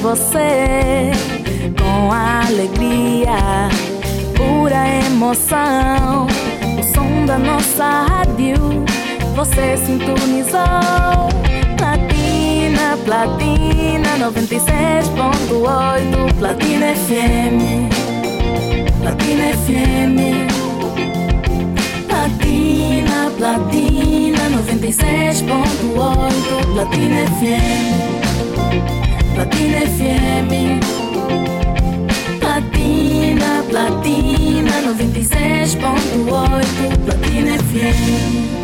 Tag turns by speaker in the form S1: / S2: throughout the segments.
S1: você com alegria, pura emoção. O som da nossa rádio você sintonizou. Platina, Platina 96.8, Platina FM, Platina FM. Platina, Platina 96.8, Platina FM.
S2: Platina FM. Platina, Platina 96.8. Platina FM.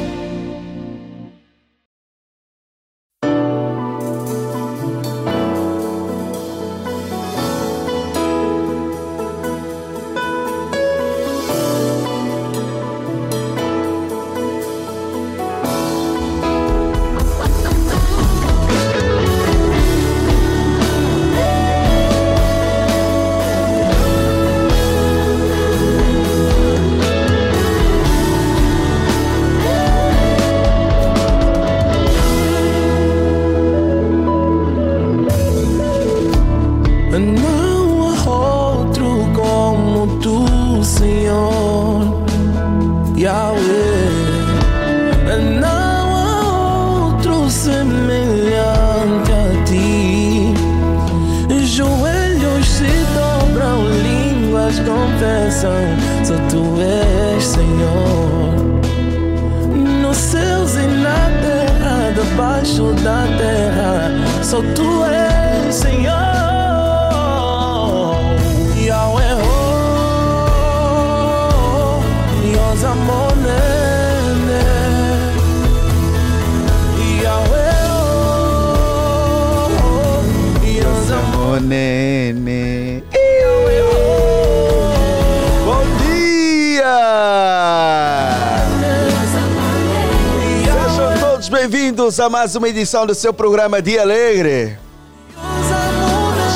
S3: A mais uma edição do seu programa Dia Alegre.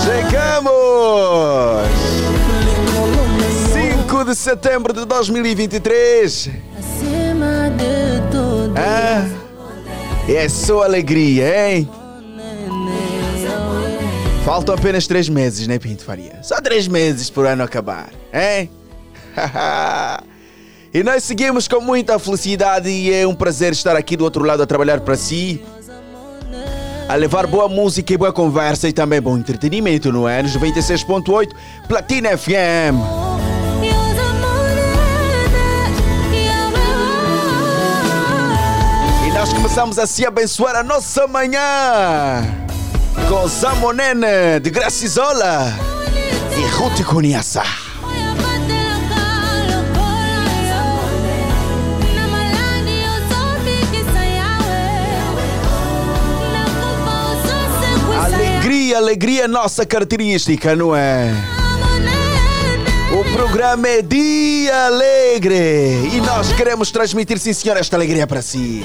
S3: Chegamos! 5 de setembro de 2023. Ah, é só alegria, hein? Faltam apenas três meses, né, Pinto Faria? Só três meses por ano acabar, hein? E nós seguimos com muita felicidade e é um prazer estar aqui do outro lado a trabalhar para si. A levar boa música e boa conversa e também bom entretenimento, no é? Nos 96.8 Platina FM. E nós começamos a se abençoar a nossa manhã com Zamonene de Gracizola e Ruth Cunhaça. Alegria, alegria, nossa característica, não é? O programa é Dia Alegre e nós queremos transmitir, sim senhor, esta alegria para si.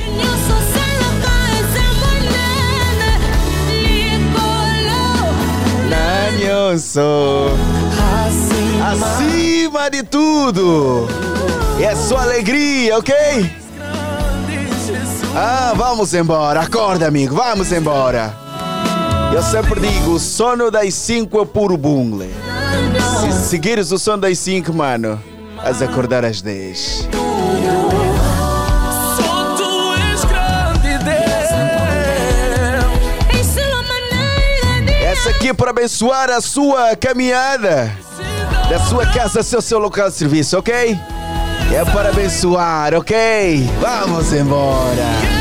S3: Acima de tudo, é sua alegria, ok? Ah, vamos embora. Acorda, amigo. Vamos embora. Eu sempre digo, o sono das 5 é puro bungle. Se seguires o sono das 5, mano, has acordar às 10. Essa aqui é para abençoar a sua caminhada da sua casa ao seu local de serviço, ok? É para abençoar, ok? Vamos embora.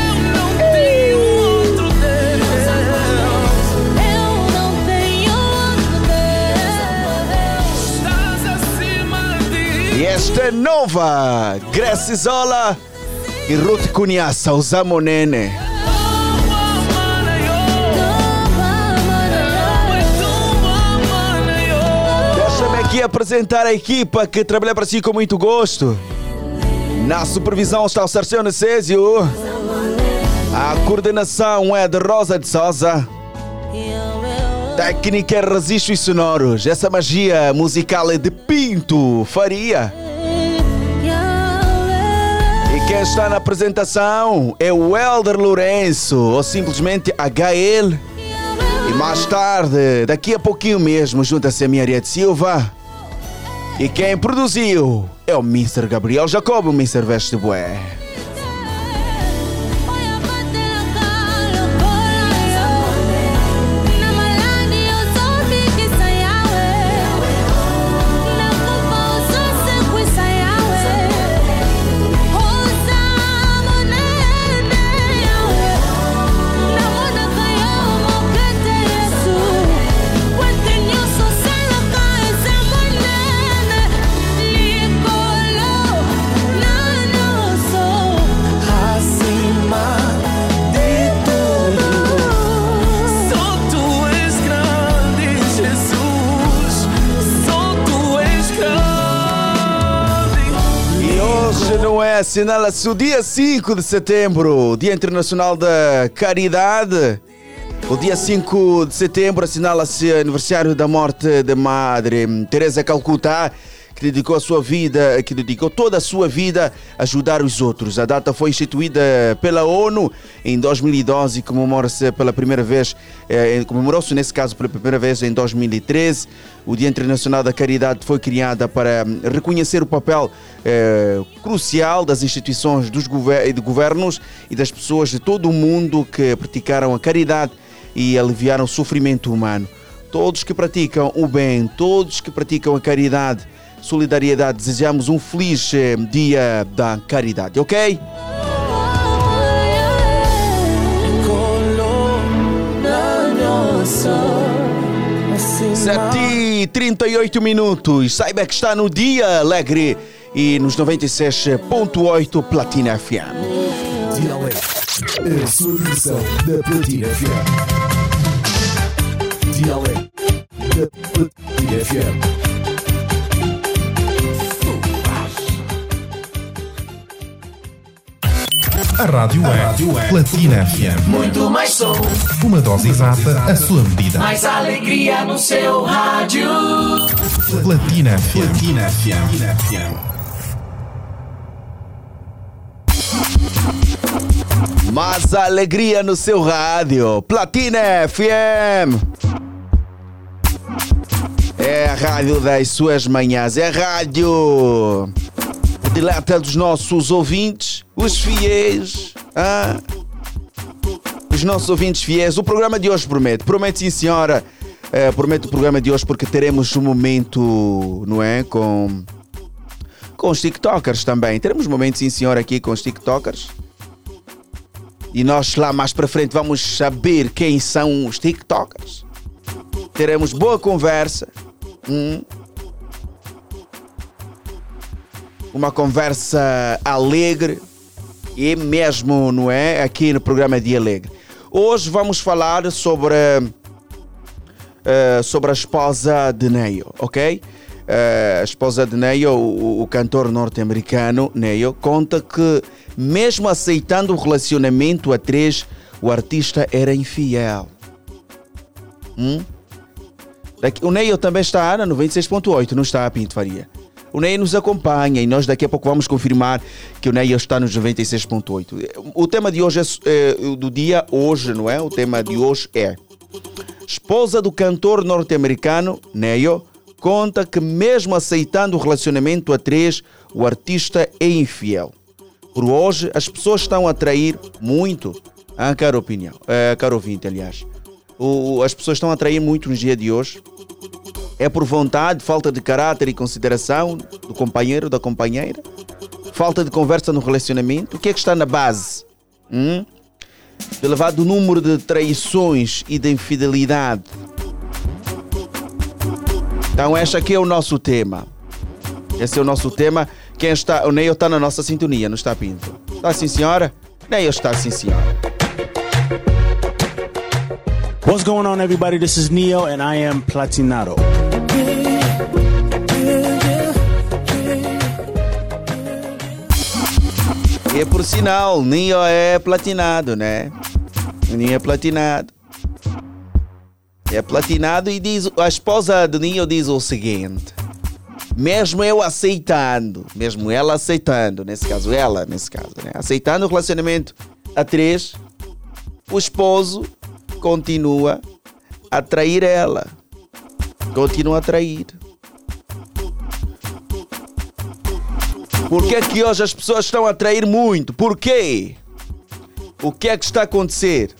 S3: Esta é nova, Gracizola e Ruth Cunhaça, o Zamonene. Deixa-me aqui apresentar a equipa que trabalha para si com muito gosto. Na supervisão está o Sarceu Necésio. A coordenação é de Rosa de Souza. Técnica Registros Sonoros. Essa magia musical é de Pinto Faria. Quem está na apresentação é o Elder Lourenço, ou simplesmente HL. E mais tarde, daqui a pouquinho mesmo, junta-se a minha de Silva. E quem produziu é o Mr. Gabriel Jacobo, Mr. Veste Bué. Assinala-se o dia 5 de setembro, Dia Internacional da Caridade. O dia 5 de setembro assinala-se aniversário da morte da Madre Teresa Calcutá, que dedicou a sua vida, que dedicou toda a sua vida a ajudar os outros. A data foi instituída pela ONU em 2012 e comemora-se pela primeira vez, eh, comemorou-se nesse caso pela primeira vez em 2013. O Dia Internacional da Caridade foi criada para reconhecer o papel eh, crucial das instituições dos gover de governos e das pessoas de todo o mundo que praticaram a caridade e aliviaram o sofrimento humano. Todos que praticam o bem, todos que praticam a caridade, solidariedade, desejamos um feliz eh, dia da caridade, ok? Sete e 38 minutos. Saiba que está no dia alegre e nos 96.8 Platina FM.
S4: Dialeto, a sua da Platina FM. Dialeto da Platina FM.
S5: A rádio é,
S4: rádio é
S5: Platina FM.
S2: Muito mais som,
S5: Uma dose exata, a sua medida.
S2: mais alegria no seu rádio.
S5: Platina FM.
S4: Platina FM.
S3: Mais alegria no seu rádio. Platina FM. É a rádio das suas manhãs. É a rádio dileta dos nossos ouvintes, os fiéis. ah, Os nossos ouvintes fiéis. O programa de hoje promete. Promete, sim, senhora. É, promete o programa de hoje porque teremos um momento, não é? Com, com os TikTokers também. Teremos um momento, sim, senhora, aqui com os TikTokers. E nós lá mais para frente vamos saber quem são os TikTokers. Teremos boa conversa. Hum. Uma conversa alegre. E mesmo, não é? Aqui no programa Dia Alegre. Hoje vamos falar sobre, eh, sobre a esposa de Neil, ok? Eh, a esposa de Neil, o, o cantor norte-americano Neil, conta que mesmo aceitando o relacionamento a três, o artista era infiel. Hum? O Neil também está na 96.8, não está a Pinto Faria. O Neil nos acompanha e nós daqui a pouco vamos confirmar que o Neil está nos 96.8. O tema de hoje é, é, do dia hoje, não é? O tema de hoje é Esposa do cantor norte-americano Neil conta que mesmo aceitando o relacionamento a três, o artista é infiel. Por hoje, as pessoas estão a atrair muito, a cara opinião, é, caro ouvinte, aliás. O- as pessoas estão a atrair muito no dia de hoje. É por vontade, falta de caráter e consideração do companheiro, da companheira? Falta de conversa no relacionamento? O que é que está na base? Hum? Elevado o número de traições e de infidelidade. Então, este aqui é o nosso tema. Esse é o nosso tema. Quem está, o Neil está na nossa sintonia, não está, Pinto? Está sim, senhora? Neil está sim, senhora.
S6: What's going on, everybody? This is Neo, and I am Platinado.
S3: E por sinal, Ninho é platinado, né? Ninho é platinado. É platinado e diz, a esposa do Ninho diz o seguinte: mesmo eu aceitando, mesmo ela aceitando, nesse caso, ela, nesse caso, né? Aceitando o relacionamento a três, o esposo continua a trair ela. Continua a trair. Por que é que hoje as pessoas estão a trair muito? Por quê? O que é que está a acontecer?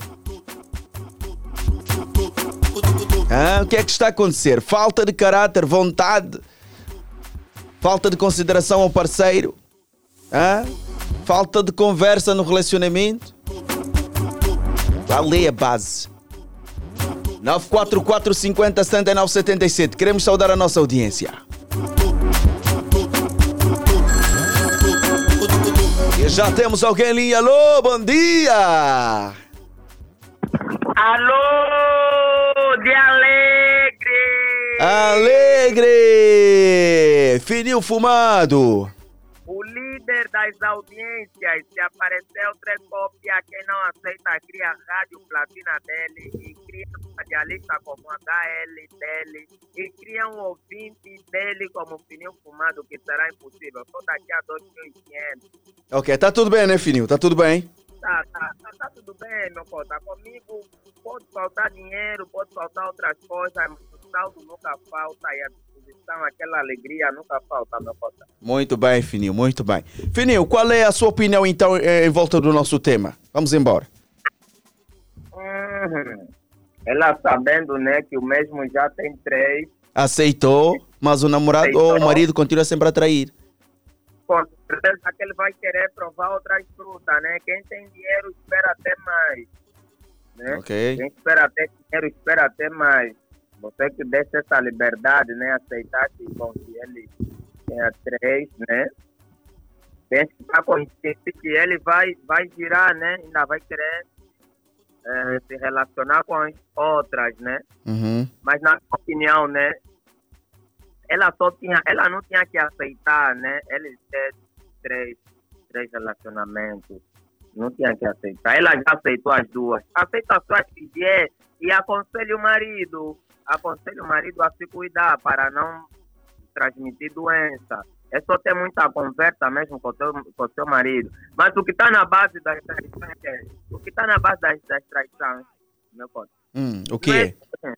S3: Hã? o que é que está a acontecer? Falta de caráter, vontade, falta de consideração ao parceiro, Hã? falta de conversa no relacionamento. É a base? 944 50 79 77. Queremos saudar a nossa audiência. Já temos alguém em linha. Alô, bom dia!
S7: Alô, de alegre!
S3: Alegre! Fininho fumado!
S7: Líder das audiências. Se aparecer outra cópia, quem não aceita, cria a rádio platina dele e cria um radialista como HL dele e cria um ouvinte dele como Fininho Fumado, que será impossível. Só daqui a 2500.
S3: Ok, tá tudo bem, né, Fininho? Tá tudo bem?
S7: Tá, tá, tá, tá tudo bem, meu cota. Comigo pode faltar dinheiro, pode faltar outras coisas, mas o saldo nunca falta e a disposição, aquela alegria nunca falta, meu cota.
S3: Muito bem, Fininho, muito bem. Fininho, qual é a sua opinião então eh, em volta do nosso tema? Vamos embora.
S7: Uhum. Ela sabendo, né, que o mesmo já tem três,
S3: Aceitou, mas o namorado ou o marido continua sempre a trair.
S7: com certeza que ele vai querer provar outras frutas, né? Quem tem dinheiro espera até mais, né?
S3: Ok.
S7: Quem espera até dinheiro espera até mais. Você que deixa essa liberdade, né? Aceitar que, bom, que ele tenha três, né? Tem que estar consciente que ele vai, vai girar, né? Ainda vai querer eh, se relacionar com as outras, né?
S3: Uhum.
S7: mas na minha opinião, né, ela só tinha, ela não tinha que aceitar, né, ele ter três, três relacionamentos, não tinha que aceitar. Ela já aceitou as duas. Aceita só as que vier e aconselha o marido, aconselha o marido a se cuidar para não transmitir doença. É só ter muita conversa mesmo com o teu, com o teu marido. Mas o que está na base das traições, é- o que está na base das, das traições, meu cota,
S3: Hum, o que é?
S7: mas,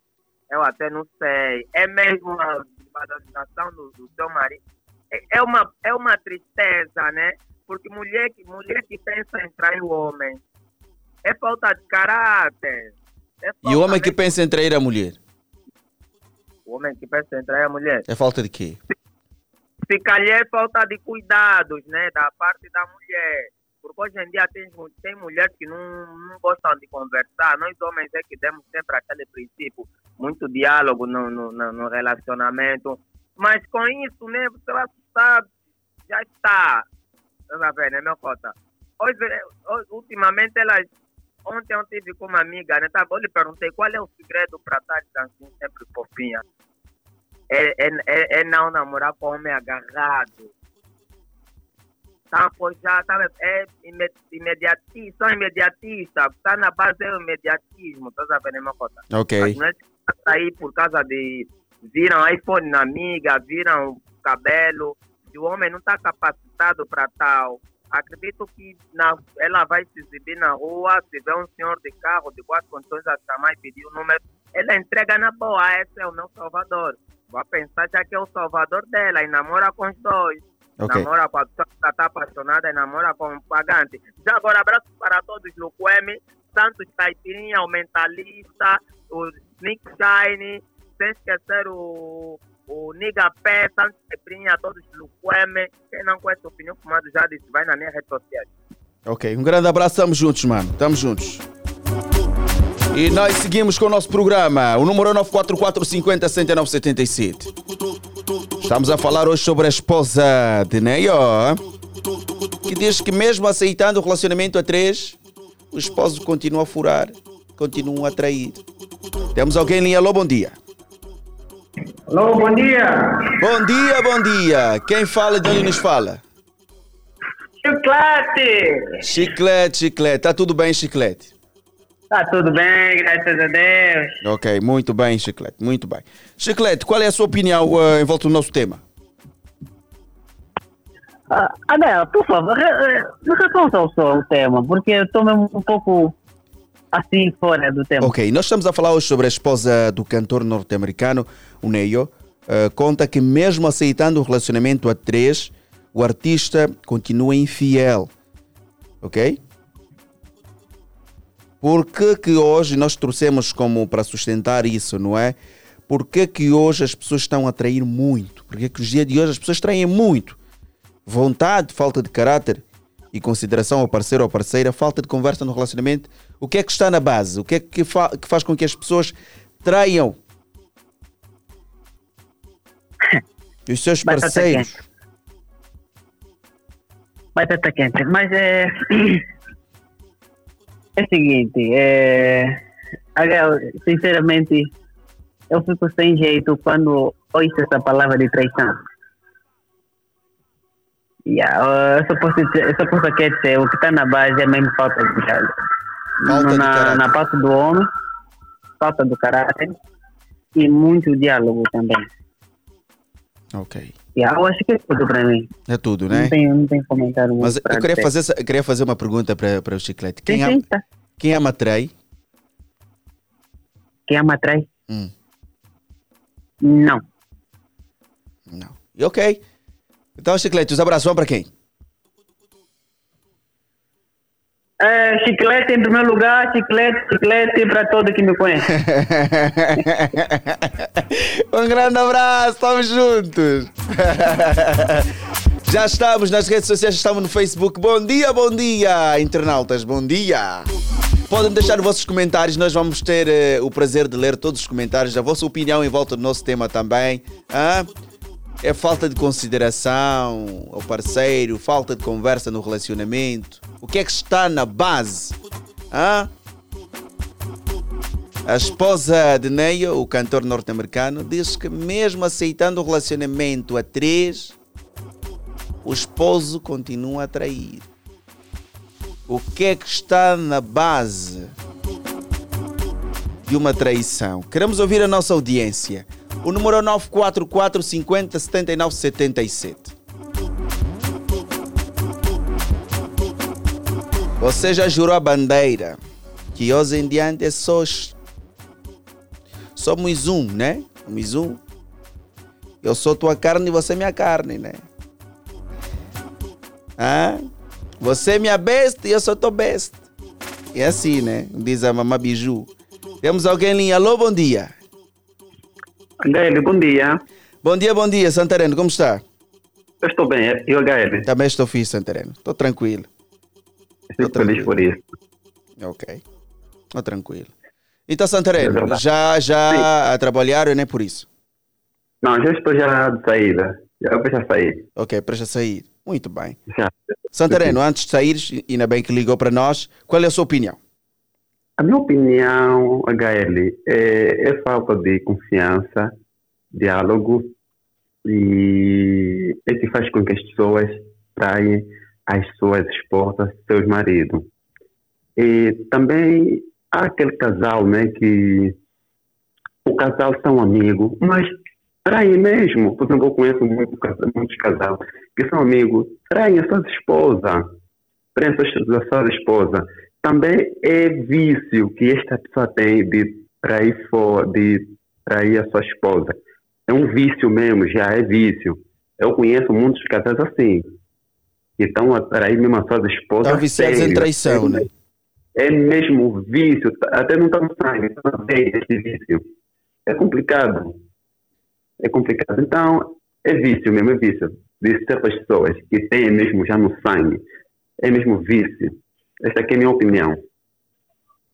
S7: Eu até não sei. É mesmo a valorização do, do seu marido. É, é uma, é uma tristeza, né? Porque mulher que, mulher que pensa em trair o homem é falta de caráter. É
S3: E o
S7: falta
S3: homem que pensa em trair a mulher?
S7: O homem que pensa em trair a mulher.
S3: É falta de quê?
S7: Se calhar é falta de cuidados, né? Da parte da mulher. Porque hoje em dia tem, tem mulheres que não, não gostam de conversar. Nós homens é que demos sempre aquele princípio, muito diálogo no, no, no- relacionamento. Mas com isso, né? Você vai assustar, já está. Tá vendo, né, meu cota? Hoje, hoje, ultimamente, elas. Ontem eu tive com uma amiga, né? Tava, eu lhe perguntei qual é o segredo para estar assim, sempre fofinha. É, é, é, é não namorar com homem agarrado. Tá, já, tá, é ime- imediatista, são imediatista, tá na base do imediatismo, tá sabendo, meu cota?
S3: Ok.
S7: As mulheres que sair por causa de viram iPhone na amiga, viram cabelo, e o homem não está capacitado para tal. Acredito que na, ela vai se exibir na rua, se vê um senhor de carro de quatro condições a chamar e pedir o número, ela entrega na boa, esse é o meu salvador. Vai pensar já que é o salvador dela e namora com os dois.
S3: Ok.
S7: Namora com a pessoa que está apaixonada e namora com o pagante. Já agora, abraço para todos no QM, Santos Caipirinha, o Mentalista, o Nick Shine, sem esquecer o, o Niga Pé, Santos Caipirinha, todos no QM. Quem não conhece o Opinião Fumado já disse, vai na minha rede social.
S3: Ok, um grande abraço, estamos juntos, mano. Estamos juntos. E nós seguimos com o nosso programa. O número é 944 50 7977. Estamos a falar hoje sobre a esposa de Neio, que diz que mesmo aceitando o relacionamento a três, o esposo continua a furar, continua a trair. Temos alguém em linha. Alô, bom dia.
S8: Alô, bom dia.
S3: Bom dia, bom dia. Quem fala e de onde nos fala?
S8: Chocolate.
S3: Chiclete, chiclete. Tá tudo bem, chiclete?
S8: Tá tudo bem, graças a Deus.
S3: Ok, muito bem, Chiclete, muito bem. Chiclete, qual é a sua opinião eh, em volta do nosso tema?
S8: Ah, Adel, por favor, re- re- me responda o seu tema, porque eu estou mesmo um pouco assim fora do tema.
S3: Ok, nós estamos a falar hoje sobre a esposa do cantor norte-americano, o Neyo. Eh, conta que mesmo aceitando o relacionamento a três, o artista continua infiel. Ok? Por que, que hoje nós trouxemos como para sustentar isso, não é? Por que, que hoje as pessoas estão a trair muito? Por que, que os dias de hoje as pessoas traem muito? Vontade, falta de caráter e consideração ao parceiro ou parceira, falta de conversa no relacionamento. O que é que está na base? O que é que, fa- que faz com que as pessoas traiam os seus
S8: Batata
S3: parceiros?
S8: Batata quente. Mas é. É o seguinte, é. Sinceramente, eu fico sem jeito quando ouço essa palavra de traição. Yeah, eu só posso dizer, eu só posso aqui dizer, o que está na base é mesmo falta de diálogo.
S3: Falta
S8: na, na parte do homem, falta do caráter e muito diálogo também.
S3: Ok.
S8: Yeah, eu acho que é tudo para mim.
S3: É tudo, né?
S8: Não tenho, não tenho comentário muito
S3: Mas eu queria
S8: dizer.
S3: fazer, eu queria fazer uma pergunta para, o Chiclete. Quem, ama,
S8: tá.
S3: quem ama trai?
S8: Quem ama atrás?
S3: Hum.
S8: Não.
S3: Não. E ok. Então, Chiclete, os abraços vão para quem?
S8: É, chiclete em primeiro lugar, chiclete, chiclete para todo que me conhece.
S3: um grande abraço, estamos juntos. Já estamos nas redes sociais, estamos no Facebook. Bom dia, bom dia, internautas, bom dia. Podem deixar os vossos comentários, nós vamos ter eh, o prazer de ler todos os comentários, a vossa opinião em volta do nosso tema também. Hã? É falta de consideração ao parceiro, falta de conversa no relacionamento. O que é que está na base? A esposa de Neil, o cantor norte-americano, diz que mesmo aceitando o relacionamento a três, o esposo continua a trair. O que é que está na base de uma traição? Queremos ouvir a nossa audiência. O número é 944 50 79 77. Você já jurou a bandeira que hoje em diante é só somos um, né? Somos um. Eu sou tua carne e você minha carne, né? Ah? Você é minha best e eu sou tua best. É assim, né? Diz a mamã Biju. Temos alguém em linha. Alô, bom dia.
S9: HL, bom dia.
S3: Bom dia, bom dia, Santareno. Como está?
S9: Eu estou bem, e o HL?
S3: Também estou fixe, Santareno. Estou tranquilo.
S9: Fico feliz por isso.
S3: Ok. Estou tranquilo. Então, Santareno,
S9: É
S3: já, já a trabalhar, né? Por isso.
S9: Não, já estou já de saída. Já eu já saí.
S3: Ok, para já sair. Muito bem.
S9: Já.
S3: Santareno, antes de saíres, ainda bem que ligou para nós, qual é a sua opinião?
S9: A minha opinião, HL, é, é falta de confiança, diálogo e é que faz com que as pessoas traem as suas esposas, seus maridos. E também há aquele casal, né, que o casal são amigos, mas traem mesmo. Por exemplo, eu conheço muito, muitos casais que são amigos, traem as suas esposas, traem as suas esposas. Também é vício que esta pessoa tem de trair, fo- de trair a sua esposa. É um vício mesmo, já é vício. Eu conheço muitos casais assim, que estão a trair mesmo as suas esposas.
S3: Estão viciados em
S9: sério.
S3: traição, né?
S9: É mesmo vício, até não está no sangue, está veia este vício. É complicado. É complicado. Então, é vício mesmo, é vício. De certas pessoas que têm mesmo já no sangue. É mesmo vício. Esta aqui é a minha opinião.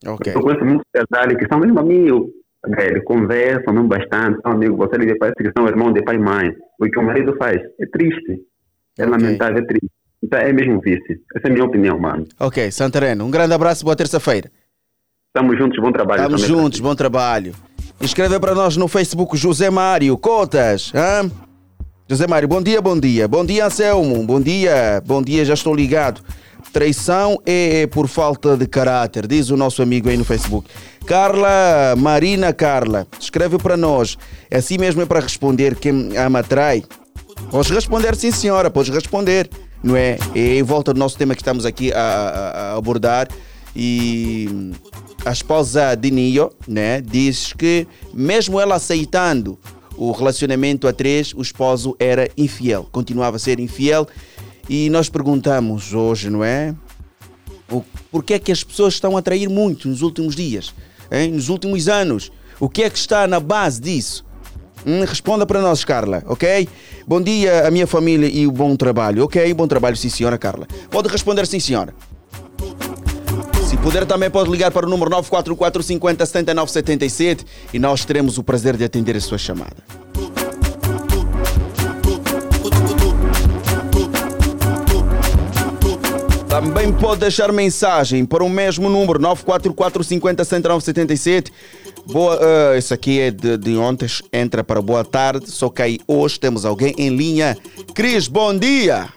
S3: Ok.
S9: Eu conheço muitos casais que são mesmo amigos. Velho, conversam mesmo bastante, são amigos. Você lhe parece que são irmãos de pai e mãe. O que o marido faz é triste. É
S3: Ok.
S9: lamentável, é triste. Então é mesmo vício. Essa é a minha opinião, mano.
S3: Ok, Santareno, um grande abraço, boa terça-feira.
S9: Estamos juntos, bom trabalho.
S3: Estamos juntos, bom trabalho. Escreve para nós no Facebook José Mário Cotas. hã? José Mário, bom dia, bom dia. Bom dia, Anselmo. Bom dia, bom dia, já estou ligado. Traição é por falta de caráter, diz o nosso amigo aí no Facebook. Carla, Marina Carla, escreve para nós. É assim mesmo é para responder quem ama trai. Podes responder, sim, senhora, podes responder, não é? É em volta do nosso tema que estamos aqui a, a- abordar. E a esposa de Nio, né, diz que mesmo ela aceitando o relacionamento a três, o esposo era infiel, continuava a ser infiel. E nós perguntamos hoje, não é? O, por que é que as pessoas estão a trair muito nos últimos dias, hein? nos últimos anos? O que é que está na base disso? Hum, responda para nós, Carla, ok? Bom dia, a minha família e bom trabalho, ok? Bom trabalho, sim, senhora Carla. Pode responder, sim, senhora. Se puder, também pode ligar para o número 944 50 79 77 e nós teremos o prazer de atender a sua chamada. Também pode deixar mensagem para o mesmo número 944 50 79 77. Boa, eh, esse aqui é de, de ontem, entra para boa tarde, só que aí hoje temos alguém em linha. Cris, bom dia!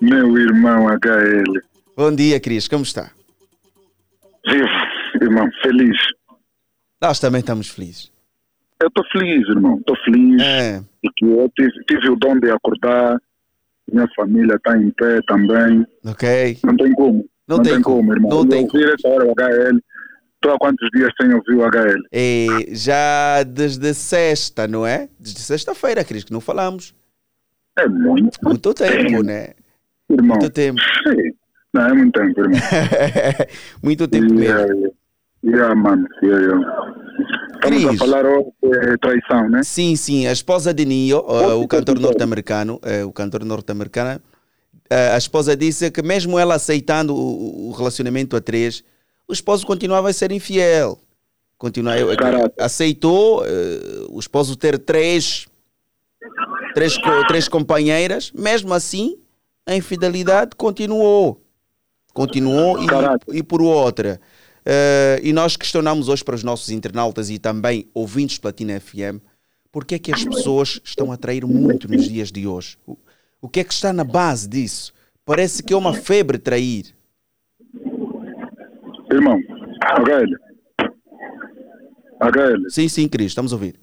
S10: Meu irmão HL.
S3: Bom dia, Cris, como está?
S10: Vivo, irmão, feliz.
S3: Nós também estamos felizes.
S10: Eu estou feliz, irmão. Estou feliz.
S3: É.
S10: Porque eu tive, tive o dom de acordar. Minha família está em pé também.
S3: Ok.
S10: Não tem como.
S3: Não tem como,
S10: irmão.
S3: não
S10: Eu
S3: tem
S10: ouvir essa hora o HL. Estou há quantos dias sem ouvir o HL?
S3: E já desde sexta, não é? Desde sexta-feira, Cris, que não falamos.
S10: É muito.
S3: Muito tempo, né?
S10: Irmão.
S3: Muito tempo.
S10: Sim. Não, é muito tempo, irmão.
S3: muito tempo
S10: yeah,
S3: mesmo.
S10: Yeah, mano. Yeah, yeah. Estamos
S3: Cris.
S10: a falar de traição, né?
S3: Sim, sim. A esposa de Nio, uh, o cantor norte-americano, uh, o cantor norte-americano, uh, a esposa disse que mesmo ela aceitando o, o relacionamento a três, o esposo continuava a ser infiel. Continua, aceitou uh, o esposo ter três, três, três companheiras, mesmo assim a infidelidade continuou. Continuou e, e por outra. Eh, e nós questionamos hoje para os nossos internautas e também ouvintes de Platina FM porque é que as pessoas estão a trair muito nos dias de hoje. O, o que é que está na base disso? Parece que é uma febre trair.
S10: Irmão, HL. HL.
S3: Sim, sim, Cris, estamos a ouvir.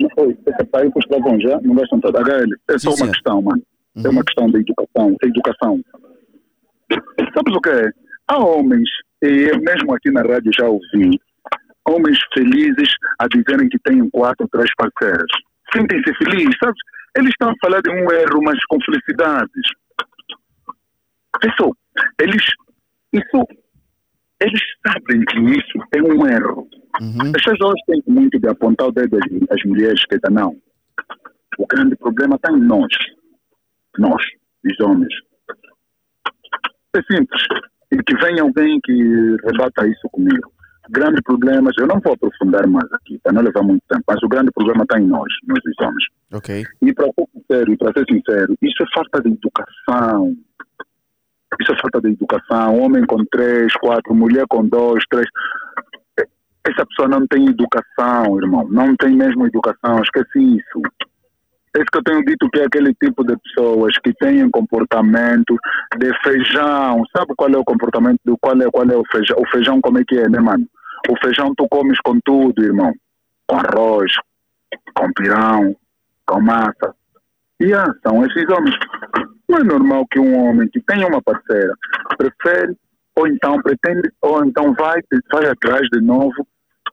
S10: Não foi. Esse pai com já, não gastam tanto. HL. É só
S3: Sim,
S10: uma
S3: senhor.
S10: questão, mano. É uma questão de educação. É educação. Sabes o que é? Há homens, e eu mesmo aqui na rádio já ouvi, homens felizes a dizerem que têm quatro ou três parceiras. Sentem-se felizes, sabes? Eles estão a falar de um erro, mas com felicidades. Pessoal, eles, isso, eles sabem que isso é um erro. As pessoas têm muito de apontar o dedo às, mulheres que dizem, não. O grande problema está em nós. Nós, os homens. É simples. E que venha alguém que rebata isso comigo. Grande problema, eu não vou aprofundar mais aqui, para não levar muito tempo, mas o grande problema está em nós, nós os homens.
S3: Ok.
S10: E para ser sincero, e para ser sincero, isso é falta de educação. Isso é falta de educação. Homem com três, quatro, mulher com dois, três. Essa pessoa não tem educação, irmão. Não tem mesmo educação. Esquece isso. É isso que eu tenho dito que é aquele tipo de pessoas que têm comportamento de feijão. Sabe qual é o comportamento do qual é, qual é o feijão? O feijão como é que é, né, mano? O feijão tu comes com tudo, irmão. Com arroz, com pirão, com massa. E ah, são esses homens. Não é normal que um homem que tem uma parceira prefere, ou então pretende, ou então vai, vai atrás de novo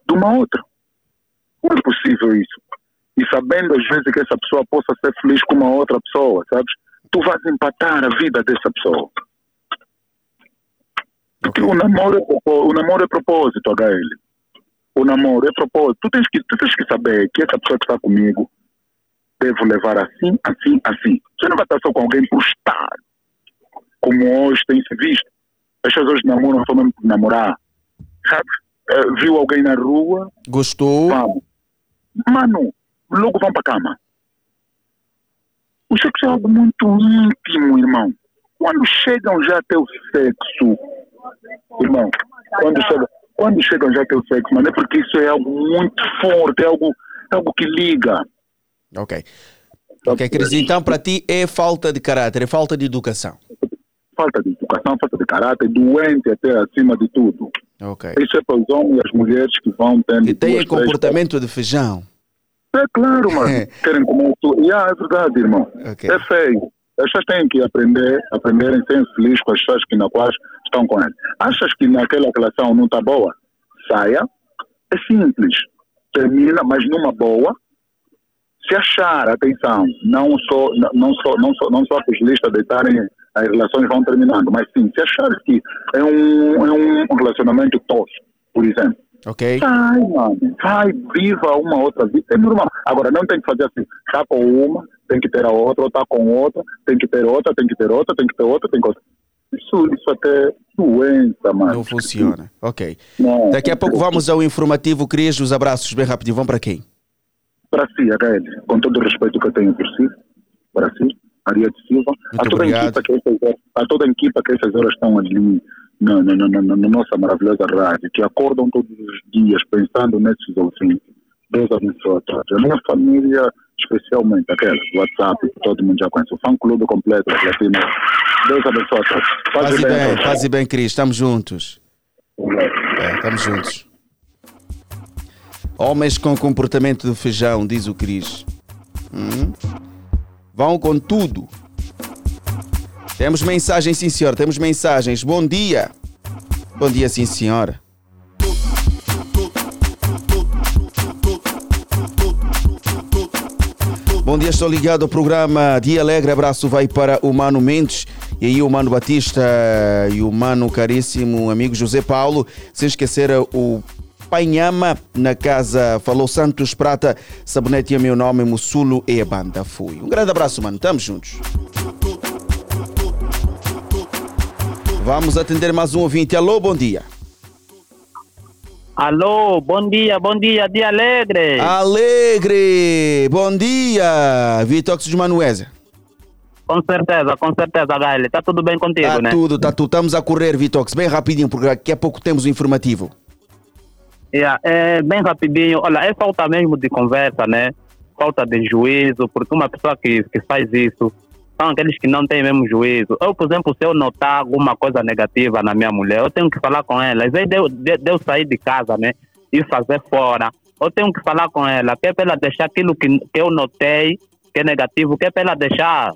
S10: de uma outra. Não é possível isso. E sabendo às vezes que essa pessoa possa ser feliz com uma outra pessoa, sabes? Tu vais empatar a vida dessa pessoa. Porque o namoro, o namoro é propósito, HL. O namoro é propósito. Tu tens, que, tu tens que saber que essa pessoa que está comigo devo levar assim, assim, assim. Você não vai estar só com alguém por estar. Como hoje tem se visto. As pessoas hoje namoram só mesmo por namorar. Sabe? Eh, viu alguém na rua,
S3: Gostou?
S10: vamos. Mano, logo vão para cama. O sexo é algo muito íntimo, irmão. Quando chegam já até o sexo, irmão, quando chegam, quando chegam já até o sexo, mano, é porque isso é algo muito forte, é algo, é algo que liga.
S3: Ok. Ok, Cris, então para ti é falta de caráter, é falta de educação.
S10: Falta de educação, falta de caráter, doente até acima de tudo.
S3: Ok.
S10: Isso é para os homens e as mulheres que vão tendo.
S3: E tem
S10: duas, três,
S3: comportamento de feijão.
S10: É claro, mano. Querem comer tudo. Yeah, é verdade, irmão.
S3: Ok.
S10: É feio. As pessoas têm que aprender, aprenderem a ser felizes com as pessoas que na quais estão com eles. Achas que naquela relação não está boa? Saia. É simples. Termina, mas numa boa. Se achar, atenção, não só, não- só, não só, não só que os listas deitarem as relações vão terminando, mas sim, se achar que é um, é um relacionamento tosco, por exemplo,
S3: Ok?
S10: Vai, mano. Vai, viva uma outra vida. É normal. Agora, não tem que fazer assim. Está com uma, tem que ter a outra, ou está com outra, tem que ter outra, tem que ter outra, tem que ter outra, tem que ter outra. Isso, isso até doença, mano.
S3: Não funciona. Ok.
S10: Não.
S3: Daqui a pouco vamos ao informativo. Cris, os abraços bem rapidinho. Vão para quem?
S10: Para si, HL, com todo o respeito que eu tenho por si, para si, Maria de Silva, a toda, a equipa que essas horas, a toda a equipa que essas horas estão ali na, na, na, na, na nossa maravilhosa rádio, que acordam todos os dias pensando nesses ouvintes. Deus abençoe a todos. A minha família especialmente aquela do WhatsApp, que todo mundo já conhece, o fã clube completo da Platina. Deus abençoe a todos.
S3: Faz
S10: bem,
S3: bem,
S10: todos.
S3: faz bem, Cris. Estamos juntos. É, estamos juntos. Homens com comportamento de feijão, diz o Cris. Hum? Vão com tudo. Temos mensagens, sim senhor. Temos mensagens. Bom dia. Bom dia, sim senhora. Bom dia, estou ligado ao programa Dia Alegre. Abraço vai para o Mano Mendes e aí o Mano Batista e o Mano caríssimo amigo José Paulo. Sem esquecer o Panhama na casa Falou Santos Prata. Sabonete é meu nome, Mussulo e a banda fui. Um grande abraço, mano. Estamos juntos. Vamos atender mais um ouvinte. Alô, bom dia.
S11: Alô, bom dia, bom dia, dia alegre.
S3: Alegre! Bom dia! Vitox de Manuesa.
S11: Com certeza, com certeza, Gael. Tá tudo bem contigo,
S3: Tá
S11: né?
S3: tudo, tá tudo. Estamos a correr, Vitox, bem rapidinho, porque daqui a pouco temos o informativo.
S11: Yeah, é, bem rapidinho. Olha, é falta mesmo de conversa, né? Falta de juízo, porque uma pessoa que, que faz isso são aqueles que não têm mesmo juízo. Eu, por exemplo, se eu notar alguma coisa negativa na minha mulher, eu tenho que falar com ela. Às vezes de, eu- sair de casa, né? E fazer fora, eu tenho que falar com ela, que é para ela deixar aquilo que, que eu notei, que é negativo, que é para ela deixar.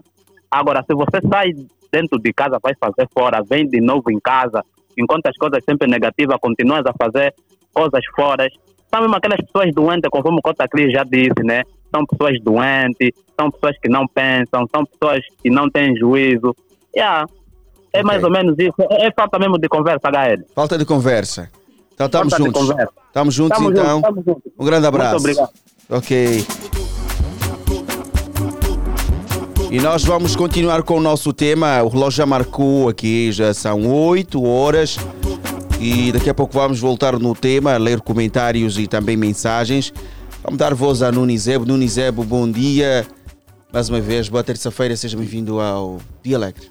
S11: Agora, se você sai dentro de casa, vai fazer fora, vem de novo em casa, enquanto as coisas sempre negativas, continuas a fazer coisas fora. São mesmo aquelas pessoas doentes, conforme o Cota Cris já disse, né? São pessoas doentes, são pessoas que não pensam, são pessoas que não têm juízo. Yeah. É mais ou menos isso. É, é falta mesmo de conversa, HL.
S3: Falta de conversa. Então estamos juntos. Estamos juntos
S11: Tamo
S3: então.
S11: junto, tamo junto.
S3: Um grande abraço.
S11: Muito obrigado.
S3: Ok. E nós vamos continuar com o nosso tema. O relógio já marcou aqui, já são 8 horas. E daqui a pouco vamos voltar no tema, ler comentários e também mensagens. Vamos dar voz a Nunizebo. Nunizebo, bom dia. Mais uma vez, boa terça-feira, seja bem-vindo ao Dia Alegre.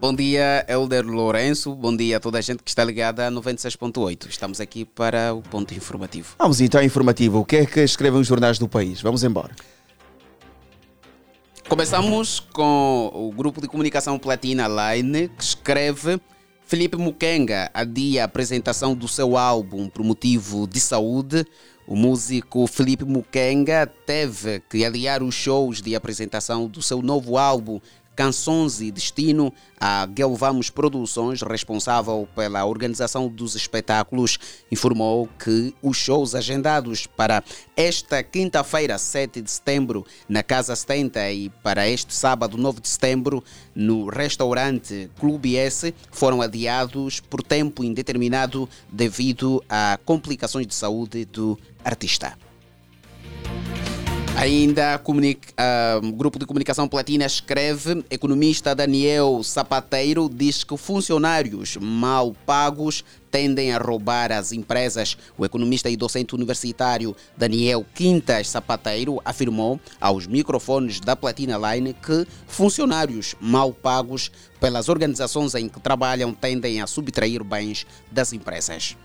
S12: Bom dia, Elder Lourenço. Bom dia a toda a gente que está ligada a 96.8. Estamos aqui para o ponto informativo.
S3: Vamos então ao informativo. O que é que escrevem os jornais do país? Vamos embora.
S12: Começamos com o grupo de comunicação Platina Line, que escreve Felipe Mukenga adia a apresentação do seu álbum por motivo de saúde. O músico Felipe Mukenga teve que adiar os shows de apresentação do seu novo álbum Canções e Destino a Gelvamos Produções, responsável pela organização dos espetáculos, informou que os shows agendados para esta quinta-feira, 7 de setembro, na Casa 70 e para este sábado, 9 de setembro, no restaurante Clube S, foram adiados por tempo indeterminado devido a complicações de saúde do artista. Ainda o grupo de comunicação Platina escreve: economista Daniel Sapateiro diz que funcionários mal pagos tendem a roubar as empresas. O economista e docente universitário Daniel Quintas Sapateiro afirmou aos microfones da Platina Line que funcionários mal pagos pelas organizações em que trabalham tendem a subtrair bens das empresas.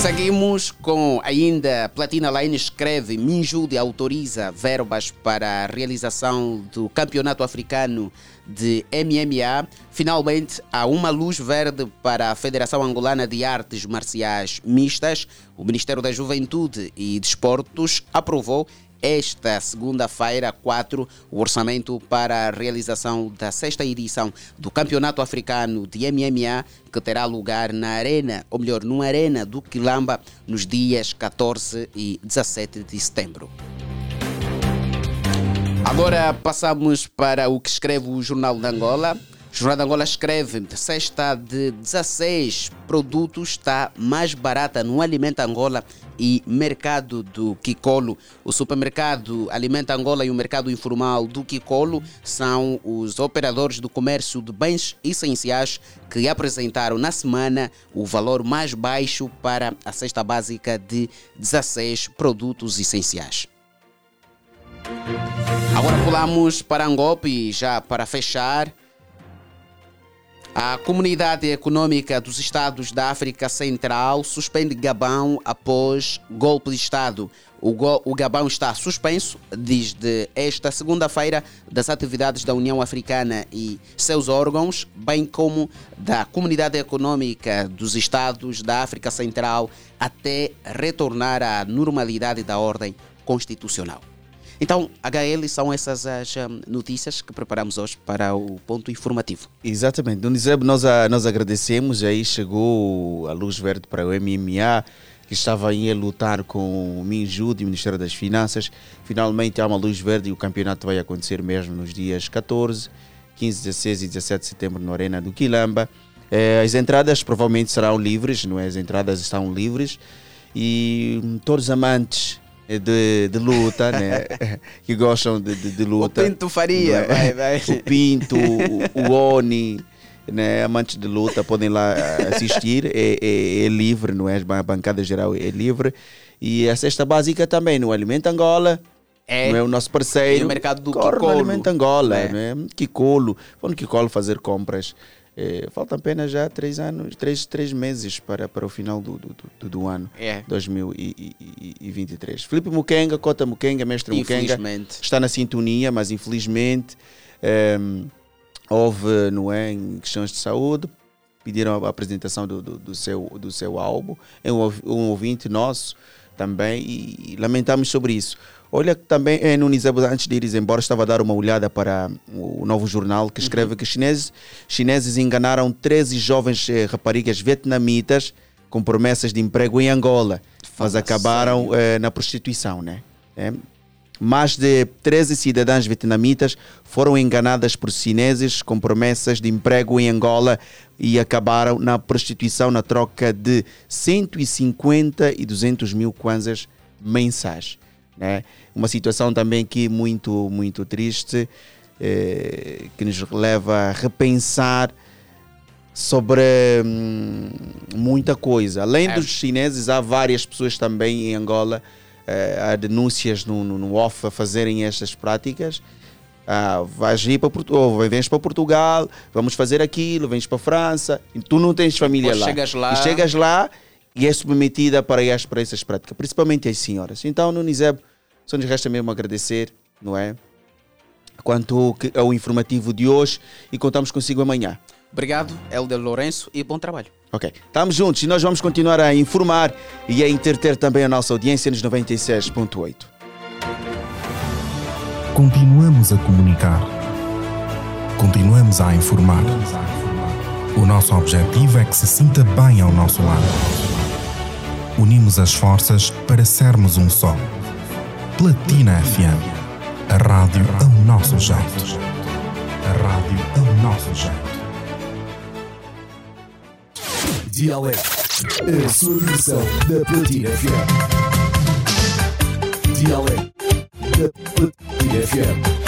S12: Seguimos com ainda Platina Line escreve Minjude autoriza verbas para a realização do Campeonato Africano de MMA. Finalmente há uma luz verde para a Federação Angolana de Artes Marciais Mistas. O Ministério da Juventude e Desportos aprovou esta segunda-feira, 4, o orçamento para a realização da sexta edição do Campeonato Africano de MMA, que terá lugar na Arena, ou melhor, numa Arena do Quilamba, nos dias 14 e 17 de setembro. Agora passamos para o que escreve o Jornal de Angola. De Angola escreve: cesta de 16 produtos está mais barata no Alimenta Angola e mercado do Kikolo. O supermercado Alimenta Angola e o mercado informal do Kikolo são os operadores do comércio de bens essenciais que apresentaram na semana o valor mais baixo para a cesta básica de 16 produtos essenciais. Agora pulamos para Angope, já para fechar. A Comunidade Econômica dos Estados da África Central suspende Gabão após golpe de Estado. O, go- o Gabão está suspenso desde esta segunda-feira das atividades da União Africana e seus órgãos, bem como da Comunidade Econômica dos Estados da África Central, até retornar à normalidade da ordem constitucional. Então, HL, são essas as hum, notícias que preparamos hoje para o ponto informativo.
S3: Exatamente. Donizebe, nós, nós agradecemos. Aí chegou a luz verde para o MMA, que estava aí a lutar com o Minjude e o Ministério das Finanças. Finalmente há uma luz verde e o campeonato vai acontecer mesmo nos dias 14, 15, 16 e 17 de setembro na Arena do Quilamba. Eh, As entradas provavelmente serão livres, não é? As entradas estão livres e hum, todos os amantes de, de luta, né? que gostam de, de, de luta.
S12: Pinto Faria,
S3: é?
S12: vai, vai.
S3: O Pinto, o, o Oni, né? amantes de luta podem lá ah, assistir, é, é- é livre, não é? A bancada geral é livre. E a cesta básica também, no Alimento Angola.
S12: É.
S3: Não é o nosso parceiro.
S12: E o mercado do
S3: Corre no
S12: Kikolo.
S3: Alimento Angola,
S12: É.
S3: não é? Kikolo. Vou no Kikolo fazer compras. É, faltam apenas já três anos, três, três meses para, para o final do, do, do, do ano
S12: É.
S3: 2023. Felipe Mukenga, Cota Mukenga, mestre Mukenga, está na sintonia, mas infelizmente ehm, houve, não é, em questões de saúde, pediram a apresentação do, do, do seu, do seu álbum, é um, um ouvinte nosso também e lamentamos sobre isso. Olha que também, é, Nunes, antes de ir embora, estava a dar uma olhada para o novo jornal que escreve que chineses, chineses enganaram 13 jovens eh, raparigas vietnamitas com promessas de emprego em Angola, mas acabaram eh, na prostituição, né? É. Mais de 13 cidadãs vietnamitas foram enganadas por chineses com promessas de emprego em Angola e acabaram na prostituição na troca de 150 e 200 mil kwanzas mensais. Né? Uma situação também que muito, muito triste, eh, que nos leva a repensar sobre hum, muita coisa. Além
S12: É.
S3: dos chineses, há várias pessoas também em Angola, eh, há denúncias no, no, no off a fazerem estas práticas. Ah, vais ir para Portugal, vens para Portugal, vamos fazer aquilo, vens para a França, e tu não tens família lá.
S12: chegas lá-
S3: E chegas lá e és submetida para, para essas práticas, principalmente as senhoras. Então, no Nizeb, só nos resta mesmo agradecer, não é? Quanto ao informativo de hoje e contamos consigo amanhã.
S12: Obrigado, Helder Lourenço, e bom trabalho.
S3: Ok, estamos juntos e nós vamos continuar a informar e a entreter também a nossa audiência nos 96.8.
S5: Continuamos a comunicar. Continuamos a informar. O nosso objetivo é que se sinta bem ao nosso lado. Unimos as forças para sermos um só. Platina FM. A rádio ao nosso jeito. A rádio ao nosso jeito.
S4: Dialeto, a sua versão da Platina FM. Dialeto da Platina FM.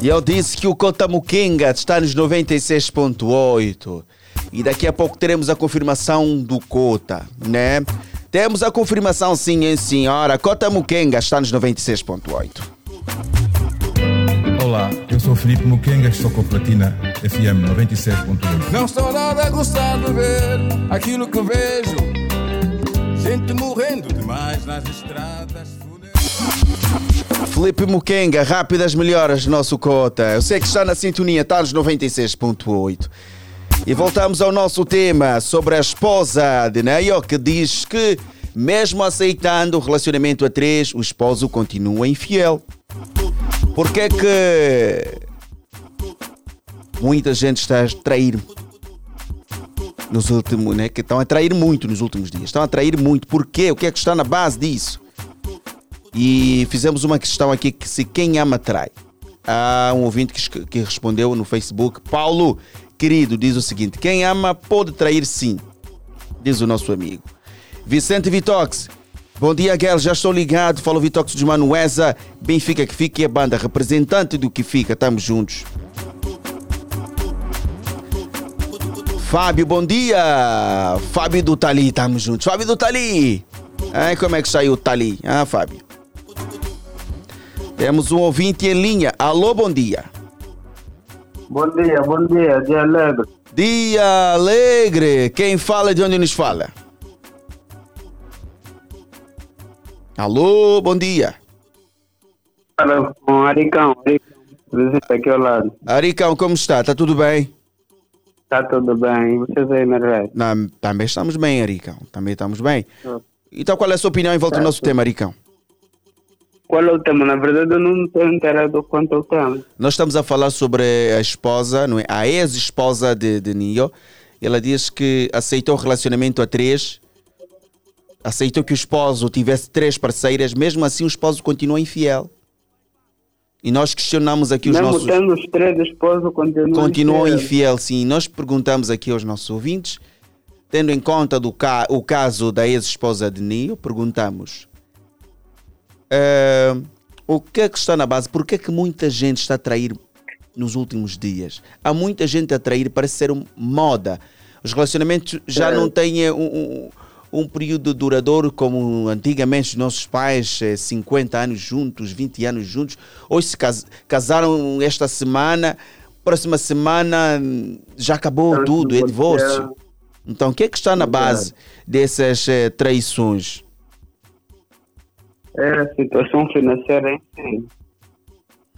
S3: E eu disse que o Cotamuquenga está nos 96.8 e daqui a pouco teremos a confirmação do Cota, né? Temos a confirmação sim, hein, senhora. Cotamuquenga está nos 96.8.
S13: Olá, eu sou Felipe Mukenga, estou com a Platina FM 96.1.
S14: Não estou nada a gostar de ver aquilo que vejo. Gente morrendo demais nas estradas.
S3: Felipe Muquenga, rápidas melhoras nosso Cota. Eu sei que está na sintonia, está nos 96.8. E voltamos ao nosso tema sobre a esposa de Neio, que diz que, mesmo aceitando o relacionamento a três, o esposo continua infiel. Por que que muita gente está a trair nos últimos, né? Que estão a trair muito nos últimos dias. Estão a trair muito. Por quê? O que é que está na base disso? E fizemos uma questão aqui que se quem ama trai. Há um ouvinte que, que respondeu no Facebook, Paulo, querido, diz o seguinte: quem ama pode trair sim, diz o nosso amigo. Vicente Vitox, bom dia, Guel, já estou ligado. Fala o Vitox de Manuesa, Benfica que fica e a banda representante do que fica, estamos juntos. Fábio, bom dia. Fábio do Tali, estamos juntos. Fábio do Tali. Ai, como é que saiu tá ali? Ah, Fábio. Temos um ouvinte em linha. Alô, bom dia.
S15: Bom dia, bom dia, dia alegre.
S3: Dia alegre. Quem fala de onde nos fala? Alô, bom dia.
S15: Fala com Aricão, Aricão, visita aqui ao lado.
S3: Aricão, como está? Está tudo bem?
S15: Está tudo bem, e vocês aí na?
S3: Não, também estamos bem, Aricão. Também estamos bem. Então, qual é a sua opinião em volta do nosso tema, Aricão?
S15: Qual é o tema? Na verdade, eu não estou inteirado quanto ao tema.
S3: Nós estamos a falar sobre a esposa, não é? a ex-esposa de, de Nio. Ela diz que aceitou o relacionamento a três, aceitou que o esposo tivesse três parceiras, mesmo assim o esposo continua infiel. E nós questionamos aqui os
S15: Mesmo
S3: nossos.
S15: tendo os três esposos, Continuam infiéis.
S3: infiel, sim. Nós perguntamos aqui aos nossos ouvintes, tendo em conta do ca o caso da ex-esposa de Nio, perguntamos eh, o que é que está na base? Por que é que muita gente está a trair nos últimos dias? Há muita gente a trair, parece ser moda. Os relacionamentos já
S15: É.
S3: não têm eh, um, um, um período duradouro como antigamente os nossos pais, eh, 50 anos juntos, 20 anos juntos. Hoje se cas- casaram esta semana, próxima semana hum, já acabou
S15: Então,
S3: tudo, é divórcio. Então, o que é que está na base dessas traições?
S15: É a situação financeira em si.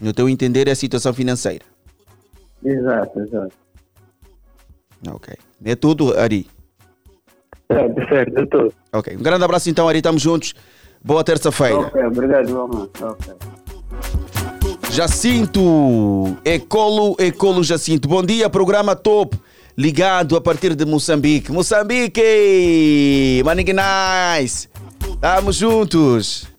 S3: No teu entender, é a situação financeira.
S15: Exato, exato.
S3: Ok. É tudo, Ari?
S15: Certo, certo, é tudo.
S3: Ok. Um grande abraço então, Ari. Estamos juntos. Boa terça-feira.
S15: Ok, obrigado, vamos. Ok.
S3: Jacinto, Ecolo, Ecolo Jacinto. Bom dia, programa top. Ligado a partir de Moçambique. Moçambique! Manignais! Estamos juntos.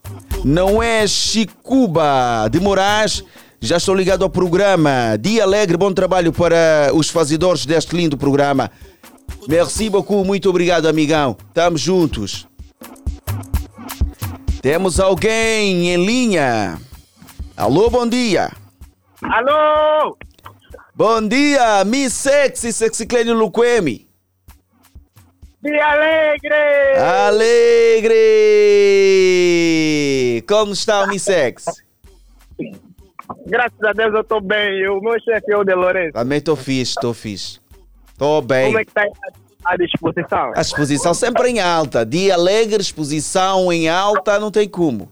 S3: Não é Chicuba de Moraes. Já estou ligado ao programa. Dia alegre, bom trabalho para os fazedores deste lindo programa. Merci beaucoup, muito obrigado, amigão. Estamos juntos. Temos alguém em linha. Alô, bom dia.
S16: Alô!
S3: Bom dia, Miss Sexy, Sexy Clênio Luquemi.
S16: Dia alegre!
S3: Alegre! Como está o Miss Sex?
S16: Graças a Deus eu estou bem. O meu chefe é o de Lourenço.
S3: Também estou fixe, estou fixe. Estou bem.
S16: Como é que está a disposição?
S3: A exposição sempre em alta. Dia alegre, exposição em alta, não tem como.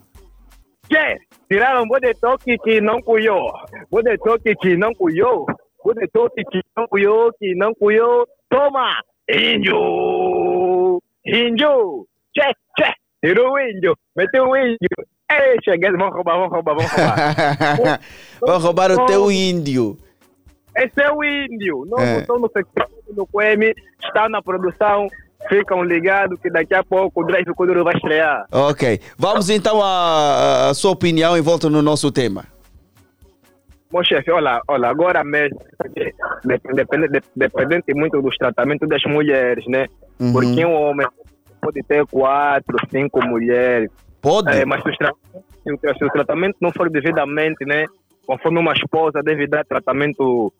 S16: Que? Tiraram o de toque que não cuiou. O de toque que não cuiou. O de toque que não cuiou, que não cuiou. Toma! Índio! Índio! Che, che! Tirou o índio! Meteu o índio! Ei, cheguei, vamos roubar, vamos roubar, vamos roubar.
S3: Vão roubar o teu índio.
S16: Esse é o índio. Não
S3: É.
S16: estou no secretário do QM, está na produção. Ficam ligados que daqui a pouco o Drive Kuduro vai estrear.
S3: Ok. Vamos então à, sua opinião em volta no nosso tema.
S16: Bom, chefe, olha, olha, agora mesmo, dependente muito dos tratamentos das mulheres, né?
S3: Uhum.
S16: Porque um homem pode ter quatro, cinco mulheres.
S3: Pode?
S16: É, mas se o se o tratamento não for devidamente, né? Conforme uma esposa deve dar tratamento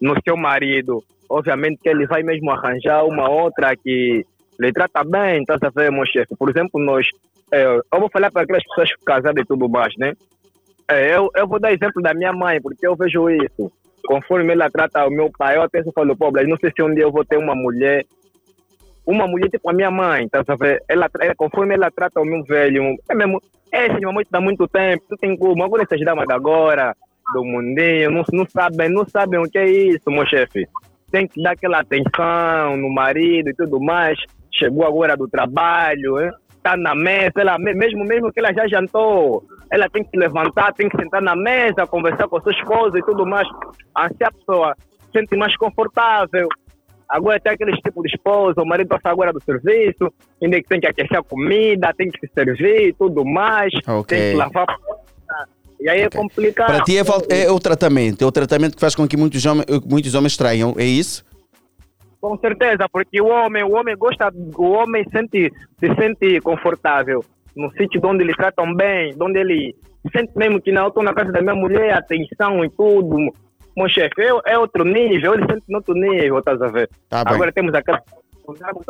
S16: no seu marido, obviamente que ele vai mesmo arranjar uma outra que lhe trata bem, tá a ver, meu chefe? Por exemplo, nós, é, eu vou falar para aquelas pessoas casadas e tudo mais, né? É, eu, eu vou dar exemplo da minha mãe, porque eu vejo isso. Conforme ela trata o meu pai, eu e falo, mas não sei se um dia eu vou ter uma mulher, uma mulher tipo a minha mãe, tá a ver? Ela, ela, conforme ela trata o meu velho, é mesmo, é, esse meu mãe dá muito tempo, não tem como, agora essas damas de agora, do mundinho, não, não sabem, não sabem o que é isso, meu chefe. Tem que dar aquela atenção no marido e tudo mais. Chegou agora do trabalho, hein? tá na mesa, ela, me- mesmo, mesmo que ela já jantou, ela tem que levantar, tem que sentar na mesa, conversar com a sua esposa e tudo mais. Assim a pessoa se sente mais confortável. Agora tem aqueles tipos de esposa, o marido passa agora do serviço, ainda que tem que aquecer a comida, tem que se servir e tudo mais,
S3: Ok.
S16: tem que lavar. E aí é complicado.
S3: Para ti é, é o tratamento. É o tratamento que faz com que muitos, homens, muitos homens traiam. É isso?
S16: Com certeza, porque o homem, o homem gosta, o homem sente, se sente confortável no sítio onde eles tratam bem, onde ele sente mesmo que não, estou na casa da minha mulher, atenção e tudo. Meu chefe, é, é outro nível, ele sente no outro nível, estás a ver?
S3: Tá.
S16: Agora temos aquela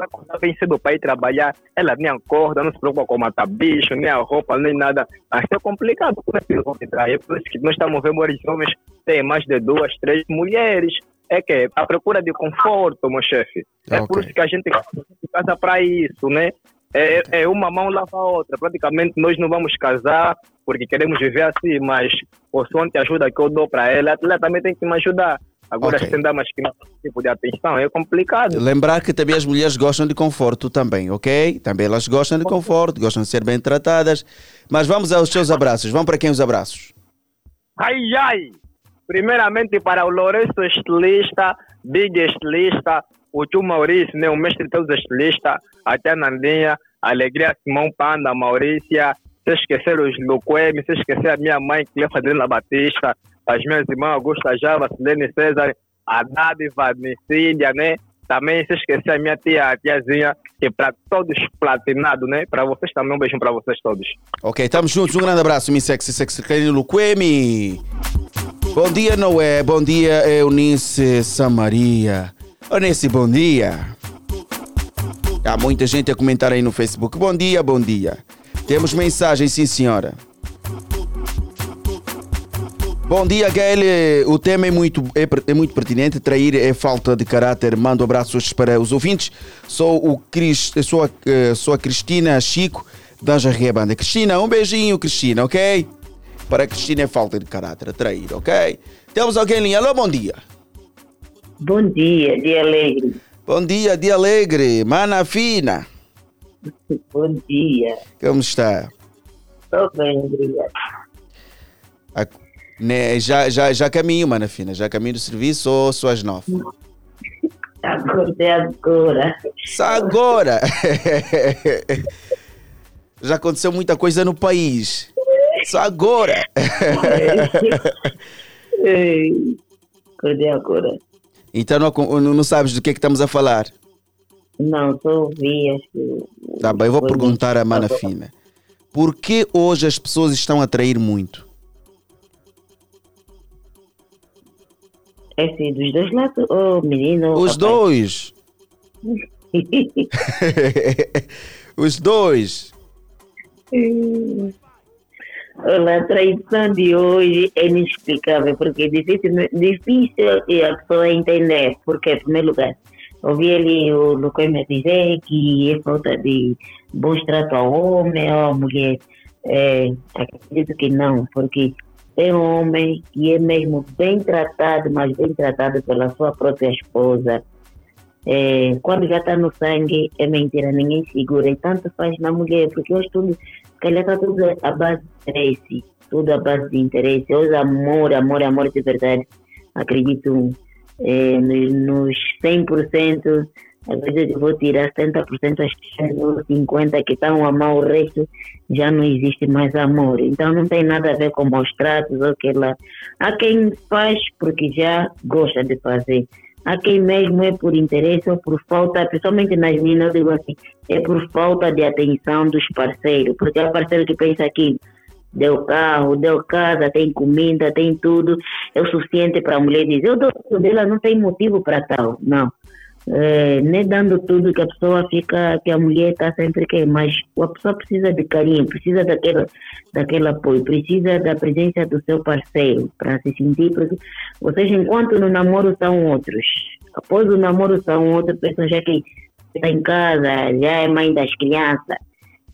S16: acordar bem cedo para ir trabalhar. Ela nem acorda, não se preocupa com matar bicho, nem a roupa, nem nada. Mas é complicado por que É por isso que nós estamos vendo os homens têm mais de duas, três mulheres. É que a procura de conforto, meu chefe. É por isso que a gente casa para isso, né? É, é uma mão lava a outra. Praticamente nós não vamos casar porque queremos viver assim, mas o som de ajuda que eu dou para ela, ela também tem que me ajudar. Agora,
S3: Ok.
S16: se tem damas que não têm esse tipo de atenção, é complicado.
S3: Lembrar que também as mulheres gostam de conforto também, ok? Também elas gostam de conforto, gostam de ser bem tratadas. Mas vamos aos seus abraços. Vamos para quem os abraços?
S16: Ai, ai! Primeiramente para o Lourenço estilista, Big estilista, o tio Maurício, né, o mestre de todos os estilistas, até a Nandinha, Alegria Simão Panda, Maurícia, se esquecer os Luquemi, se esquecer a minha mãe, Clefa Adriana Batista, as minhas irmãs Augusta Java, Silene César, a Dádiva, Nicília, né? Também se esquecer a minha tia, a tiazinha, que para todos platinados, né? Para vocês também, um beijinho para vocês todos.
S3: Ok, estamos juntos. Um grande abraço, Miss Sexy Sexy Carino Luquemi. Bom dia, Noé. Bom dia, Eunice Samaria. Eunice, bom dia. Há muita gente a comentar aí no Facebook. Bom dia, bom dia. Temos mensagem, sim, senhora. Bom dia, Gael. O tema é muito, é, é muito pertinente. Trair é falta de caráter. Mando abraços para os ouvintes. Sou, o Cris, sou, a, eh, sou a Cristina Chico, da Jarria Banda. Cristina, um beijinho, Cristina, ok? Para a Cristina é falta de caráter. Trair, ok? Temos alguém em linha. Alô, bom dia.
S17: Bom dia, dia alegre.
S3: Bom dia, dia alegre. Mana fina.
S17: Bom dia.
S3: Como está?
S17: Estou bem, obrigado.
S3: A- né, já, já, já caminho, mana fina. Já caminho do serviço ou só às nove?
S17: Acordei agora.
S3: Só agora. Já aconteceu muita coisa no país. Só agora.
S17: Ei, Acordei agora.
S3: Então não, não sabes do que é que estamos a falar.
S17: Não, só ouvi, acho que...
S3: Tá bem, eu vou
S17: Foi
S3: perguntar à mana
S17: Agora.
S3: fina. Por que hoje as pessoas estão a trair muito?
S17: É assim, dos dois lados, ô menino...
S3: Os dois. Os dois.
S17: Olha, a traição de hoje é inexplicável, porque é difícil, difícil a pessoa entender. Porque, em primeiro lugar, ouvi ali o me dizer que é falta de bons trato ao homem ou à mulher. É, acredito que não, porque tem um homem que é mesmo bem tratado, mas bem tratado pela sua própria esposa. É, quando já está no sangue, é mentira, ninguém segura. E tanto faz na mulher, porque hoje tudo, se calhar está tudo à base de interesse, tudo à base de interesse. Hoje amor, amor, amor de verdade. Acredito é, nos, nos 100%, às vezes eu vou tirar 70%, acho que nos 50% que estão a amar o resto, já não existe mais amor. Então não tem nada a ver com maus tratos ou que lá. Há quem faz porque já gosta de fazer. Há quem mesmo é por interesse ou por falta, principalmente nas meninas, eu digo assim, é por falta de atenção dos parceiros. Porque há parceiro que pensa que deu carro, deu casa, tem comida, tem tudo, é o suficiente para a mulher dizer, eu dou dela, não tem motivo para tal. Não. É, nem dando tudo que a pessoa fica, que a mulher está sempre que, mas a pessoa precisa de carinho, precisa daquele, daquele apoio, precisa da presença do seu parceiro para se sentir, porque vocês enquanto no namoro são outros, após o namoro são outros, pensam já que está em casa, já é mãe das crianças,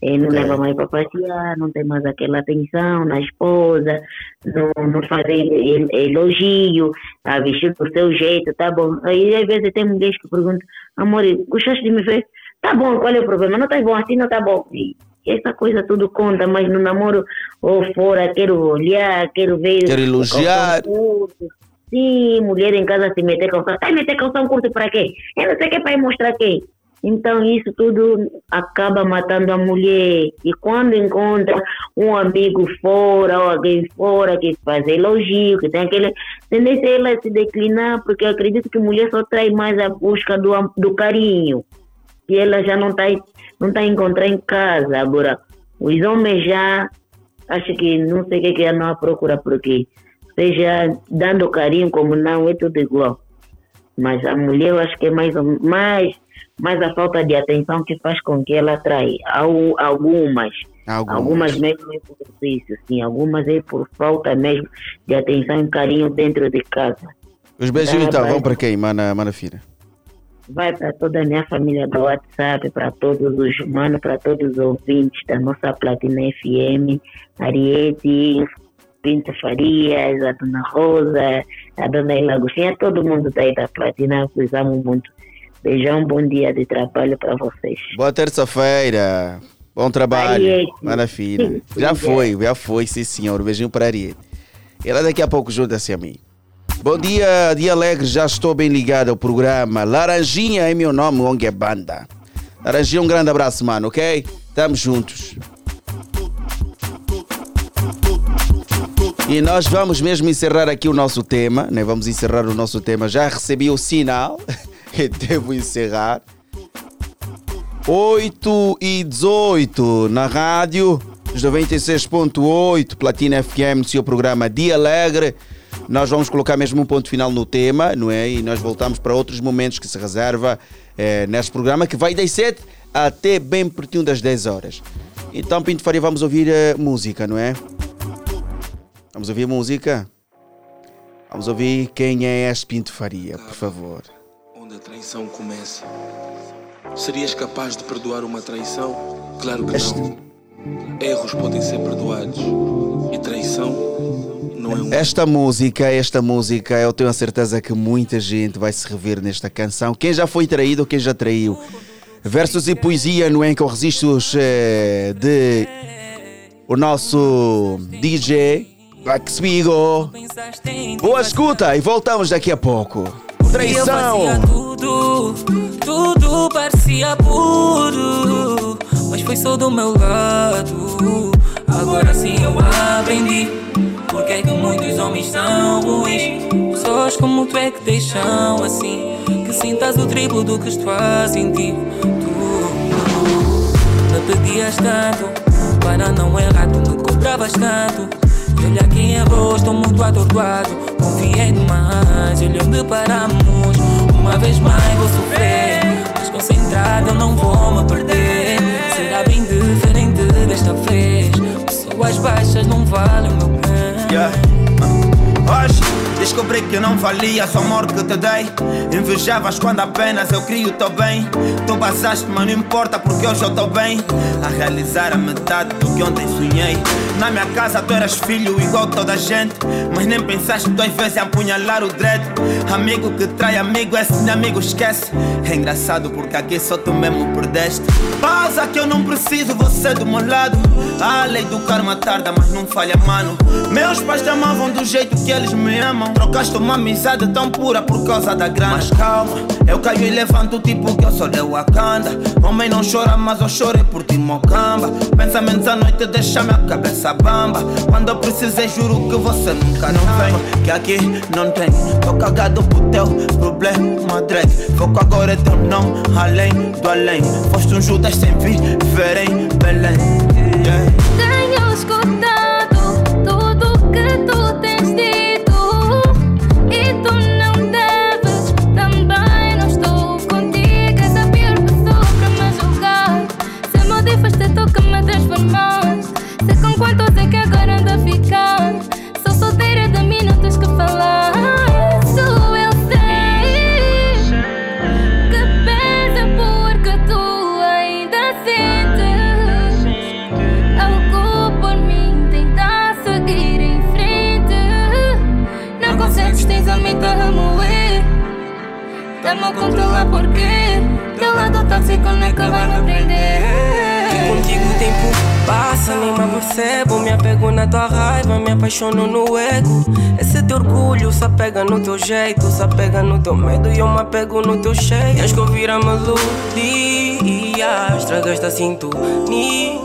S17: eh, não leva mais para passear, não tem mais aquela atenção na esposa, não, não fazer el- elogio, a vestir do seu jeito, tá bom. Aí às vezes tem mulheres que perguntam, amor, gostaste de me ver? Tá bom, qual é o problema? Não tá bom, assim não tá bom. E essa coisa tudo conta, mas no namoro ou fora, quero olhar, quero ver.
S3: Quero elogiar.
S17: Sim, mulher em casa se meter calção. Vai meter calção curto para quê? Eu não sei o que é para mostrar quê. Então isso tudo acaba matando a mulher. E quando encontra um amigo fora ou alguém fora que faz elogio, que tem aquele tendência a ela se declinar, porque eu acredito que mulher só traz mais a busca do, do carinho. E ela já não está não tá a encontrar em casa. Agora, os homens já acho que não sei o que é que andam à procura por aqui. Seja dando carinho como não, é tudo igual. Mas a mulher eu acho que é mais, mais mas a falta de atenção que faz com que ela trai. Al- Algumas,
S3: Algumas.
S17: algumas mesmo é por isso, sim, algumas é por falta mesmo de atenção e carinho dentro de casa.
S3: Os beijinhos
S17: Tá,
S3: então,
S17: vai.
S3: vão para quem, mana, mana Fina?
S17: Vai para toda a minha família do WhatsApp, para todos os humanos, para todos os ouvintes da nossa Platina FM, Ariete, Pinto Farias, a Dona Rosa, a Dona Ilagostinha, todo mundo daí da Platina, amo muito. Beijão, bom dia de trabalho para vocês.
S3: Boa terça-feira. Bom trabalho.
S17: Ariete.
S3: Fina. Já foi, já foi, sim senhor. Beijinho para Ariete. Ela daqui a pouco junta-se a mim. Bom dia, dia alegre, já estou bem ligado ao programa. Laranjinha é meu nome, onde é banda. Laranjinha, um grande abraço, mano, ok? Tamo juntos. E nós vamos mesmo encerrar aqui o nosso tema, né? Vamos encerrar o nosso tema. Já recebi o sinal, devo encerrar. 8 e 18 na rádio, os 96.8, Platina FM, seu programa Dia Alegre. Nós vamos colocar mesmo um ponto final no tema, não é? E nós voltamos para outros momentos que se reserva eh, neste programa, que vai das 7 até bem pertinho das 10 horas. Então, Pinto Faria, vamos ouvir eh, música, não é? Vamos ouvir música? Vamos ouvir quem é este Pinto Faria, por favor.
S18: Traição começa. Serias capaz de perdoar uma traição? Claro que não. Erros podem ser perdoados. E traição não é um.
S3: Esta música, esta música, eu tenho a certeza que muita gente vai se rever nesta canção. Quem já foi traído ou quem já traiu. Versos e poesia no Enco Registros de o nosso DJ Black Spigo. Boa escuta e voltamos daqui a pouco.
S1: Eu
S3: Traição!
S1: fazia tudo, tudo parecia puro, mas foi só do meu lado. Agora sim eu aprendi. Porque é que muitos homens são ruins? Pessoas como tu é que deixam assim. Que sintas o triplo do que estou a sentir. Tu me pedias tanto para não errar, tu me cobravas tanto. E olha quem errou, estou muito atordoado. Confiei demais, olha onde paramos. Uma vez mais vou sofrer, mas concentrado eu não vou me perder. Será bem diferente desta vez. Pessoas baixas não valem o meu bem.
S19: Yeah. Hoje descobri que não valia só amor que te dei. Invejavas quando apenas eu crio teu bem. Tu passaste, mas não importa porque hoje eu tô bem. A realizar a metade do que ontem sonhei. Na minha casa tu eras filho igual toda a gente. Mas nem pensaste duas vezes em apunhalar o dread. Amigo que trai amigo, esse amigo esquece. É engraçado porque aqui só tu mesmo perdeste. Pausa que eu não preciso, você do meu lado. A lei do karma tarda, mas não falha, mano. Meus pais te amavam do jeito que eles me amam. Trocaste uma amizade tão pura por causa da grana. Mas calma, eu caio e levanto tipo que eu sou de Wakanda. Homem não chora, mas eu chorei por ti, mocamba. Pensamentos à noite deixa minha cabeça bamba. Quando eu precisei, juro que você nunca não vem. Que aqui não tem, tô cagado pro teu problema, dread. Foco agora é teu não, além do além. Foste um Judas sem viver em Belém.
S1: Que
S20: tua raiva, me apaixono no ego. Esse teu orgulho se apega no teu jeito, se apega no teu medo e eu me apego no teu cheio. Tens que ouvir a melodia, estragaste a sintonia.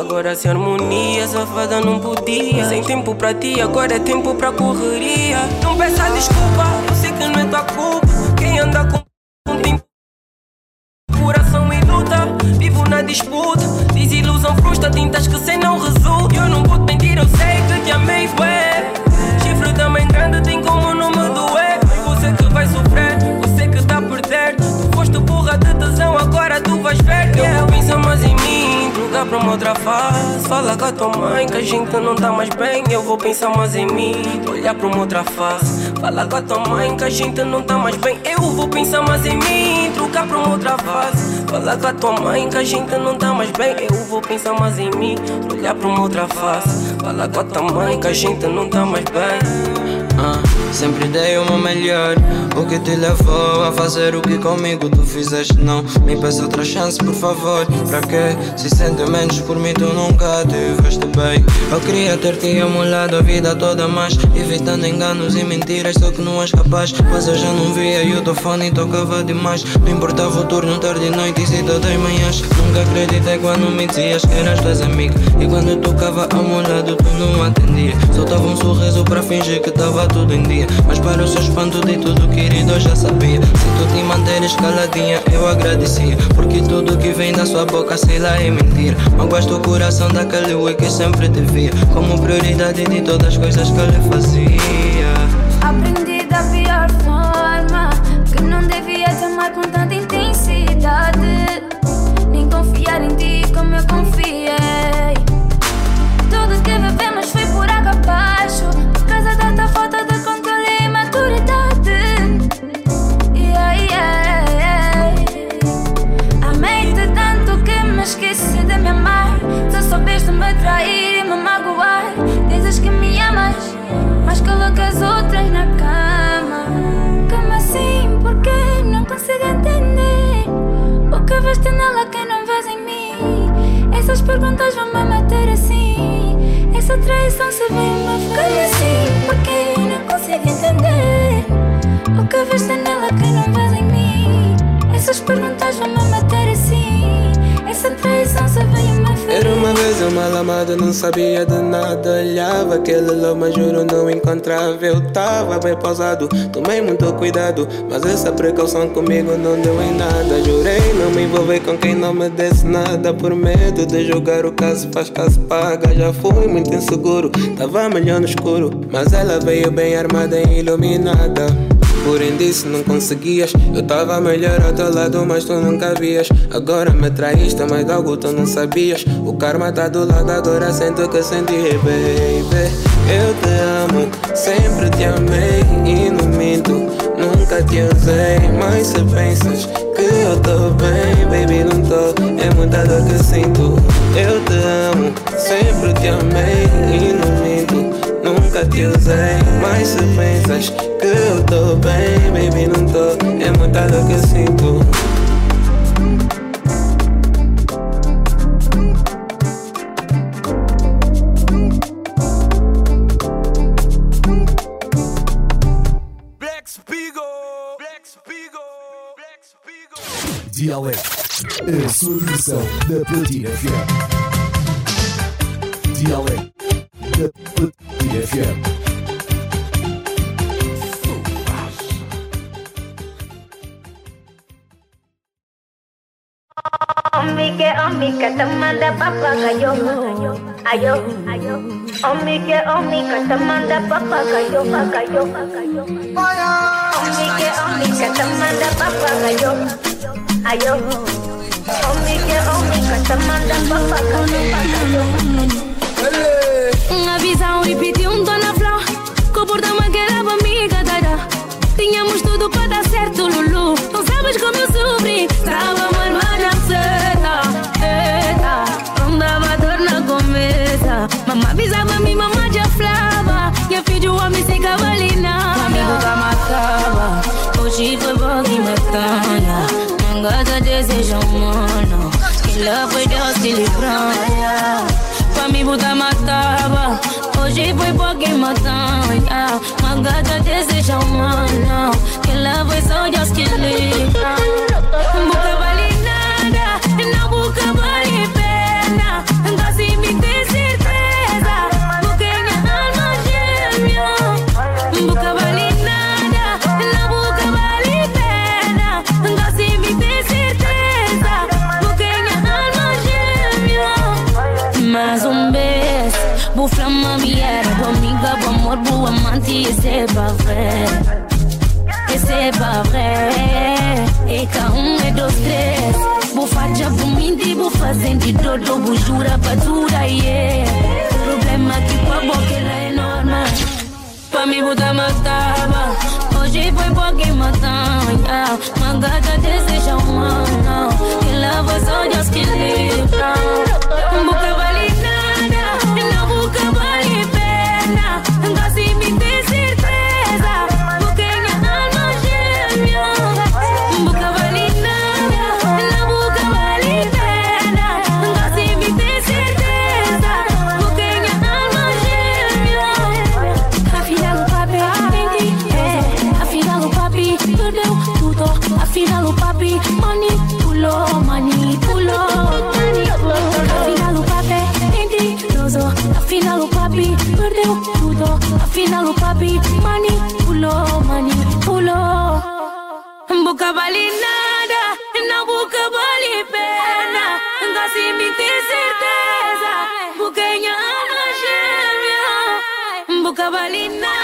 S20: Agora sem harmonia, safada não podia. Sem tempo pra ti, agora é tempo pra correria. Não peça desculpa, eu sei que não é tua culpa. Quem anda com pensar mais em mim. Olhar pra uma outra face. Fala com a tua mãe que a gente não tá mais bem. Eu vou pensar mais em mim. Trocar pra uma outra face. Fala com a tua mãe que a gente não tá mais bem. Eu vou pensar mais em mim. Olhar pra uma outra face. Fala com a tua mãe que a gente não tá mais bem.
S21: Ah, sempre dei o meu melhor. O que te levou a fazer o que comigo tu fizeste? Não me peça outra chance, por favor. Pra quê? Se sente menos por mim, tu nunca tiveste bem. Eu queria ter te amolado a vida toda, mas evitando enganos e mentiras, só que não és capaz. Mas eu já não via e o teu fone tocava demais. Não importava o turno, tarde e noite e cita das manhãs. Nunca acreditei quando me dizias que eras tuas amigas. E quando tocava amolado, tu não atendia. Soltava um sorriso para fingir que tava tudo em dia. Mas para o seu espanto de tudo, querido, eu já sabia. Se tu te manteres caladinha, eu agradecia. Porque tudo que vem da sua boca, sei lá, é mentira. Mas gosto do coração daquele ui que sempre te via. Como prioridade de todas as coisas que eu lhe fazia.
S1: Aprendi da pior forma Que não devia te amar com tanta intensidade Nem confiar em ti como eu confiei Essas perguntas vão me matar assim. Essa traição se vem me Como assim? Porque não consigo entender o que veste nela que não vês em mim. Essas perguntas vão me matar assim. Essa traição
S21: uma vez eu mal amado, não sabia de nada. Olhava aquele mas juro não encontrava. Eu tava bem pausado, tomei muito cuidado. Mas essa precaução comigo não deu em nada. Jurei não me envolver com quem não me desse nada. Por medo de jogar o caso, faz caso paga. Já fui muito inseguro, tava melhor no escuro. Mas ela veio bem armada e iluminada. Porém disse não conseguias. Eu tava melhor ao teu lado mas tu nunca vias. Agora me traíste mas algo tu não sabias. O karma tá do lado agora sinto que senti baby. Eu te amo, sempre te amei. E não minto Nunca te usei, mas se pensas que eu tô bem Baby não tô, é muita dor que sinto. Eu te amo, sempre te amei. E não minto Nunca te usei, mas se pensas que eu tô bem, baby, não tô. É muita dor que eu sinto.
S4: Dialeto, a sua versão da Platina FM. Dialeto da Platina FM.
S1: Omi que omi que te manda papagayo Ayo, ayo. Omi que omi que te manda papagayo Pagayo, pagayo Omi que omi que te manda papagayo Ayo. Omi que omi que te manda
S22: humano Que lá foi Deus que livrou Amigo da matava Hoje foi bom que me tanha Mangada deseja humano Que lá foi só Deus que livra c'est pas vrai Et c'est pas vrai Et quand um é dos três
S1: faja por mim, tipo fazendo de todo, bu jura pra dura, yeah. Problema que com a boca ela é normal. Pra mim botar matava Hoje foi porque matava yeah. Mangata deseja um ano Que lava só Deus que livra Boca vale assim me tem certeza. Buquenha na gêmea, buca
S5: balina.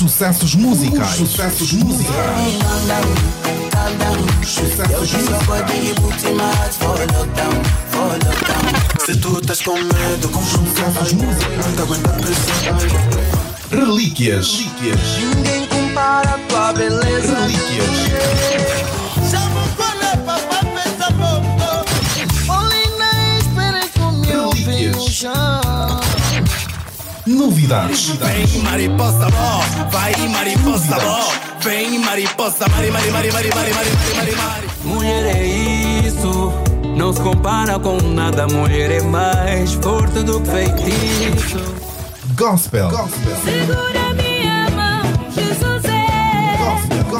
S5: Sucessos musicais. Os sucessos musicais. Sucessos
S23: Se tu estás com medo, com sucessos musicais, não aguenta a pressão.
S5: Relíquias.
S23: Ninguém compara a tua beleza.
S5: Relíquias. Novidades.
S23: Vem mariposa bó, vai mariposa bó. Vem mariposa, mari, mari, mari, mari, mari, mari, mari, mari, mari.
S14: Mulher é isso, não se compara com nada. Mulher é mais forte do que feitiço.
S5: Gospel.
S1: Segura minha mão, Jesus é.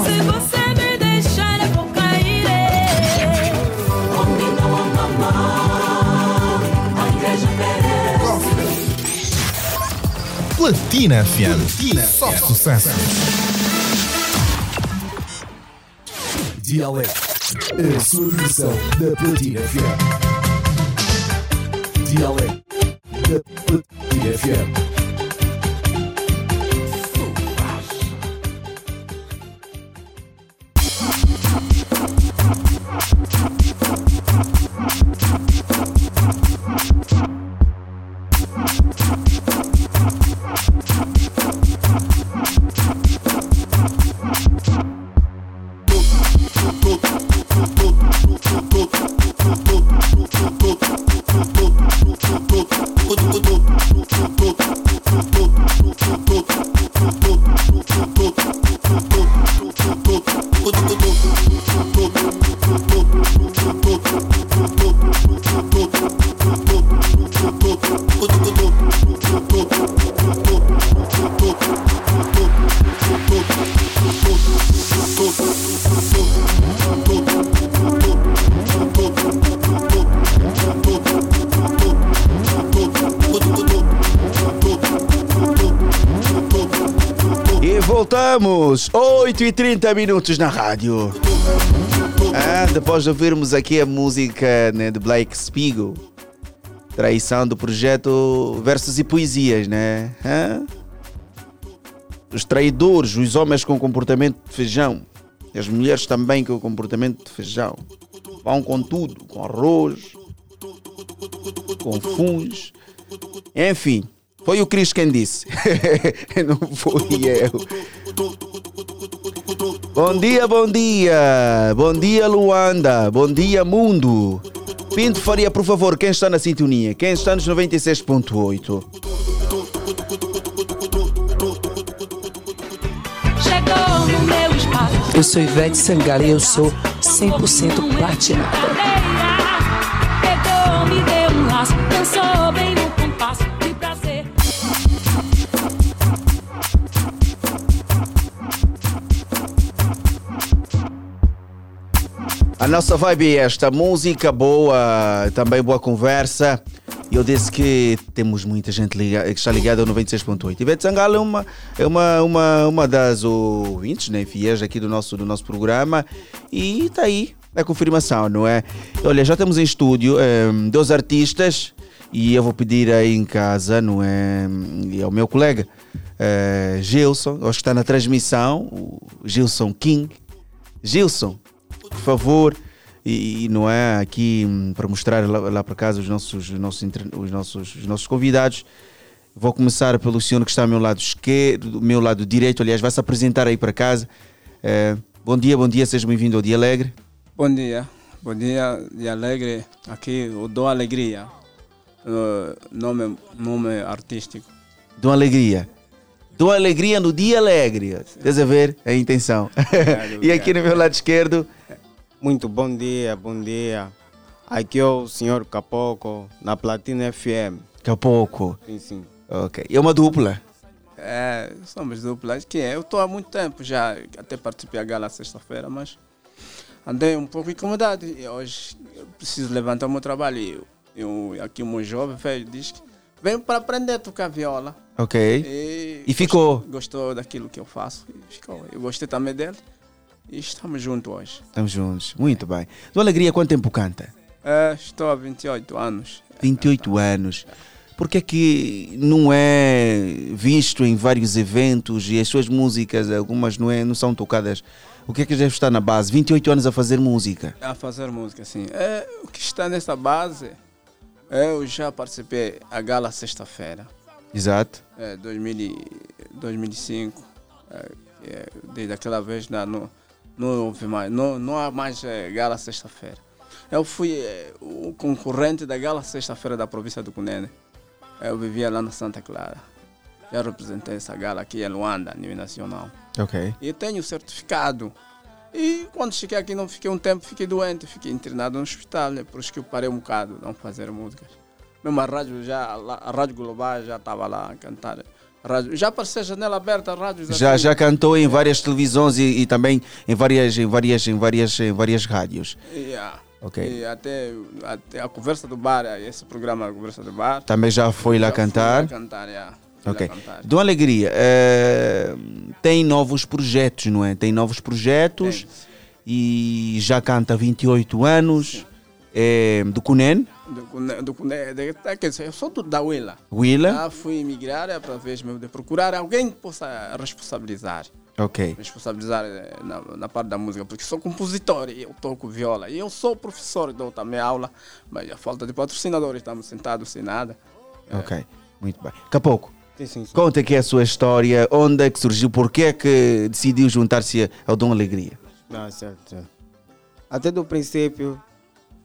S1: Se você
S5: Platina FM. Só sucesso.
S24: Dialeto. A sua versão da Platina FM. Dialeto. Da Platina FM.
S3: E voltamos, 8 e 30 minutos na rádio. Ah, depois de ouvirmos aqui a música né, de Blake Spiegel, traição do projeto Versos e Poesias, né? Os traidores, os homens com comportamento de feijão, e as mulheres também com comportamento de feijão, vão com tudo, com arroz, com funs, enfim. Foi o Cris quem disse. Não fui eu. Bom dia, bom dia. Bom dia, Luanda. Bom dia, mundo. Pinto Faria, por favor, quem está na sintonia? Quem está nos 96.8?
S1: Chegou no meu espaço.
S25: Eu sou Ivete Sangalo e eu sou 100% platinada.
S1: Pegou, me deu um laço, dançou
S3: A nossa vibe é esta: música boa, também boa conversa. Eu disse que temos muita gente liga, que está ligada ao 96.8. Ivete Sangalo é uma, é uma, uma, uma das ouvintes, né, fiéis aqui do nosso, do nosso programa. E está aí a confirmação, não é? Olha, já temos em estúdio um, dois artistas e eu vou pedir aí em casa, não é? E ao meu colega eh, Gilson, acho que está na transmissão, o Gilson King. Gilson, por favor, e, e não é aqui hum, para mostrar lá, lá para casa os nossos, os, nossos, os, nossos, os nossos convidados. Vou começar pelo senhor que está ao meu lado esquerdo, do meu lado direito, aliás, vai se apresentar aí para casa. Eh, bom dia, bom dia, seja bem-vindo ao Dia Alegre.
S26: Bom dia, bom dia de alegre. Aqui o Do Alegria, uh, nome, nome artístico.
S3: Dom Alegria. Dom Alegria no Dia Alegre. Estás a ver a intenção. e aqui no meu lado esquerdo,
S27: Muito bom dia, bom dia. Aqui é o senhor Capoco, na Platina FM.
S3: Capoco.
S27: Sim, sim.
S3: Ok. É uma dupla.
S26: É, somos duplas. Que é, eu estou há muito tempo já, até participei da gala sexta-feira, mas andei um pouco incomodado. E hoje eu preciso levantar o meu trabalho. E eu, eu, aqui meu jovem velho diz que venho para aprender a tocar viola.
S3: Ok.
S26: E,
S3: E ficou?
S26: Gostou, gostou daquilo que eu faço. E ficou. Eu gostei também dele. Estamos juntos hoje.
S3: Estamos juntos. Muito bem. Dom Alegria, quanto tempo canta?
S26: É, estou há 28 anos.
S3: 28 anos. Por que é que não é visto em vários eventos e as suas músicas, algumas não, é, não são tocadas? O que é que deve estar na base? 28 anos a fazer música.
S26: A fazer música, sim. É, o que está nessa base, eu já participei da gala sexta-feira.
S3: Exato.
S26: É, 2000, e- 2005. É, é, desde aquela vez não, não, não houve mais, não, não há mais é, gala sexta-feira. Eu fui é, o concorrente da gala sexta-feira da província do Cunene. Eu vivia lá na Santa Clara. Já representei essa gala aqui em Luanda, a nível nacional.
S3: Ok.
S26: E tenho certificado. E quando cheguei aqui, não fiquei um tempo, fiquei doente, fiquei internado no hospital. É por isso que eu parei um bocado não fazer músicas. Mesmo a rádio, já, a Rádio Global já estava lá a cantar. Rádio, já apareceu a janela aberta, rádio
S3: Já, já cantou em várias televisões e, e também em várias, em várias, em várias, em várias rádios.
S26: Yeah. E até, até a conversa do bar, esse programa, a conversa do bar.
S3: Também já foi lá
S26: já fui
S3: cantar?
S26: lá cantar, yeah. Fui
S3: Ok.
S26: cantar.
S3: Dom Alegria, eh, tem novos projetos, não é? Tem novos projetos e já canta há 28 anos. É, do Cunen,
S26: Do, Cune- do, de- de- quer dizer, eu sou do, da Willa.
S3: Willa.
S26: Já fui emigrar é para vez mesmo de procurar alguém que possa responsabilizar.
S3: Ok.
S26: Responsabilizar eh, na, na parte da música, porque sou compositor e eu toco viola. E eu sou professor, dou também aula, mas a falta de patrocinadores, estamos sentados sem nada.
S3: Ok, muito bem. Daqui a pouco,
S27: Sim, sim, sim.
S3: conta aqui a sua história, onde é que surgiu, porquê é que decidiu juntar-se ao Dom Alegria?
S27: Ah, certo, certo. Até do princípio,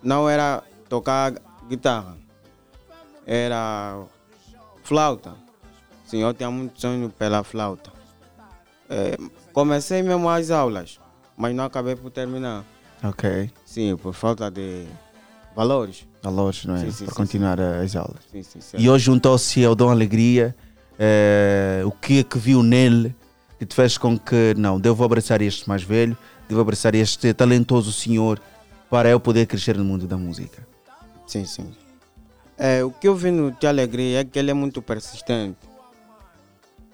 S27: não era tocar guitarra, era flauta. Sim, eu tinha muito sonho pela flauta. Eh, comecei mesmo as aulas, mas não acabei por terminar.
S3: Ok.
S27: Sim, por falta de valores.
S3: Valores, não é?
S27: Sim, sim,
S3: Para
S27: sim,
S3: continuar as aulas.
S27: Sim, sim.
S3: E hoje juntou-se ao Dom Alegria. eh, o que é que viu nele que te fez com que, não, devo abraçar este mais velho, devo abraçar este talentoso senhor para eu poder crescer no mundo da música?
S27: Sim, sim. É, o que eu vi no Tia Alegria é que ele é muito persistente.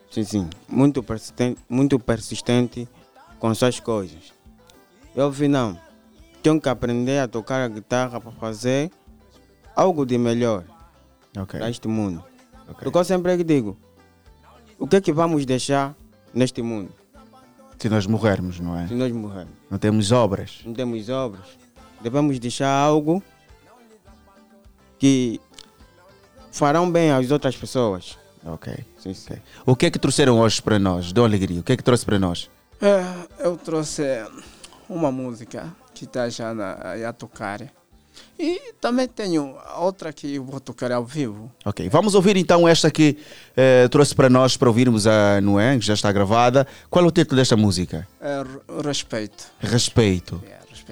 S27: Sim, sim. Muito persistente, muito persistente com suas coisas. Eu vi, não. Tenho que aprender a tocar a guitarra para fazer algo de melhor
S3: Ok.
S27: para este mundo. Porque eu sempre digo, o que é que vamos deixar neste mundo
S3: Se nós morrermos, não é?
S27: se nós morrermos?
S3: Não temos obras.
S27: Não temos obras. Devemos deixar algo que farão bem às outras pessoas.
S3: Ok.
S27: Sim, sim.
S3: O que é que trouxeram hoje para nós, Dom Alegria? O que é que trouxe para nós?
S26: É, eu trouxe uma música que está já na, a tocar. E também tenho outra que eu vou tocar ao vivo.
S3: Ok, vamos ouvir então esta que eh, trouxe para nós para ouvirmos a Noé, que já está gravada. Qual é o título desta música?
S26: É, re- respeito.
S3: Respeito.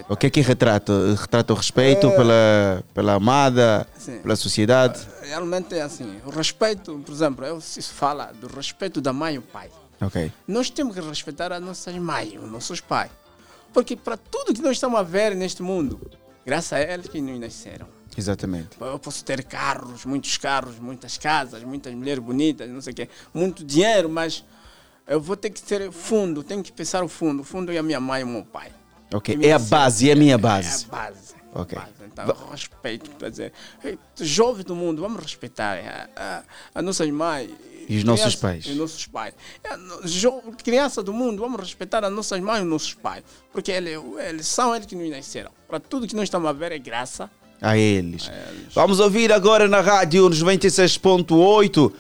S3: O que é que retrata? Retrata o respeito
S26: É.
S3: pela, pela amada,
S26: Sim.
S3: pela sociedade?
S26: Realmente é assim. O respeito, por exemplo, eu se fala do respeito da mãe e o pai.
S3: Ok.
S26: Nós temos que respeitar as nossas mães, os nossos pais. Porque para tudo que nós estamos a ver neste mundo, graças a eles que nos nasceram.
S3: Exatamente.
S26: Eu posso ter carros, muitos carros, muitas casas, muitas mulheres bonitas, não sei o quê, muito dinheiro, mas eu vou ter que ter fundo, tenho que pensar o fundo. O fundo é a minha mãe e o meu pai.
S3: Ok, é a base, é a minha base.
S26: É a base.
S3: Ok.
S26: Então, respeito, quer dizer, eh, jovens do mundo, vamos respeitar a, a, a nossas mães.
S3: E os nossos
S26: crianças-
S3: pais.
S26: E os nossos pais. Jo- Criança do mundo, vamos respeitar as nossas mães e os nossos pais. Porque eles, eles são eles que nos nasceram. Para tudo que nós estamos a ver é graça.
S3: A eles. Vamos ouvir agora na rádio nos 96.8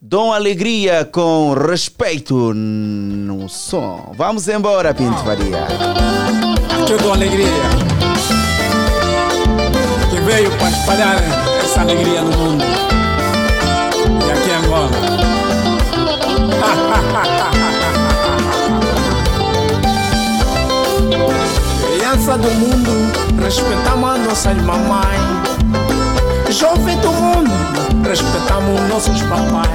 S3: Dom Alegria com respeito no som. Vamos embora, Pinto Faria.
S26: Eu dou alegria. Que veio para espalhar essa alegria no mundo. E aqui em Angola. Criança do mundo, respeitamos as nossas mamães. Jovem do mundo, respeitamos nossos papais.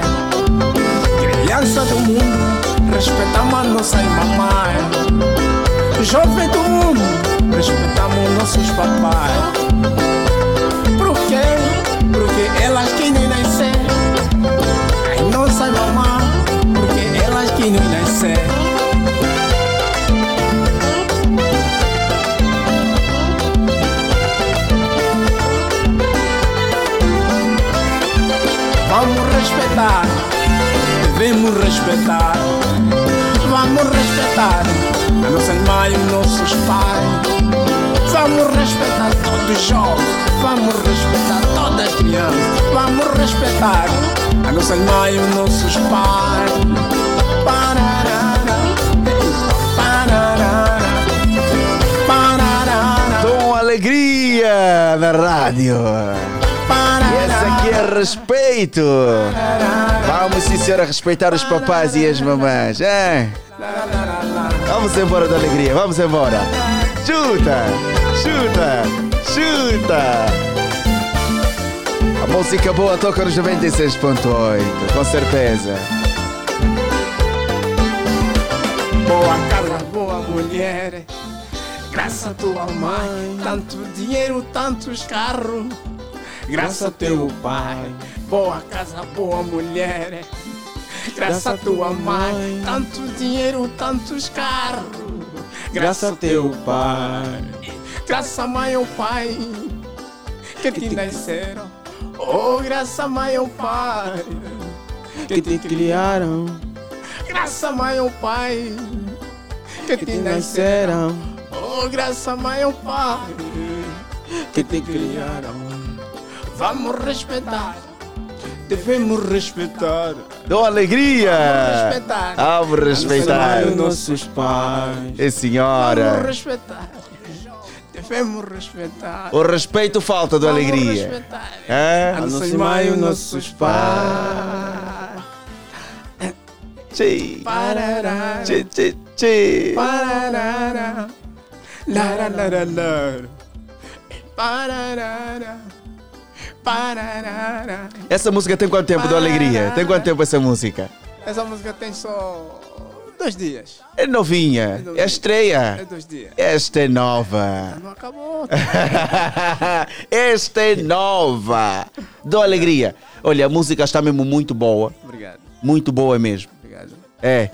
S26: Criança do mundo, respeitamos as nossas mamães. Jovem do mundo, respeitamos nossos papais. Por quê? Porque elas que nos nasceram. As nossas mamães, porque elas que nos nasceram. Vamos respeitar, devemos respeitar. Vamos respeitar a nossas mães e os nossos pais. Vamos respeitar todos os jovens. Vamos respeitar todas as crianças. Vamos respeitar a nossas mães e os nossos pais.
S3: Dom Alegria na rádio. E esse aqui é respeito. Vamos, sim, senhora, respeitar os papais e as mamães. É. Vamos embora da alegria, vamos embora. Chuta, chuta, chuta. A música boa toca nos 96.8, com certeza.
S26: Boa casa, boa mulher. Graças a tua mãe, tanto dinheiro, tantos carros. Graças a teu pai, boa casa, boa mulher. Graças a tua mãe, tanto dinheiro, tantos carros. Graças a teu pai, graças a mãe e ao pai que te nasceram. Oh, graças a mãe e ao pai que te criaram. Graças a mãe e ao pai que te nasceram. Oh, graças a mãe e ao pai que te criaram. Vamos respeitar, devemos respeitar.
S3: Dom Alegria.
S26: Vamos respeitar.
S3: Vamos respeitar.
S26: Os nossos pais.
S3: É, senhora.
S26: Vamos respeitar. Devemos respeitar.
S3: O respeito falta do
S26: Vamos
S3: Alegria.
S26: respeitar.
S3: É?
S26: A nossa mãe e os nossos pais.
S3: Tchê.
S26: Parará.
S3: Tchê, tchê, tchê.
S26: Parará. Lara, lara, lara. Parará.
S3: Essa música tem quanto tempo do Alegria? Tem quanto tempo essa música?
S26: Essa música tem só dois dias.
S3: É novinha. É estreia.
S26: É dois dias.
S3: Esta é nova.
S26: Não acabou.
S3: Esta é nova. Do Alegria. Olha, a música está mesmo muito boa.
S26: Obrigado.
S3: Muito boa mesmo.
S26: Obrigado.
S3: É.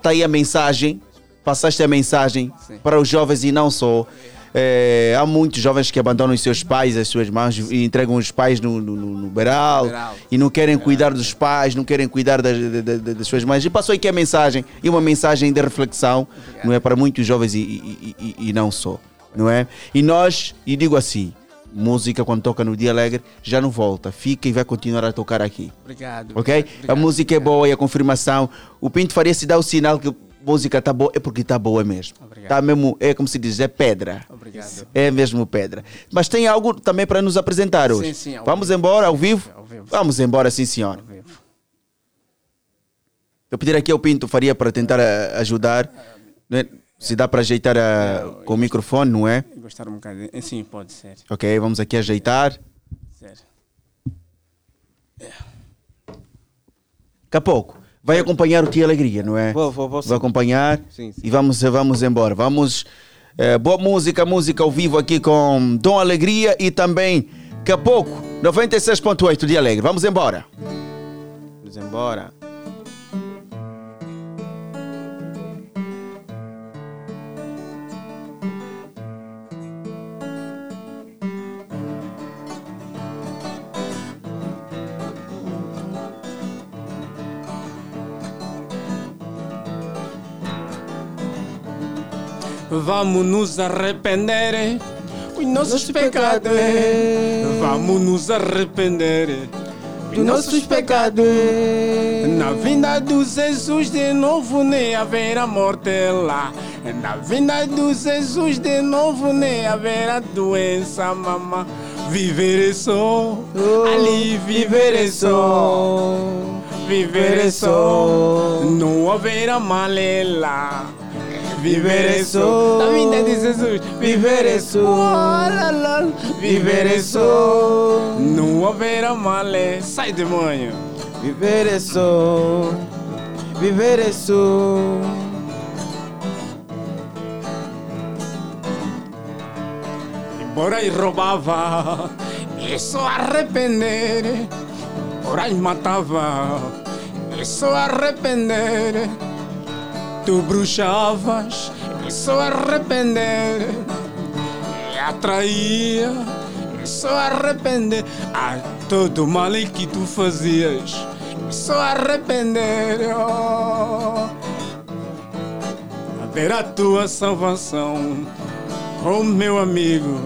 S3: Tá aí a mensagem. Passaste a mensagem
S26: Sim.
S3: para os jovens e não só. É, há muitos jovens que abandonam os seus pais, as suas mães e entregam os pais no, no, no- beral
S26: Beral.
S3: e não querem cuidar dos pais, não querem cuidar das, da- da- das suas mães. E passou aqui a mensagem, e uma mensagem de reflexão, não é? Para muitos jovens e, e- e- e- não só, não é? E nós, e digo assim, música quando toca no Dia Alegre já não volta, fica e vai continuar a tocar aqui.
S26: Obrigado.
S3: Ok? a música é boa e a confirmação. O Pinto Faria se dá o sinal que música está boa, é porque está boa mesmo. Está mesmo, é como se diz, é pedra.
S26: Obrigado.
S3: É mesmo pedra. Mas tem algo também para nos apresentar hoje.
S26: Sim, sim, ao
S3: Vamos embora ao vivo?
S26: vivo.
S3: Vamos embora, sim, senhor. Eu pedir aqui ao Pinto Faria para tentar eh, ajudar. né? Se dá para ajeitar eh, com o microfone, não é?
S26: Gostaram um bocadinho? Sim, pode ser.
S3: Ok, vamos aqui ajeitar.
S26: Sério.
S3: Daqui a pouco. Vai acompanhar o Tia Alegria, não é?
S27: Vou, vou, vou.
S3: Vai acompanhar
S27: Sim, sim.
S3: e vamos, vamos embora. Vamos. eh, boa música, música ao vivo aqui com Dom Alegria e também Daqui a pouco, 96.8 de Alegre. Vamos embora.
S27: Vamos embora.
S26: Vamos nos arrepender os nossos pecados. Vamos nos arrepender
S27: Dos nossos pecados.
S26: Na vinda do Jesus de novo nem haverá morte lá. Na vinda do Jesus de novo nem haverá doença, mamã. Viver é só, ali viver é só, viver é só, não haverá mal Viver é só, na vinda de Jesus, viver é só, lá, lá, viver é só, não haverá mal. Sai demônio.
S27: Viver é só. Viver é só.
S26: Embora e roubava, e só arrepender. Embora e matava, e só arrepender. Tu bruxavas, e só arrepender. E atraía, e só arrepender. A todo mal que tu fazias, e só arrepender. Oh. Haverá tua salvação. Oh meu amigo,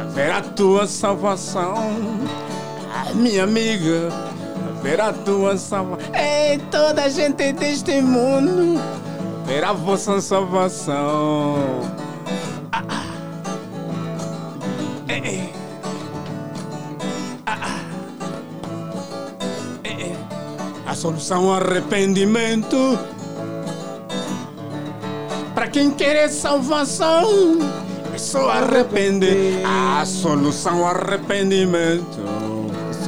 S26: haverá tua salvação. Ah, minha amiga, haverá tua salvação. Ei, toda a gente deste mundo, verá vossa salvação. Ah, ah. Ei, ei. Ah, ah. Ei, ei. A solução é arrependimento. Pra quem quer salvação, é só arrepender. A solução arrependimento.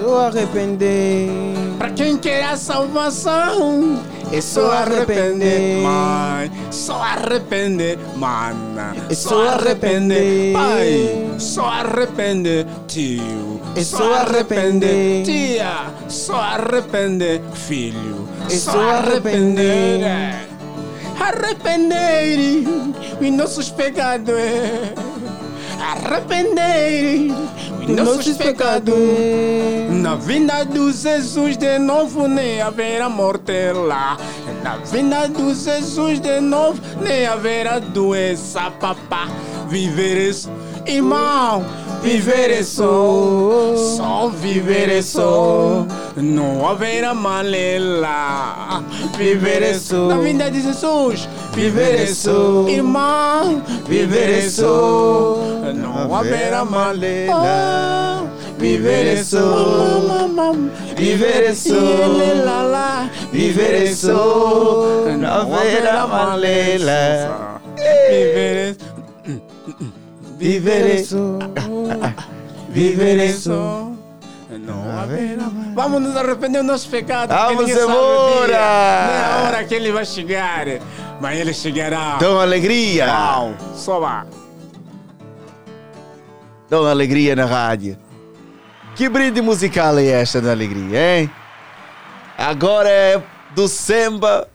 S27: Só arrepender.
S26: Pra quem quer a salvação, é só arrepender. Mãe, só arrepender. Mana,
S27: É só arrepender.
S26: Pai, só arrepender. Tio,
S27: É só arrepender.
S26: Tia, só arrepender. Filho, só
S27: só
S26: arrepender.
S27: arrepender.
S26: Arrepender os nossos pecados. Arrepender os nossos pecados. Na vinda do Jesus de novo nem haverá morte lá. Na vinda do Jesus de novo nem haverá doença, papá. Viver isso, irmão. Viver é só, só viver é só. Não haverá mal lá. Viver é só. Na vinda de Jesus, viver é só. Irmão, viver só. Não haverá mal lá. Viver só. Viver só. Viver só. Não haverá mal lá. Viver é
S27: Viver é só.
S26: Viver é só. Não haverá. Vamos nos arrepender dos nossos pecados.
S3: Vamos embora.
S26: dia, Nem a hora que ele vai chegar. Mas ele chegará.
S3: Dão alegria.
S26: Uau, só lá.
S3: Dão alegria na rádio. Que brinde musical é esta da alegria, hein? Agora é do samba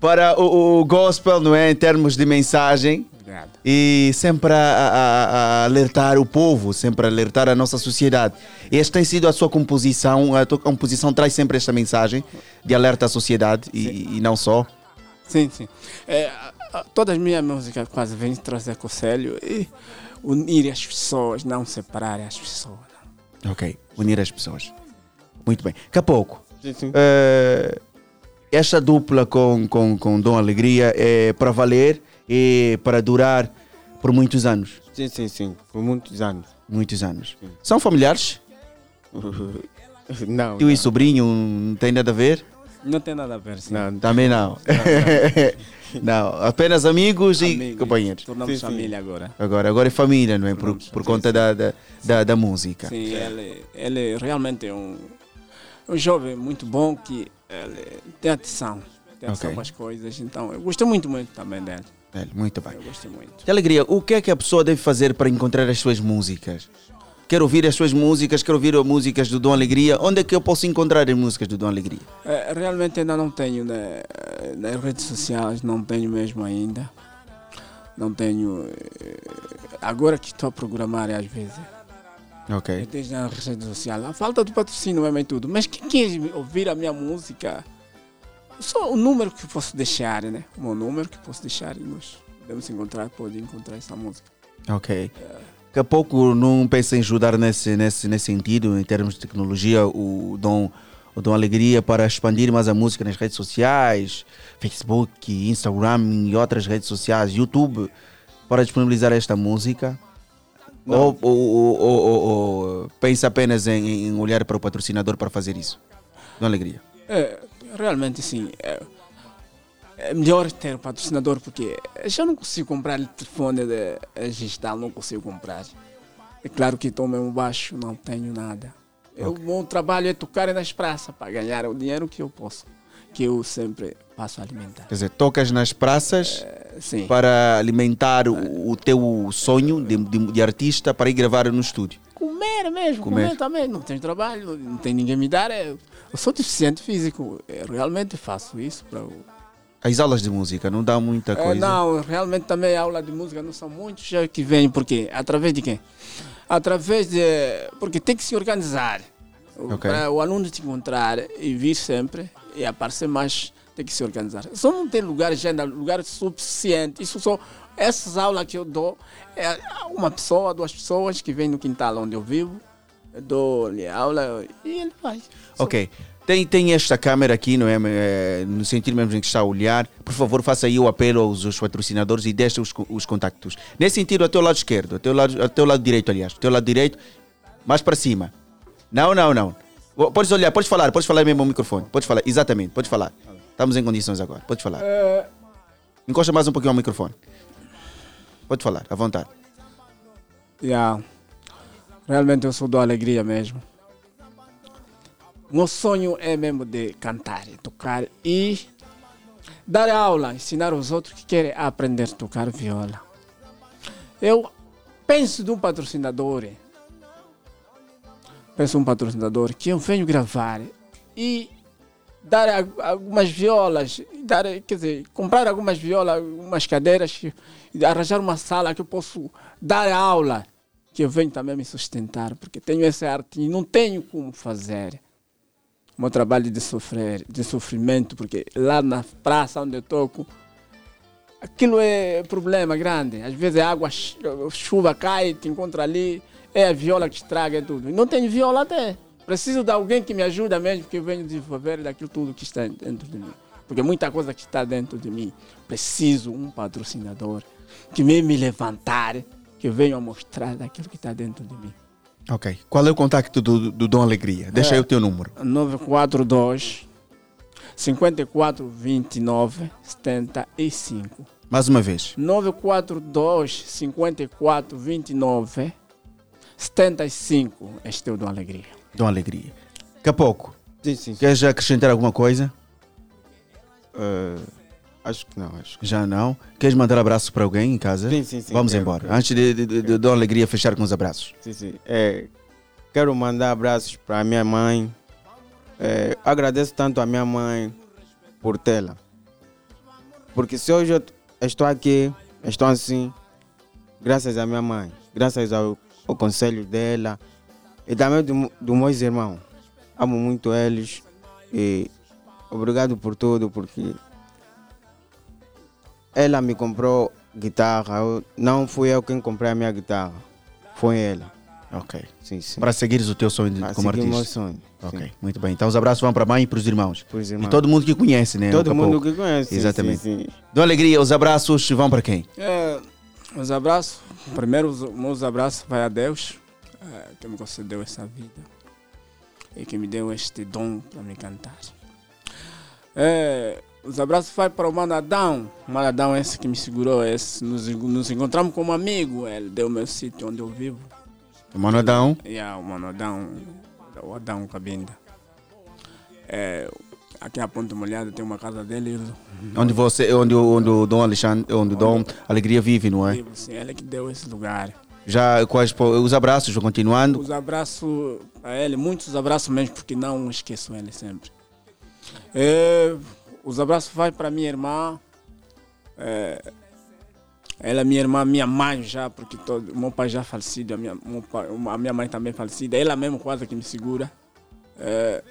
S3: para o, o gospel, não é? Em termos de mensagem.
S26: Obrigado.
S3: E sempre a, a- a alertar o povo, sempre a alertar a nossa sociedade. Esta tem sido a sua composição, a tua composição traz sempre esta mensagem de alerta à sociedade e, e não só.
S26: Sim, sim. É, todas as minhas músicas quase vêm trazer conselho e unir as pessoas, não separar as pessoas.
S3: Ok, unir as pessoas. Muito bem. Daqui a pouco,
S27: Sim, sim.
S3: eh, esta dupla com, com, com Dom Alegria é para valer e para durar por muitos anos.
S27: Sim, sim, sim. Por muitos anos.
S3: Muitos anos. São familiares?
S27: Não.
S3: Tio e sobrinho não tem nada a ver?
S26: Não tem nada a ver, sim.
S27: Não.
S3: Também não. não, apenas amigos, e
S26: Amigos.
S3: companheiros.
S26: Tornamos
S27: Sim, sim.
S26: família agora.
S3: Agora, agora é família, não é? Por, por conta da, da, da, da música.
S26: Sim, ele, ele realmente é um, um jovem muito bom que ele tem atenção. Tem atenção
S3: Ok.
S26: para as coisas. Então, eu gosto muito, muito também dele.
S3: Velho, muito bem.
S26: Eu gosto muito.
S3: Que alegria. O que é que a pessoa deve fazer para encontrar as suas músicas? quero ouvir as suas músicas, quero ouvir as músicas do Dom Alegria. Onde é que eu posso encontrar as músicas do Dom Alegria?
S26: É, realmente ainda não tenho né, nas redes sociais, não tenho mesmo ainda. Não tenho. eh, Agora que estou a programar às vezes.
S3: Ok.
S26: Tenho nas redes sociais. A falta de patrocínio mesmo e tudo. Mas quem quer ouvir a minha música, só o número que eu posso deixar, né? O meu número que eu posso deixar e nós podemos encontrar, pode encontrar essa música.
S3: Ok. Daqui a pouco não pensa em ajudar nesse, nesse, nesse sentido, em termos de tecnologia, o Dom, o Dom Alegria para expandir mais a música nas redes sociais, Facebook, Instagram e outras redes sociais, YouTube, para disponibilizar esta música? Ou, ou- ou- ou pensa apenas em, em olhar para o patrocinador para fazer isso? Dom Alegria.
S26: É, realmente sim. É, é melhor ter um patrocinador porque eu já não consigo comprar telefone de eh, digital, não consigo comprar. É claro que estou mesmo baixo, não tenho nada. Eu, O meu trabalho é tocar nas praças para ganhar o dinheiro que eu posso, que eu sempre passo a alimentar.
S3: Quer dizer, tocas nas praças
S26: sim.
S3: para alimentar o, o teu sonho de, de- de artista para ir gravar no estúdio.
S26: Comer mesmo,
S3: Comer.
S26: comer, também. Não tenho trabalho, não tem ninguém me dar. é- Eu sou deficiente físico, eu realmente faço isso para o
S3: As aulas de música não dá muita
S26: É,
S3: coisa.
S26: não, realmente também aula de música não são muitos já que vêm, porque através de quem? Através de. Porque tem que se organizar. O-
S3: Ok.
S26: Para o aluno te encontrar e vir sempre e aparecer mais, tem que se organizar. Só não tem lugar agenda, lugar suficiente. Isso só. Essas aulas que eu dou é uma pessoa, duas pessoas que vêm no quintal onde eu vivo, dou-lhe aula e ele faz.
S3: Ok. Tem, tem esta câmera aqui, não é? É, No sentido mesmo em que está a olhar. Por favor, faça aí o apelo aos, aos patrocinadores e deixe os, os contactos. Nesse sentido, até o lado esquerdo, até o lado, até o lado direito, aliás. Até o lado direito, mais para cima. Não, não, não. Podes olhar, podes falar, podes falar mesmo ao microfone. Podes falar, exatamente, podes falar. Estamos em condições agora, podes falar.
S26: É,
S3: Encosta mais um pouquinho ao microfone. Pode falar, à vontade.
S26: Yeah. Realmente eu sou da alegria mesmo. Meu sonho é mesmo de cantar, tocar e dar aula, ensinar os outros que querem aprender a tocar viola. Eu penso de um patrocinador, penso um patrocinador que eu venho gravar e dar algumas violas, dar, quer dizer, comprar algumas violas, algumas cadeiras, arranjar uma sala que eu posso dar aula, que eu venho também me sustentar, porque tenho essa arte e não tenho como fazer. O meu trabalho de sofrer, de sofrimento, porque lá na praça onde eu toco, aquilo é problema grande. Às vezes a água, ch- chuva cai, te encontra ali, é a viola que estraga tudo. E não tenho viola até. Preciso de alguém que me ajude mesmo, porque eu venho desenvolver daquilo tudo que está dentro de mim. Porque muita coisa que está dentro de mim, preciso um patrocinador que venha me levantar, que venha a mostrar daquilo que está dentro de mim.
S3: Ok. Qual é o contacto do, do Dom Alegria? Deixa
S26: É.
S3: aí o teu número.
S26: 942 54 29 75.
S3: Mais uma vez.
S26: 942 54 29 75. Este é o do Alegria.
S3: Dom Alegria. Daqui a pouco.
S27: Sim, sim.
S3: Queres acrescentar alguma coisa?
S27: Eh, acho que não, acho que
S3: Já não. Queres mandar abraço para alguém em casa?
S27: Sim, sim, sim,
S3: Vamos
S27: quero,
S3: embora.
S27: quero.
S3: Antes de, de, de, de Alegria fechar com os abraços.
S27: Sim, sim. É, quero mandar abraços para minha mãe. É, agradeço tanto a minha mãe por tê-la. Porque se hoje eu estou aqui, estou assim, graças à minha mãe, graças ao, ao conselho dela e também do, dos meus irmãos. Amo muito eles e obrigado por tudo, porque ela me comprou guitarra. Eu, não fui eu quem comprei a minha guitarra, foi ela.
S3: Ok.
S27: Sim, sim.
S3: Para seguires o teu sonho de,
S27: Para
S3: como
S27: seguir o
S3: artista.
S27: meu sonho,
S3: Ok,
S27: sim.
S3: muito bem. Então os abraços vão para a mãe e para os irmãos.
S27: Para os
S3: E
S27: irmãos.
S3: todo mundo que conhece, né?
S27: Todo mundo
S3: pouco.
S27: que conhece,
S3: Exatamente.
S27: sim, sim.
S3: Dom Alegria, os abraços vão para quem?
S26: É, os abraços. Primeiro, os meus abraços vai a Deus, é, que me concedeu essa vida e que me deu este dom para me cantar. É, os abraços vai para o Mano Adão. O Mano Adão é esse que me segurou. Esse, nos, nos encontramos como amigo. Ele deu meu sítio onde eu vivo.
S3: O Mano Adão.
S26: Yeah, o Mano Adão, o Adão Cabinda. É, aqui a Ponte Molhada tem uma casa dele.
S3: Onde você, onde, o- onde o Dom Alexandre, onde o Dom Alegria vive, não é?
S26: Vivo, sim, ele que deu esse lugar.
S3: Já quais os abraços continuando.
S26: Os abraços a ele, muitos abraços mesmo, porque não esqueço ele sempre. É, os abraços vai para minha irmã. É, ela é minha irmã, minha mãe já, porque todo, meu pai já falecido, a minha, pai- a minha mãe também falecida. Ela mesmo quase que me segura. É,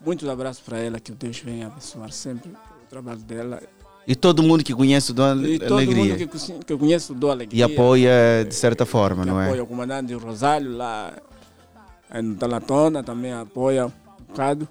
S26: muitos abraços para ela, que o Deus venha abençoar sempre o trabalho dela.
S3: E todo mundo que conhece dá
S26: E todo
S3: alegria.
S26: mundo que, que eu conheço alegria.
S3: E apoia de certa forma, não é?
S26: apoia o comandante Rosário lá eh, no Talatona, também apoia um bocado.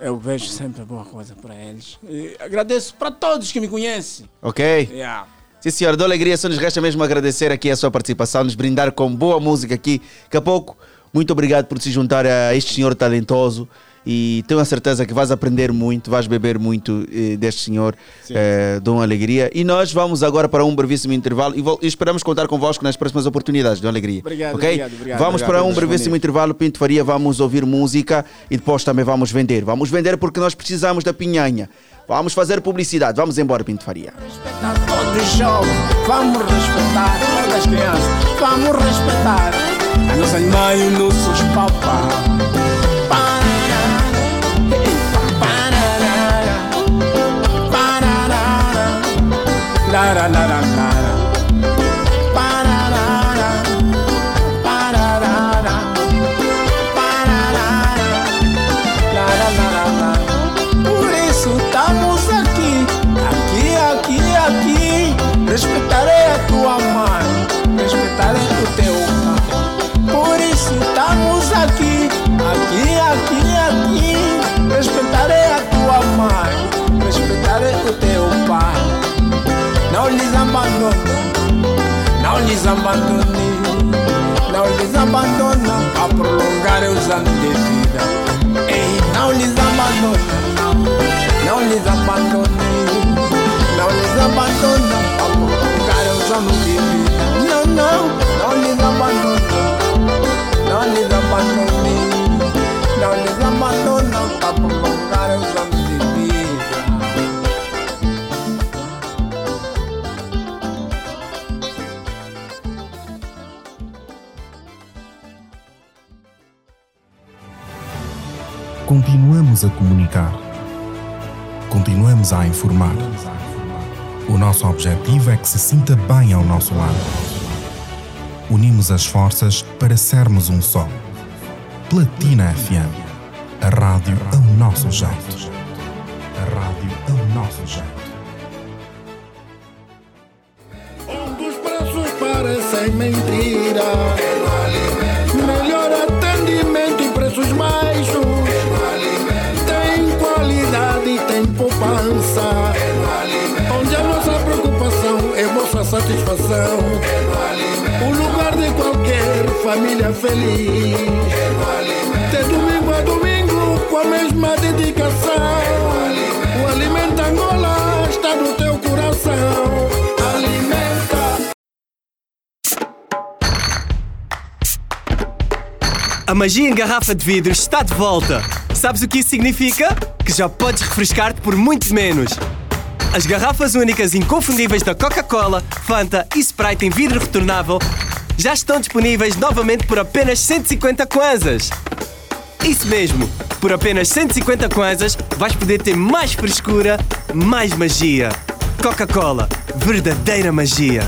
S26: Eu vejo sempre boa coisa para eles. E agradeço para todos que me conhecem.
S3: Ok?
S26: Yeah.
S3: Sim, senhor, dou alegria. Só nos resta mesmo agradecer aqui a sua participação, nos brindar com boa música aqui. Daqui a pouco, muito obrigado por se juntar a este senhor talentoso. E tenho a certeza que vais aprender muito, vais beber muito eh, deste senhor. Eh, dou uma alegria. E nós vamos agora para um brevíssimo intervalo e, e esperamos contar convosco nas próximas oportunidades. Dou alegria.
S26: Obrigado,
S3: ok?
S26: obrigado, obrigado,
S3: Vamos
S26: obrigado
S3: para um brevíssimo intervalo. Pinto Faria, vamos ouvir música e depois também vamos vender. Vamos vender porque nós precisamos da pinhanha. Vamos fazer publicidade. Vamos embora, Pinto Faria.
S26: Todos jovens, vamos respeitar todas as crianças, vamos respeitar a nossa mãe e os nossos papás. Lara, lara, lara. Pararara, Não lhes abandone, não lhes abandono a prolongar os anos de vida. Ei, não lhes abandono, não lhes abandone, não lhes abandono a prolongar os anos de vida. Não, não, não lhes abandono, não lhes abandone,
S5: Continuamos a comunicar. Continuamos a informar. O nosso objetivo é que se sinta bem ao nosso lado. Unimos as forças para sermos um só. Platina FM. A rádio ao nosso jeito. A rádio ao nosso jeito.
S28: Onde os preços parecem mentira. É vossa satisfação. O lugar de qualquer família feliz. De domingo a domingo com a mesma dedicação. O Alimenta Angola está no teu coração.
S29: A magia em garrafa de vidro está de volta. Sabes o que isso significa? Que já podes refrescar-te por muito menos. As garrafas únicas inconfundíveis da Coca-Cola, Fanta e Sprite em vidro retornável já estão disponíveis novamente por apenas 150 kwanzas. Isso mesmo, por apenas 150 kwanzas vais poder ter mais frescura, mais magia. Coca-Cola, verdadeira magia.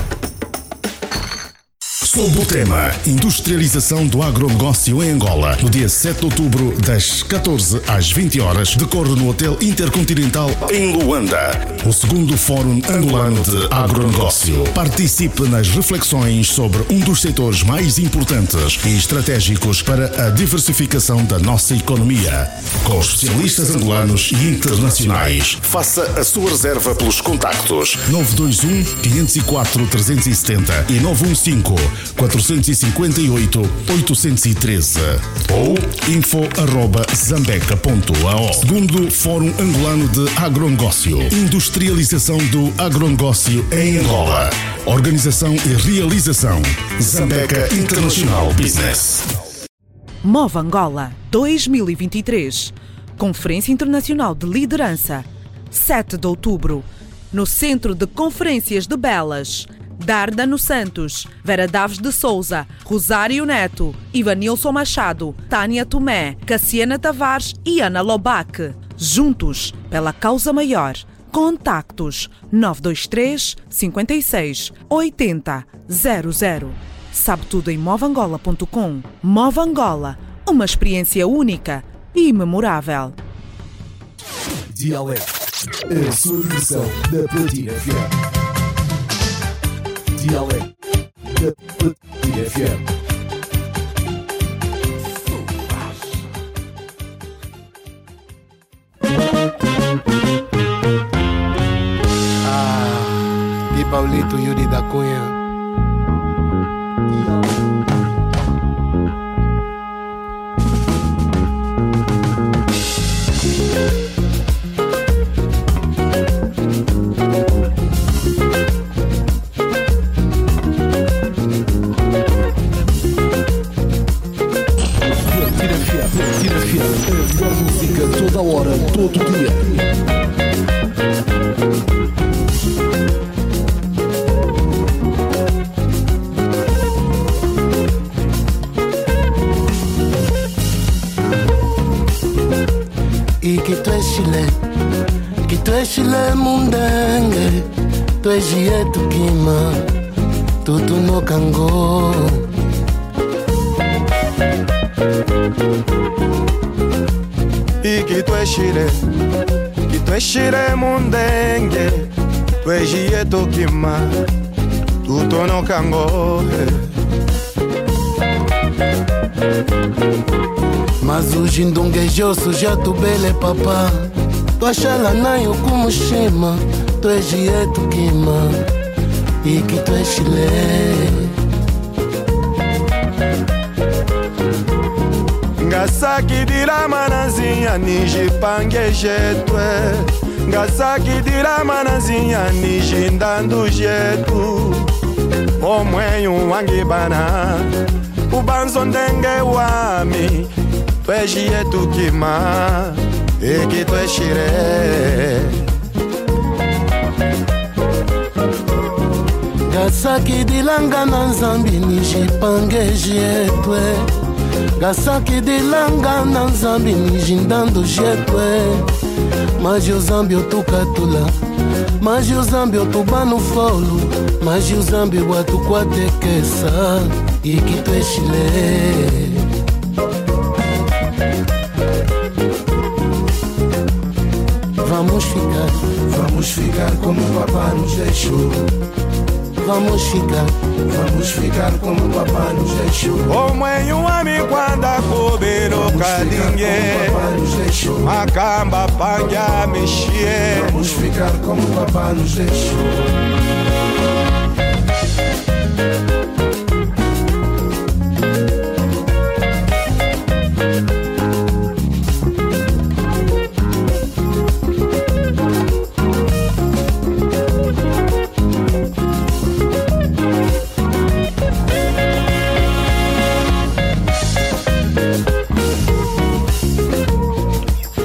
S30: Sob o tema Industrialização do agronegócio em Angola, no dia 7 de outubro, das 14 às 20 horas, decorre no Hotel Intercontinental em Luanda, o segundo Fórum Angolano de Agronegócio. Participe nas reflexões sobre um dos setores mais importantes e estratégicos para a diversificação da nossa economia, com especialistas angolanos e internacionais. Faça a sua reserva pelos contactos 921 504 370 e 915 458 813 ou info arroba zambeca.ao Segundo Fórum Angolano de Agronegócio Industrialização do agronegócio em Angola Organização e realização Zambeca International Business
S31: Move Angola 2023. Conferência Internacional de Liderança. 7 de outubro. No Centro de Conferências de Belas. Dardano Santos, Vera Daves de Souza, Rosário Neto, Ivanilson Machado, Tânia Tomé, Cassiana Tavares e Ana Lobac. Juntos pela causa maior. Contactos 923 56 80 00. Sabe tudo em movangola.com. Mova Angola, uma experiência única e memorável.
S5: Dialeto, a versão da Platina. Dialeto da Platina FM.
S2: Ah, Di Paulito Yuri da Cunha.
S5: Melhor música toda hora, todo dia.
S2: E que tu és Chile, que tu és Chile mundangue, tu és Gieto Kima, tudo no Cangô.
S32: iki tweshile kitweshile mundenge
S2: twejiye tokima tutonokango mazuji ndungejosu ja tubele papa. Twashala nayo kumushima twejiye tukima iki tweshile
S32: ngasaki dilama na nzinyani jipange jetwe ngasaki dilama na nzinyani jindandu jetu. Omwenyu wangi bana ubanzo ndenge wami twejiye tukima iki tweshire
S2: ngasaki dilanga na nzambi ni jipange jetwe Gasaki dilanga na nzambi nijindando jetwe Maji uzambi otukatula Maji uzambi otubanu folu Maji uzambi bwatukwatekesa Iki tweshile Vamos ficar, vamos ficar como o papá nos deixou. Vamos ficar, vamos ficar como o papá nos deixou.
S32: omwenyu wami kwanda kubiruka dinge makamba panja mishie
S2: Vamos ficar como o papá nos deixou.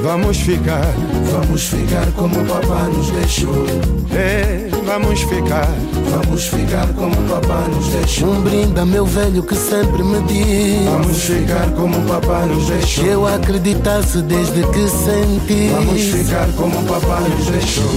S32: Vamos ficar,
S2: vamos ficar como o papá nos deixou.
S32: É, vamos ficar,
S2: vamos ficar como o papá nos deixou. Um brinde a meu velho que sempre me diz.
S32: Vamos ficar como o papá nos deixou.
S2: Se eu acreditasse desde que senti.
S32: Vamos ficar como o papá nos deixou.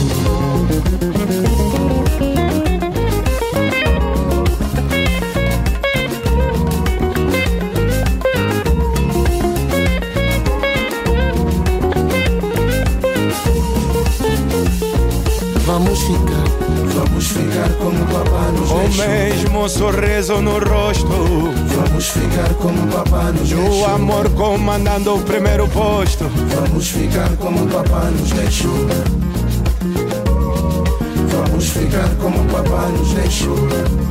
S32: Mesmo sorriso no rosto.
S2: Vamos ficar como o papá nos
S32: E o
S2: deixou.
S32: amor comandando o primeiro posto.
S2: Vamos ficar como o papá nos deixou. Vamos ficar como o papá nos deixou.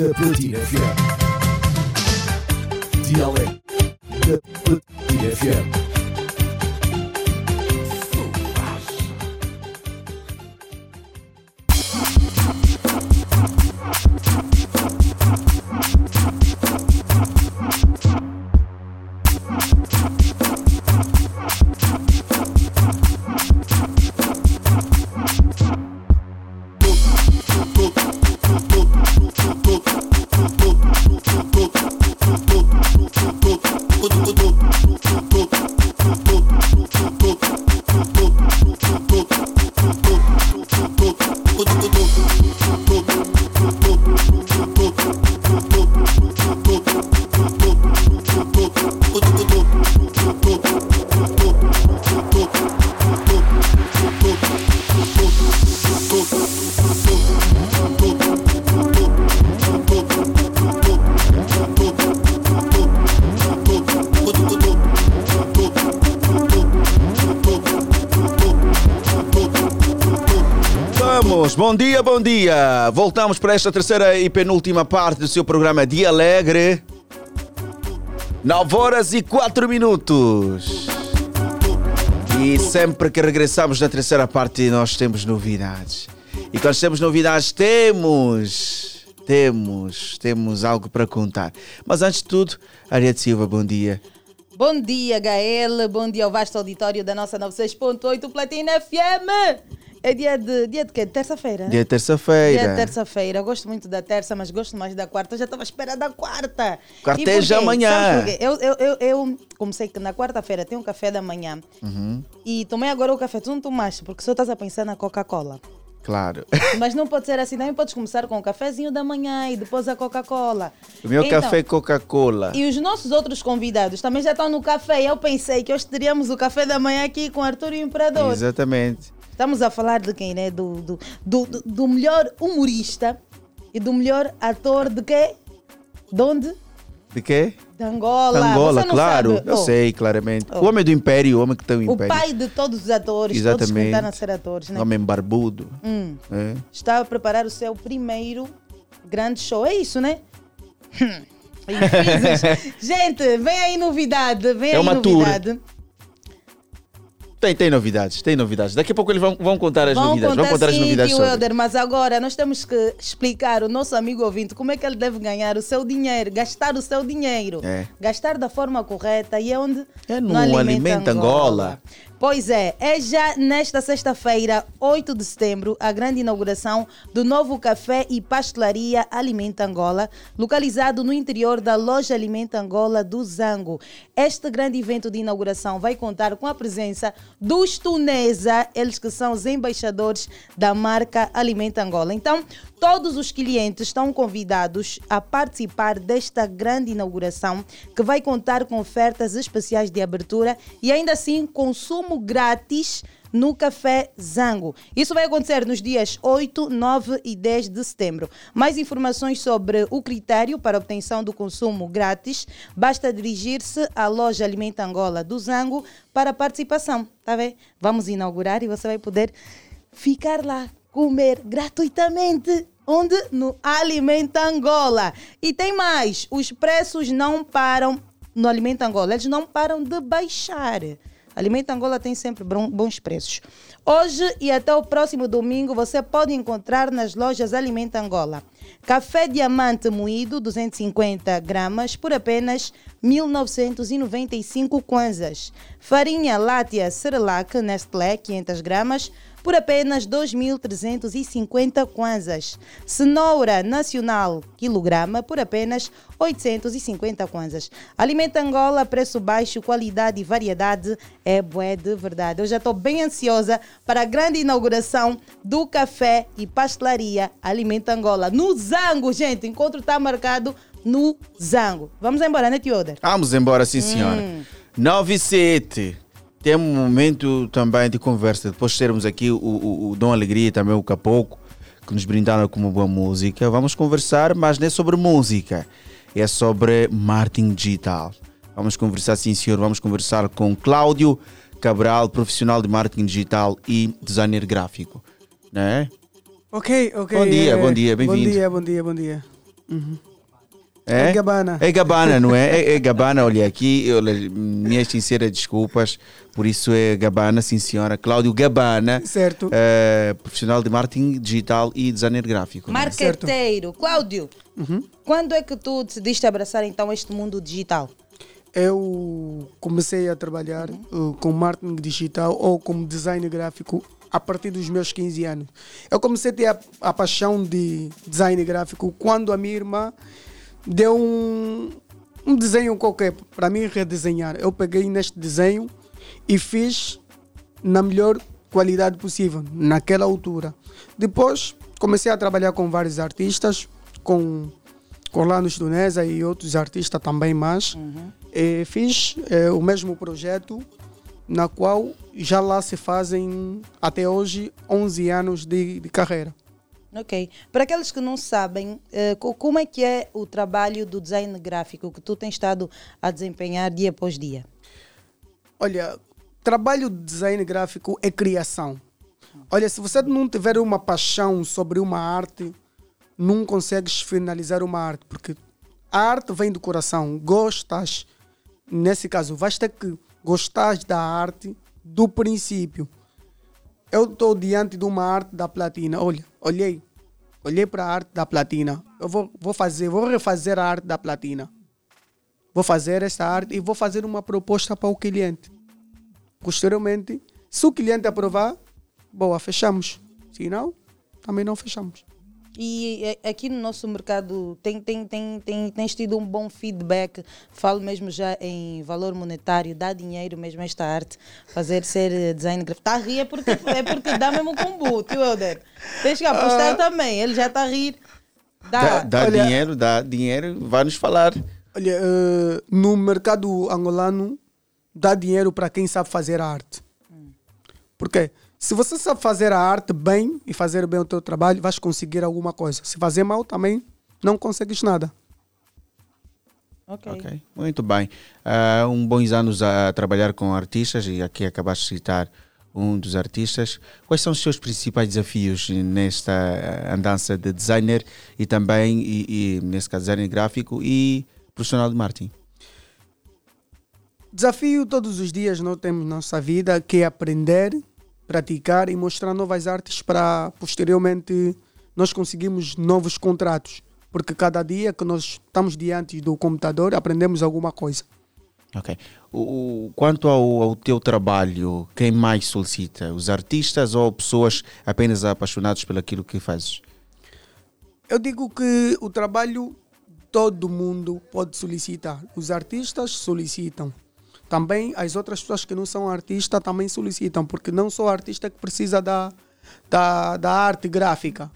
S4: Versão da
S3: bom dia. Voltamos para esta terceira e penúltima parte do seu programa Dia Alegre. 9 horas e 4 minutos. E sempre que regressamos na terceira parte, nós temos novidades. E quando temos novidades, temos. Temos. Temos algo para contar. Mas antes de tudo, Ariete Silva, bom dia.
S33: Bom dia, Gael. Bom dia ao vasto auditório da nossa 96.8 Platina FM. É dia de, dia de quê? De terça-feira?
S3: Dia de terça-feira.
S33: Dia de terça-feira. Gosto muito da terça, mas gosto mais da quarta. Eu já estava esperando a quarta.
S3: Quarta
S33: E
S3: é amanhã.
S33: Eu, eu, eu, eu comecei que na quarta-feira tem um café da manhã
S3: Uhum,
S33: e tomei agora o café. Tu não tomaste, porque só estás a pensar na Coca-Cola.
S3: claro.
S33: Mas não pode ser assim. Também podes começar com o cafezinho da manhã e depois a Coca-Cola.
S3: O meu
S33: Então,
S3: café Coca-Cola.
S33: E os nossos outros convidados também já estão no café. Eu pensei que hoje teríamos o café da manhã aqui com Arthur e o Imperador.
S3: Exatamente.
S33: Estamos a falar de quem, né? Do, do, do, do- melhor humorista e do melhor ator de quê? De onde?
S3: De quê?
S33: De Angola.
S3: Angola, claro.
S33: sabe?
S3: Eu
S33: Oh,
S3: sei, claramente.
S33: Oh.
S3: O homem do Império, o homem que tem o
S33: O
S3: Império.
S33: pai de todos os atores, todos que
S3: Exatamente.
S33: tentaram ser atores, né?
S3: Homem barbudo.
S33: Hum.
S3: É.
S33: Está a preparar o seu primeiro grande show. É isso, né? Hum. Gente, vem aí novidade. Vem
S3: É
S33: aí
S3: uma tour. Tem, tem novidades, tem novidades. Daqui a pouco eles vão, vão contar as
S33: Vão
S3: novidades.
S33: contar
S3: vão contar as
S33: sim,
S3: novidades
S33: tio
S3: sobre.
S33: Helder, mas agora nós temos que explicar ao nosso amigo ouvinte como é que ele deve ganhar o seu dinheiro, gastar o seu dinheiro.
S3: É.
S33: Gastar da forma correta e é onde?
S3: É no Alimenta Angola.
S33: Pois é, é já nesta sexta-feira, 8 de setembro, a grande inauguração do novo café e pastelaria Alimenta Angola, localizado no interior da loja Alimenta Angola do Zango. Este grande evento de inauguração vai contar com a presença dos Tunesa, eles que são os embaixadores da marca Alimenta Angola. Então, todos os clientes estão convidados a participar desta grande inauguração, que vai contar com ofertas especiais de abertura e ainda assim consumo grátis no Café Zango. Isso vai acontecer nos dias 8, 9 e 10 de setembro. Mais informações sobre o critério para obtenção do consumo grátis, basta dirigir-se à loja Alimenta Angola do Zango para participação, tá bem? Vamos inaugurar e você vai poder ficar lá, comer gratuitamente. Onde? No Alimenta Angola. E tem mais, os preços não param no Alimenta Angola, eles não param de baixar. Alimenta Angola tem sempre bons preços. Hoje e até o próximo domingo você pode encontrar nas lojas Alimenta Angola. Café diamante moído, 250 gramas, por apenas 1.995 kwanzas. Farinha láctea Cerelac Nestlé, 500 gramas, por apenas 2.350 kwanzas. Cenoura nacional, quilograma, por apenas 850 kwanzas. Alimenta Angola, preço baixo, qualidade e variedade é bué de verdade. Eu já estou bem ansiosa para a grande inauguração do café e pastelaria Alimenta Angola. No Zango, gente, o encontro está marcado no Zango. Vamos embora, né, Tioder?
S3: Vamos embora, sim, senhora.
S33: Hum.
S3: 9 e 7. Tem um momento também de conversa. Depois de termos aqui o, o, o Dom Alegria e também o Capoco, que nos brindaram com uma boa música. Vamos conversar, mas não é sobre música. É sobre marketing digital. Vamos conversar, sim, senhor. Vamos conversar com Cláudio Cabral, profissional de marketing digital e designer gráfico. Né?
S34: Ok, ok.
S3: Bom dia,
S34: é,
S3: bom dia, bem-vindo.
S34: Bom dia, bom dia, bom dia. Uhum.
S3: É?
S34: É Gabbana.
S3: É Gabbana, não é? É, é Gabbana, olha aqui, olha, minhas sinceras desculpas, por isso é Gabbana, sim senhora. Cláudio Gabbana,
S34: Certo.
S3: eh, profissional de marketing digital e designer gráfico. é?
S33: Marqueteiro. Cláudio,
S34: Uhum.
S33: quando é que tu decidiste abraçar então este mundo digital?
S34: Eu comecei a trabalhar uh, com marketing digital ou como design gráfico a partir dos meus 15 anos. Eu comecei a ter a, a paixão de design gráfico quando a minha irmã deu um, um desenho qualquer para mim redesenhar. Eu peguei neste desenho e fiz na melhor qualidade possível, naquela altura. Depois comecei a trabalhar com vários artistas, com Orlando Dunesa e outros artistas também mais. E fiz eh, o mesmo projeto, na qual já lá se fazem até hoje 11 anos de, de carreira.
S33: Ok. Para aqueles que não sabem, eh, co- como é que é o trabalho do design gráfico que tu tens estado a desempenhar dia após dia?
S34: Olha, trabalho de design gráfico é criação. Olha, se você não tiver uma paixão sobre uma arte, não consegues finalizar uma arte, porque a arte vem do coração. Gostas, nesse caso, vais ter que gostar da arte do princípio. Eu estou diante de uma arte da platina. Olha, olhei, olhei para a arte da platina. Eu vou, vou fazer, vou refazer a arte da platina. Vou fazer essa arte e vou fazer uma proposta para o cliente. Posteriormente, se o cliente aprovar, boa, fechamos. Se não, também não fechamos.
S33: E eh, aqui no nosso mercado tem, tem, tem, tem, tens tido um bom feedback, falo mesmo já em valor monetário, dá dinheiro mesmo esta arte, fazer ser eh, design gráfico. Está a rir é porque, é porque dá mesmo combo, tio Helder. Tens que apostar
S34: Ah.
S33: também, ele já está a rir.
S3: Dá,
S33: Dá.
S3: dá
S34: Olha-
S3: dinheiro, dá dinheiro, vai nos falar.
S34: Olha, eh, no mercado angolano, dá dinheiro para quem sabe fazer arte. Porque se você sabe fazer a arte bem e fazer bem o teu trabalho, vais conseguir alguma coisa. Se fazer mal, também não consegues nada.
S33: Ok.
S3: Muito bem. Ah, um bons anos a trabalhar com artistas e aqui acabaste de citar um dos artistas. Quais são os seus principais desafios nesta ah, andança de designer e também, e, e, nesse caso, designer gráfico e profissional de marketing?
S34: Desafio todos os dias nós temos na nossa vida que é aprender, praticar e mostrar novas artes para posteriormente nós conseguirmos novos contratos. Porque cada dia que nós estamos diante do computador aprendemos alguma coisa.
S3: Ok. O, o- quanto ao, ao teu trabalho, quem mais solicita? Os artistas ou pessoas apenas apaixonadas pelo aquilo que fazes?
S34: Eu digo que o trabalho todo mundo pode solicitar. Os artistas solicitam. Também as outras pessoas que não são artistas também solicitam, porque não o artista que precisa da, da, da arte gráfica.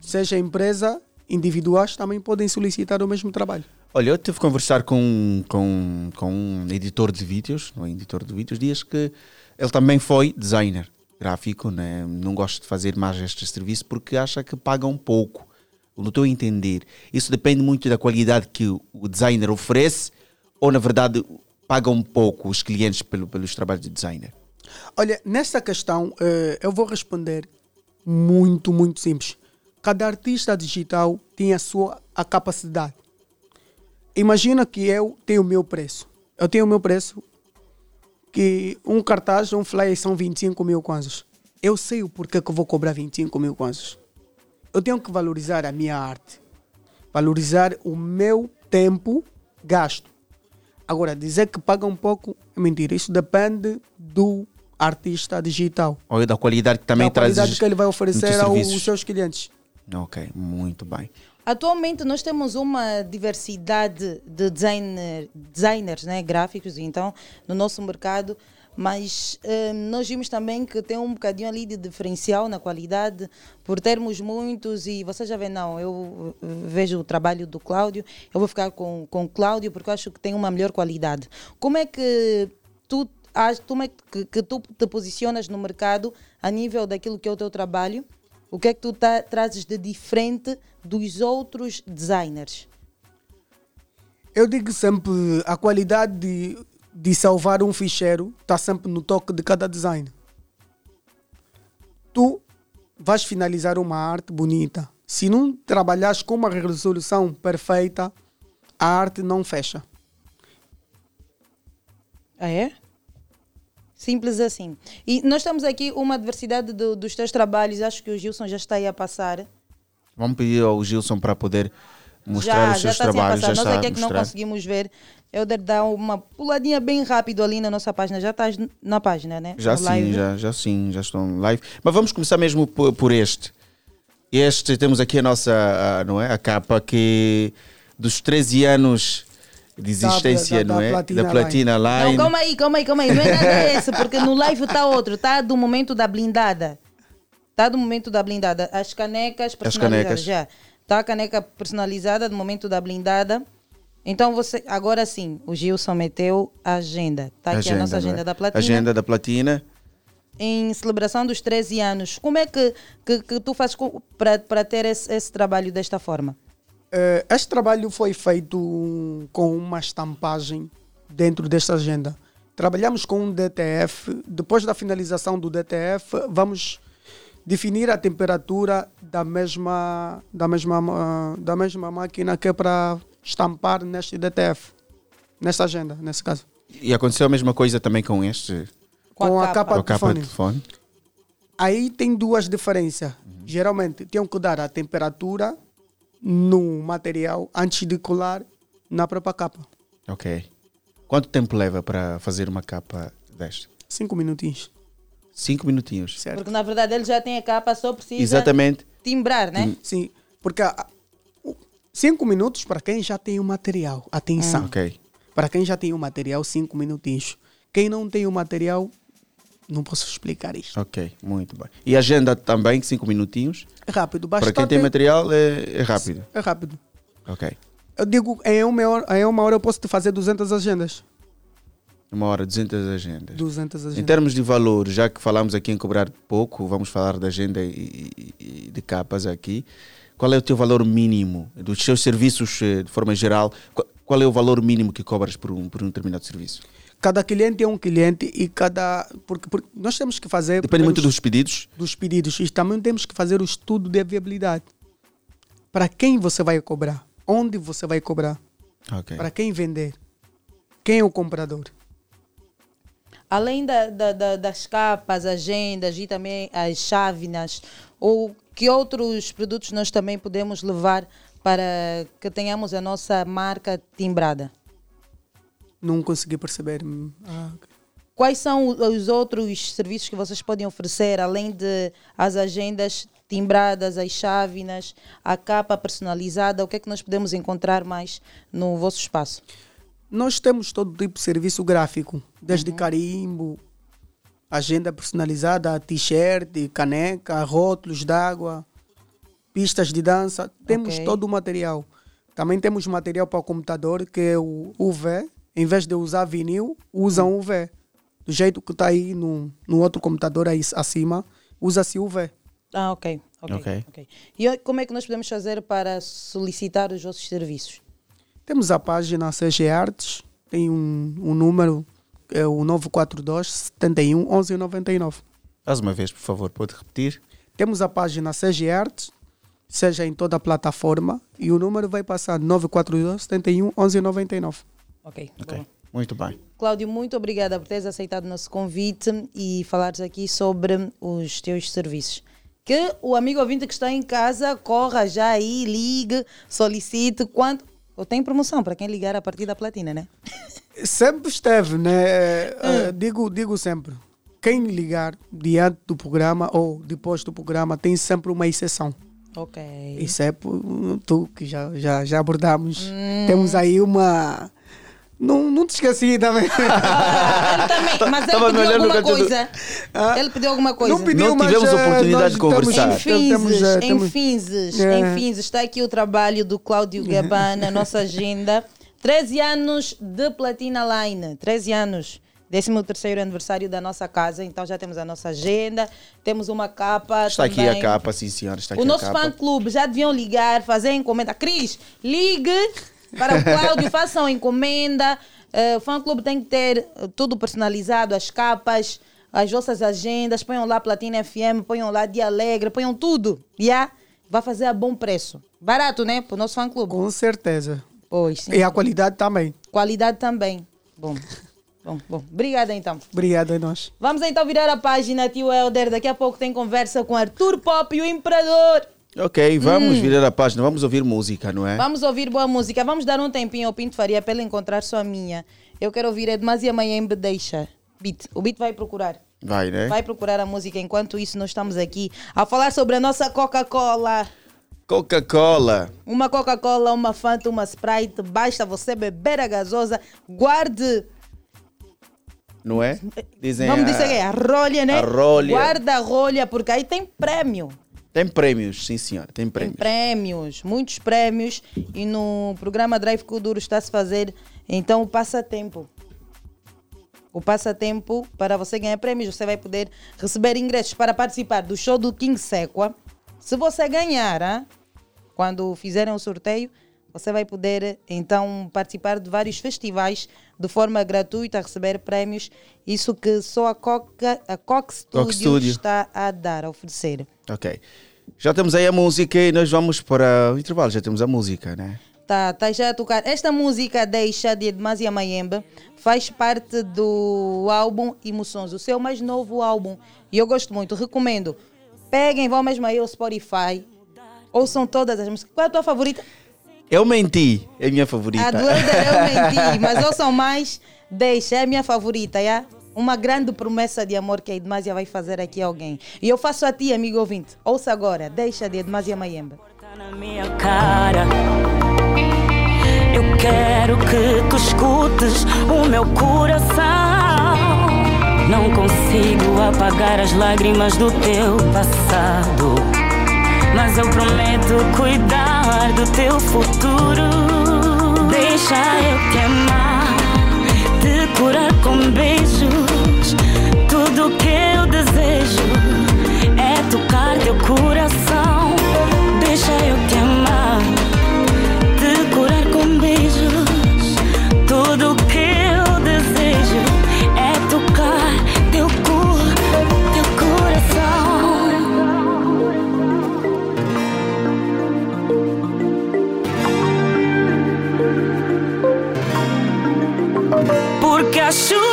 S34: Seja empresa, individuais também podem solicitar o mesmo trabalho.
S3: Olha, eu tive que conversar com, com, com um editor de vídeos, um editor de vídeos, diz que ele também foi designer gráfico, né? não gosta de fazer mais este serviço porque acha que pagam pouco. Não estou a entender. Isso depende muito da qualidade que o designer oferece ou, na verdade, pagam pouco os clientes pelo, pelos trabalhos de designer.
S34: Olha, nessa questão, eh, eu vou responder muito, muito simples. Cada artista digital tem a sua a capacidade. Imagina que eu tenho o meu preço. Eu tenho o meu preço, que um cartaz, um flyer são 25 mil kwanzas. Eu sei o porquê que vou cobrar 25 mil kwanzas. Eu tenho que valorizar a minha arte. Valorizar o meu tempo gasto. Agora, dizer que paga um pouco é mentira. Isso depende do artista digital.
S3: Ou da qualidade que também
S34: da
S3: traz
S34: qualidade que ele vai oferecer aos seus clientes.
S3: Ok, muito bem.
S33: Atualmente nós temos uma diversidade de designer, designers né, gráficos, então, no nosso mercado, mas eh, nós vimos também que tem um bocadinho ali de diferencial na qualidade, por termos muitos, e você já vê, não, eu vejo o trabalho do Cláudio, eu vou ficar com, com o Cláudio porque eu acho que tem uma melhor qualidade. Como é que tu, como é que, que tu te posicionas no mercado a nível daquilo que é o teu trabalho? O que é que tu tá- trazes de diferente dos outros designers?
S34: Eu digo sempre, a qualidade de, salvar um ficheiro está sempre no toque de cada design. Tu vais finalizar uma arte bonita. Se não trabalhares com uma resolução perfeita, a arte não fecha.
S33: Ah, é? Simples assim. E nós temos aqui uma diversidade do- dos teus trabalhos. Acho que o Gilson já está aí a passar.
S3: Vamos pedir ao Gilson para poder mostrar
S33: já,
S3: os
S33: já
S3: seus
S33: está assim a
S3: trabalhos. Já
S33: Nós
S3: está
S33: aqui
S3: a
S33: é que não conseguimos ver. Elder dá uma puladinha bem rápido ali na nossa página. Já estás na página, né?
S3: Já
S33: No
S3: sim,
S33: live.
S3: já, já sim, já estou live. Mas vamos começar mesmo por, por este. Este, temos aqui a nossa, a, não é? A capa que dos 13 anos de existência,
S33: da-
S3: não
S33: da
S3: é?
S33: Platina
S3: da Platina
S33: Não,
S3: Line.
S33: calma aí, calma aí, calma aí. Não é nada esse, porque no live está outro. Está do momento da blindada. Está do momento da blindada. As canecas personalizadas.
S3: canecas.
S33: Já. Está a caneca personalizada do momento da blindada. Então você, agora sim, o Gilson meteu a agenda. Está aqui a nossa
S3: é?
S33: agenda da Platina.
S3: Agenda da Platina.
S33: Em celebração dos 13 anos. Como é que, que, que tu fazes para ter esse, esse trabalho desta forma?
S34: Eh, este trabalho foi feito com uma estampagem dentro desta agenda. Trabalhamos com um DTF. Depois da finalização do DTF, vamos definir a temperatura da mesma, da mesma, ma- da mesma máquina que é para estampar neste DTF, nesta agenda, nesse caso.
S3: E aconteceu a mesma coisa também com este.
S34: Com, a, capa,
S3: com a
S34: de
S3: capa
S34: telefone.
S3: de telefone.
S34: Aí tem duas diferenças. Geralmente, tem que dar a temperatura no material antes de colar na própria capa.
S3: Ok. Quanto tempo leva para fazer uma capa desta?
S34: Cinco minutinhos.
S3: Cinco minutinhos.
S33: Porque na verdade ele já tem a capa, só precisa
S3: Exatamente.
S33: timbrar, né?
S34: Sim, porque a- cinco minutos para quem já tem o material. Atenção.
S3: Hum. Ok.
S34: Para quem já tem o material, cinco minutinhos. Quem não tem o material, não posso explicar isto.
S3: Ok, muito bem. E agenda também, cinco minutinhos?
S34: É rápido. Basta
S3: Para quem tem
S34: ter-
S3: material, é, é rápido.
S34: É rápido.
S3: Ok.
S34: Eu digo, em uma hora, em uma hora eu posso te fazer 200 agendas.
S3: Uma hora, 200 agendas.
S34: 200 agendas.
S3: Em termos de valor, já que falamos aqui em cobrar pouco, vamos falar da agenda e, e- de capas aqui. Qual é o teu valor mínimo dos seus serviços eh, de forma geral? Qual, é o valor mínimo que cobras por um, por um determinado serviço?
S34: Cada cliente é um cliente e cada. Porque, porque nós temos que fazer.
S3: Depende muito dos pedidos.
S34: dos pedidos e também temos que fazer o estudo de viabilidade. Para quem você vai cobrar? Onde você vai cobrar?
S3: Ok.
S34: Para quem vender? Quem é o comprador?
S33: Além da, da- da- das capas, agendas e também as chávenas, ou que outros produtos nós também podemos levar para que tenhamos a nossa marca timbrada?
S34: Não consegui perceber. Ah,
S33: Quais são os outros serviços que vocês podem oferecer, além de as agendas timbradas, as chávenas, a capa personalizada? O que é que nós podemos encontrar mais no vosso espaço?
S34: Nós temos todo tipo de serviço gráfico, desde carimbo, agenda personalizada, t-shirt, caneca, rótulos d'água, pistas de dança. Temos
S33: Ok.
S34: todo o material. Também temos material para o computador, que é o UV. Em vez de usar vinil, usam UV. Do jeito que está aí no, no outro computador aí acima, usa-se UV.
S33: Ah, ok. ok,
S34: Ok.
S33: ok. E o- como é que nós podemos fazer para solicitar os vossos serviços?
S34: Temos a página CG Artes, tem um, um número, é o 942 71 11 99.
S3: Mais uma vez, por favor, pode repetir?
S34: Temos a página CG Artes, seja em toda a plataforma, e o número vai passar 942 71 11 99.
S33: Ok.
S3: Ok. Muito bem.
S33: Cláudio, muito obrigada por teres aceitado o nosso convite e falares aqui sobre os teus serviços. Que o amigo ouvinte que está em casa corra já aí, ligue, solicite. Quanto... Eu tenho promoção para quem ligar a partir da platina, né?
S34: Sempre esteve, né? Eh, digo, digo sempre, quem ligar diante do programa ou depois do programa tem sempre uma exceção.
S33: Ok.
S34: Isso é por- tu que já, já, já abordamos. Temos aí uma. Não, não te esqueci também.
S33: Ele também, mas ele pediu alguma coisa. Ele pediu alguma coisa.
S34: Não pediu,
S3: Não
S34: mas,
S3: tivemos
S34: eh,
S3: oportunidade de conversar.
S34: estamos-
S33: Em Finzes,
S34: eh,
S33: em Finzes,
S34: É.
S33: em Finzes, está aqui o trabalho do Cláudio Gabana, nossa agenda. 13 anos de Platina Line, 13 anos. 13 aniversário da nossa casa, então já temos a nossa agenda, temos uma capa.
S3: Está aqui
S33: também.
S3: a capa, sim senhora. Está aqui
S33: O nosso
S3: a capa.
S33: fã-clube já deviam ligar, fazer encomenda. Cris, ligue para o Cláudio, façam encomenda. Eh, o fã-clube tem que ter eh, tudo personalizado, as capas, as vossas agendas, ponham lá Platina FM, ponham lá Dia Alegre, ponham tudo. Yeah? Vai fazer a bom preço. Barato, né? Para o nosso fã-clube.
S34: Com certeza.
S33: Pois, sim.
S34: E a qualidade também.
S33: Qualidade também. Bom, bom, bom. Obrigada então.
S34: Obrigado a nós.
S33: Vamos então virar a página, tio Helder. Daqui a pouco tem conversa com Arthur Pop e o Imperador.
S3: Ok, vamos
S33: Hum.
S3: virar a página, vamos ouvir música, não é?
S33: Vamos ouvir boa música. Vamos dar um tempinho ao Pinto Faria para ele encontrar só a minha. Eu quero ouvir é Demasia Mayembe Deixa. Beat. O Beat vai procurar.
S3: Vai, né?
S33: Vai procurar a música. Enquanto isso, nós estamos aqui a falar sobre a nossa Coca-Cola.
S3: Coca-Cola.
S33: Uma Coca-Cola, uma Fanta, uma Sprite. Basta você beber a gasosa. Guarde.
S3: Não é? Dizem
S33: Vamos dizer que é a rolha, né?
S3: a rolha.
S33: Guarda a rolha, porque aí tem prêmio.
S3: Tem prêmios, sim senhor, tem
S33: Tem
S3: prêmios.
S33: prêmios, muitos prêmios. E no programa Drive Kuduro está a se fazer então o passatempo. O passatempo para você ganhar prêmios, você vai poder receber ingressos para participar do show do King Sequa. Se você ganhar, ah, quando fizerem o sorteio, você vai poder então participar de vários festivais de forma gratuita, receber prêmios. Isso que só a Coca, a Coque Studio,
S3: Studio.
S33: está a dar, a oferecer.
S3: Ok. Já temos aí a música e nós vamos para o intervalo, já temos a música, né?
S33: Tá, tá já a tocar. Esta música Deixa de Edmasia Mayembe faz parte do álbum Emoções, o seu mais novo álbum. E eu gosto muito, recomendo. Peguem, vão mesmo aí ao Spotify. Ouçam todas as músicas. Qual é a tua favorita?
S3: Eu menti, é a minha favorita.
S33: A do Helder eu menti, mas ouçam mais. Deixa, é a minha favorita, já? Uma grande promessa de amor que a Edmasia vai fazer aqui a alguém. E eu faço a ti, amigo ouvinte. Ouça agora, Deixa de Edmasia Mayembe.
S22: minha cara. Eu quero que tu escutes o meu coração. Não consigo apagar as lágrimas do teu passado. Mas eu prometo cuidar do teu futuro. Deixa eu te amar, te curar com beijos. Tudo que eu desejo é tocar teu coração. Porque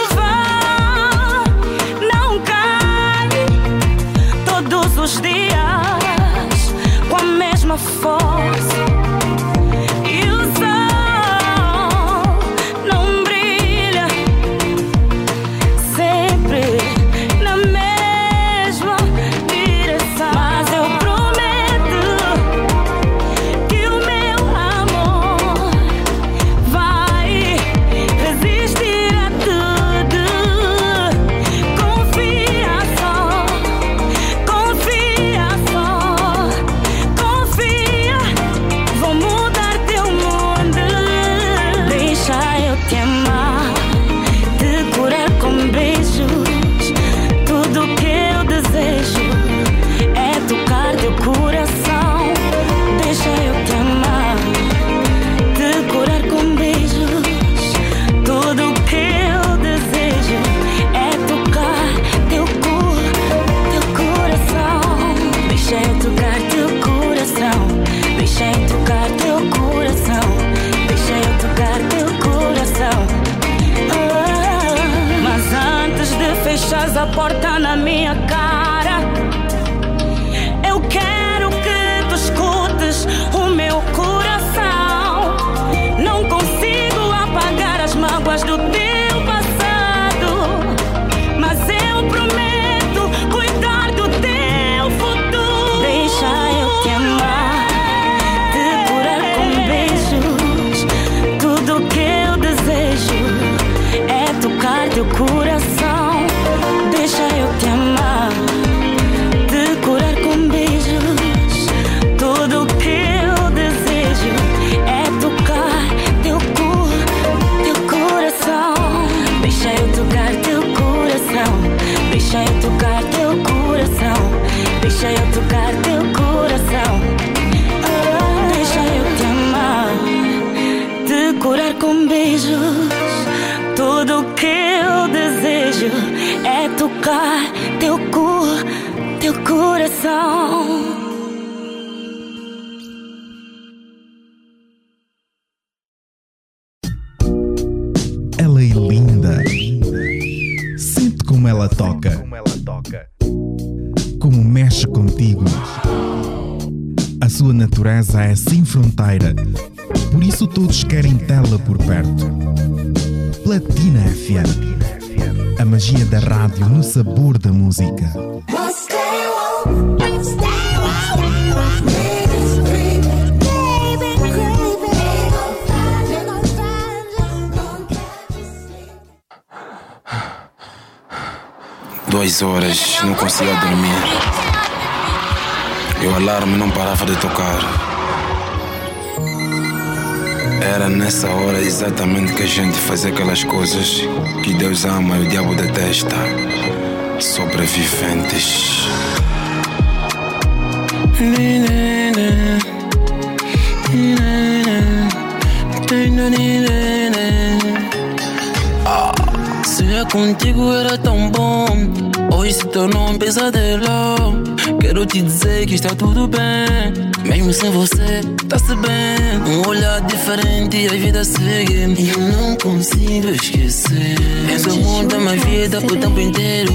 S35: Ama e o diabo detesta. Sobreviventes.
S2: Ah, Ser contigo era tão bom, hoje se tornou um pesadelo. Quero te dizer que está tudo bem, mesmo sem você, tá-se bem. Um olhar diferente e a vida segue, e eu não consigo esquecer. Esse amor da minha vida o tempo inteiro,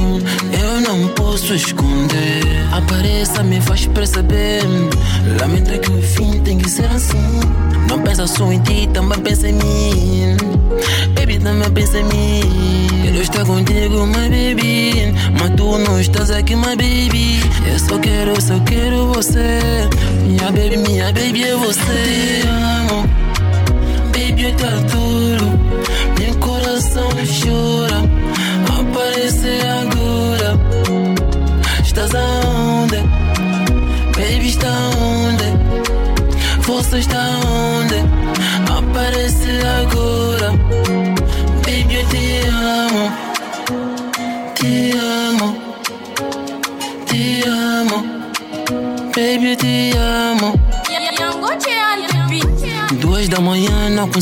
S2: eu não posso esconder. Apareça, me faz perceber, lamento que o fim tem que ser assim. Não pensa só em ti, também pensa em mim. Baby, também pensa em mim. Quero estar contigo, my baby. Mas tu não estás aqui, my baby. Eu só quero, só quero você. Me baby, me a baby, I will stay.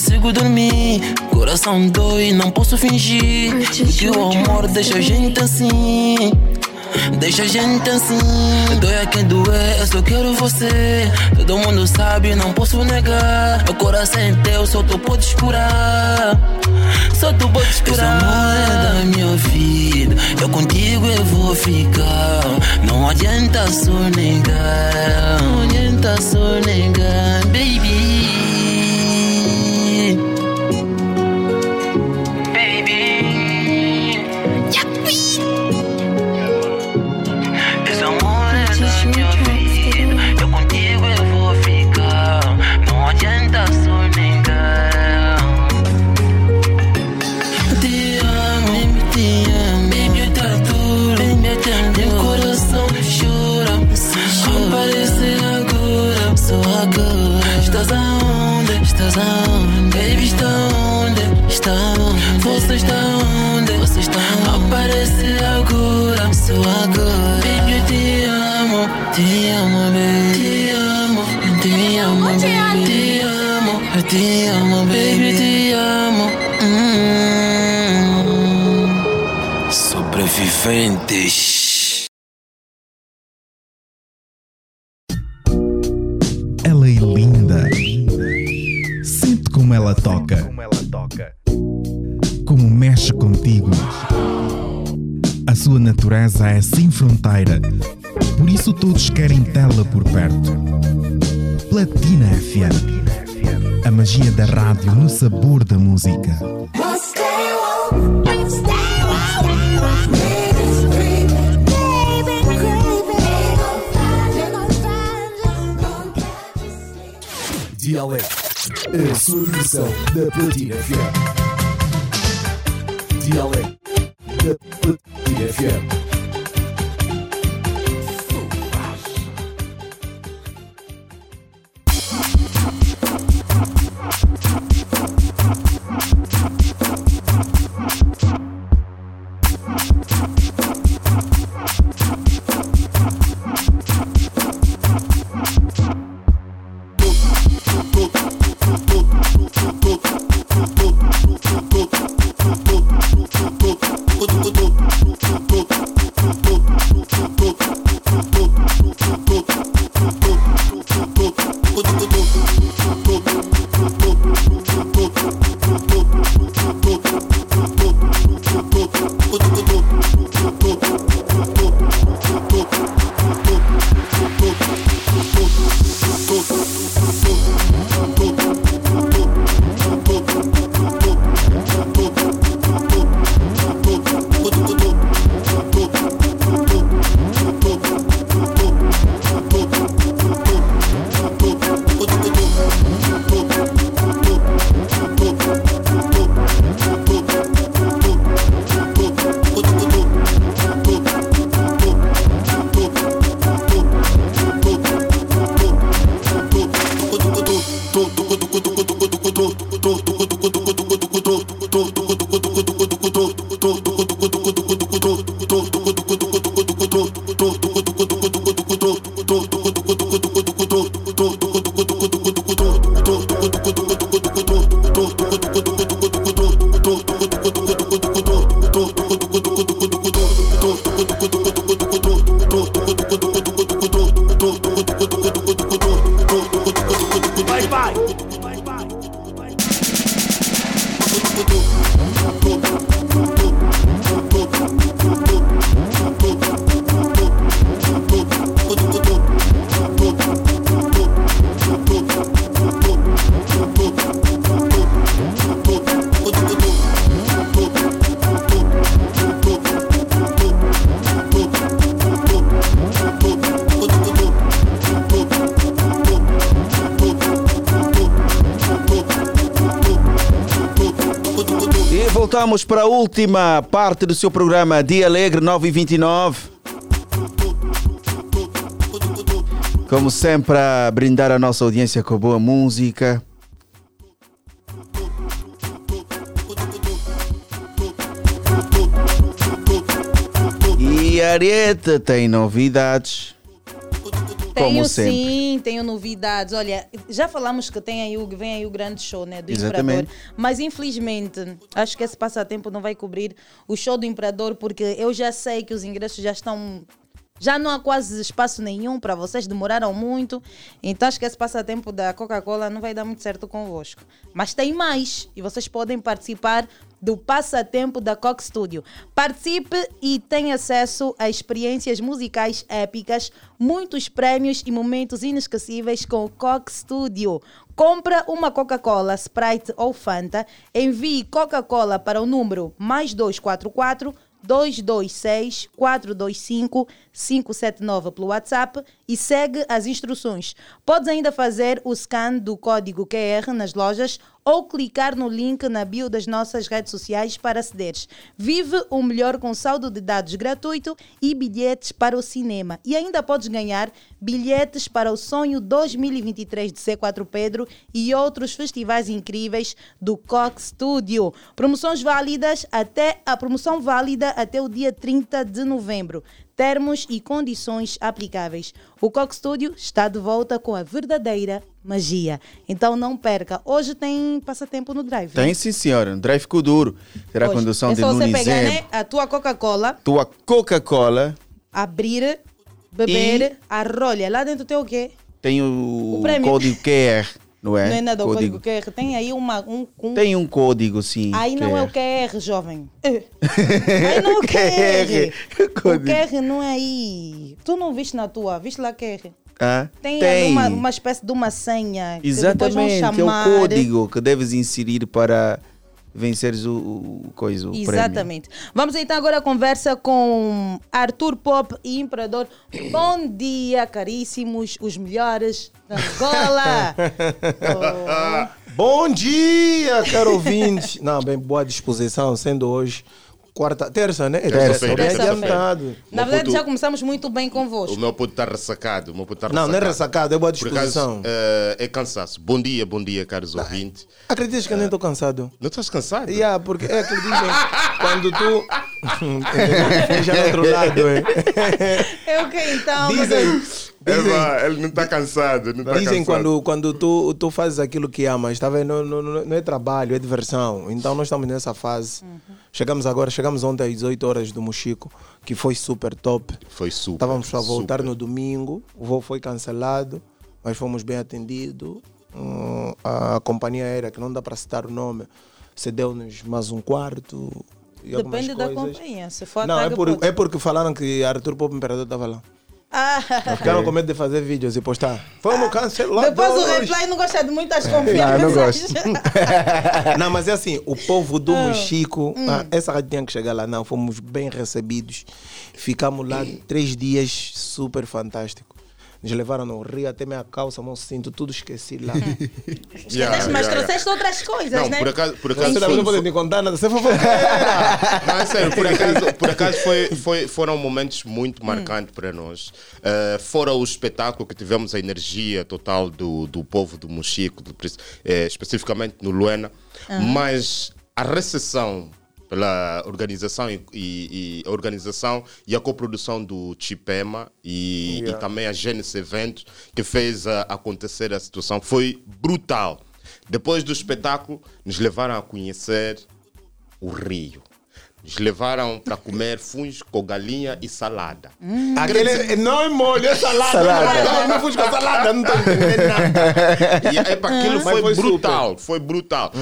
S2: Consigo dormir. Coração dói, não posso fingir. Porque o amor deixa a gente assim. Deixa a gente assim. Dói a quem doer, eu só quero você. Todo mundo sabe, não posso negar. Meu coração é teu, só tu podes curar. Só tu podes curar. Esse amor é da minha vida. Eu contigo eu vou ficar. Não adianta só negar. Não adianta só negar, baby. Agora. Estás aonde? Estás aonde? Baby, está onde? Está onde? Você está onde? Você está onde? Aparece agora. Só agora. Baby, eu te amo. Te amo, baby. Te amo. Eu te amo, baby. Te amo. Eu te amo, baby. Te amo. Hum.
S35: Sobreviventes.
S5: Fronteira. Por isso todos querem tê-la por perto. Platina FM. A magia da rádio no sabor da música.
S36: Dialeto. A versão da Platina FM. Dialeto.
S3: Última parte do seu programa Dia Alegre 9 e 29. Como sempre, a brindar a nossa audiência com boa música. E Arieta tem novidades.
S33: Tenho
S3: Como sempre.
S33: sim, tenho novidades. Olha, já falamos que tem aí o, vem aí o grande show né, do
S3: Exatamente.
S33: Imperador. Mas infelizmente, acho que esse passatempo não vai cobrir o show do Imperador, porque eu já sei que os ingressos já estão. Já não há quase espaço nenhum para vocês, demoraram muito. Então acho que esse passatempo da Coca-Cola não vai dar muito certo convosco. Mas tem mais e vocês podem participar do passatempo da Coque Studio. Participe e tenha acesso a experiências musicais épicas, muitos prêmios e momentos inesquecíveis com o Coque Studio. Compra uma Coca-Cola, Sprite ou Fanta, envie Coca-Cola para o número mais 244 226 425 579 pelo WhatsApp e segue as instruções. Podes ainda fazer o scan do código QR nas lojas ou clicar no link na bio das nossas redes sociais para acederes. Vive o melhor com saldo de dados gratuito e bilhetes para o cinema. E ainda podes ganhar bilhetes para o Sonho 2023 de C4 Pedro e outros festivais incríveis do Cox Studio. Promoções válidas até a promoção válida até o dia 30 de novembro. Termos e condições aplicáveis. O Cox Studio está de volta com a verdadeira magia. Então não perca. Hoje tem passatempo no Drive.
S3: Tem sim, senhora. O drive ficou duro. Terá
S33: Hoje.
S3: condução
S33: é
S3: de
S33: só você
S3: Nunes
S33: pegar né, a tua Coca-Cola,
S3: Tua Coca-Cola
S33: abrir, beber, a rolha. Lá dentro tem o quê?
S3: tem o,
S33: O
S3: código QR, não é?
S33: Não é nada o código QR. Tem aí uma, um, um-
S3: Tem um código, sim.
S33: Aí não é o
S3: QR.
S33: Jovem. Aí não é o QR. O
S3: Código.
S33: QR não é aí. Tu não viste na tua, viste lá QR.
S3: Ah,
S33: Tem, ali uma, uma espécie de uma senha. que depois vão
S3: Exatamente, é o código que deves inserir para venceres o, o coisa, o prêmio.
S33: Exatamente. Vamos então agora a conversa com Arthur Pop e Imperador. Bom dia, caríssimos, os melhores da Angola.
S37: Bom dia, caro ouvinte. Não, bem, boa disposição, sendo hoje quarta, terça, né?
S38: Terça-feira,
S37: Bem adiantado.
S33: Na verdade, já começamos muito bem convosco.
S38: O meu puto está ressacado. O meu puto tá
S37: Não, não é
S38: ressacado.
S37: ressacado, é boa
S38: Por
S37: disposição.
S38: acaso, eh, é cansaço. Bom dia, bom dia, caros ouvintes.
S37: Acreditas que eu nem estou cansado?
S38: Não estás cansado?
S37: Yeah, porque é que dizem quando tu. Já no outro lado, é.
S33: É o que então?
S37: Dizem. Dizem-
S38: vá, ele não está cansado. Não tá
S37: Dizem
S38: cansado.
S37: quando, quando tu, tu fazes aquilo que amas, tá vendo? Não, não, não é trabalho, é diversão. Então nós estamos nessa fase. Chegamos agora, chegamos ontem às 18 horas do Mochico, que foi super top.
S38: Foi super.
S37: Estávamos para voltar
S38: super.
S37: no domingo, o voo foi cancelado, mas fomos bem atendidos. Hum, a companhia aérea, que não dá para citar o nome, cedeu-nos mais um quarto. E
S33: Depende da companhia. Se for a
S37: Não, é, por,
S33: pode.
S37: é porque falaram que Arthur Pop Imperador estava lá.
S33: Ah,
S37: Ficaram com medo de fazer vídeos e postar. Vamos cancelar.
S33: Depois o reply não gosta de muitas
S37: Não,
S33: confianças.
S37: não gosto. não, mas é assim, o povo do
S33: Ah,
S37: Mochico,
S33: hum.
S37: ah, essa rádio tinha que chegar lá, não, fomos bem recebidos. Ficamos lá três dias super fantástico. Nos levaram no Rio, até minha calça, meu cinto, tudo esqueci lá.
S33: Esqueceste, mas trouxeste outras coisas,
S38: Não,
S33: né?
S38: por acaso, por acaso
S37: Você não pode me contar nada, você foi
S38: Não, é sério, por acaso, por acaso foi, foi, foram momentos muito marcantes para nós. Eh, fora o espetáculo que tivemos a energia total do, do povo do Mochico, do, eh, especificamente no Luena,
S39: Aham.
S38: mas a recepção pela organização e, e- e a organização e a coprodução do Chipema e,
S37: Yeah.
S38: e também a Gênesis Eventos que fez a- acontecer a situação foi brutal. Depois do espetáculo, nos levaram a conhecer o Rio. Eles levaram para comer funge com galinha e salada.
S37: Aquele não é molho, é salada.
S38: Salada.
S37: Não, não fui com salada, não estou entendendo nada.
S38: E, epa, aquilo
S37: Mas
S38: foi,
S37: foi
S38: brutal, foi brutal.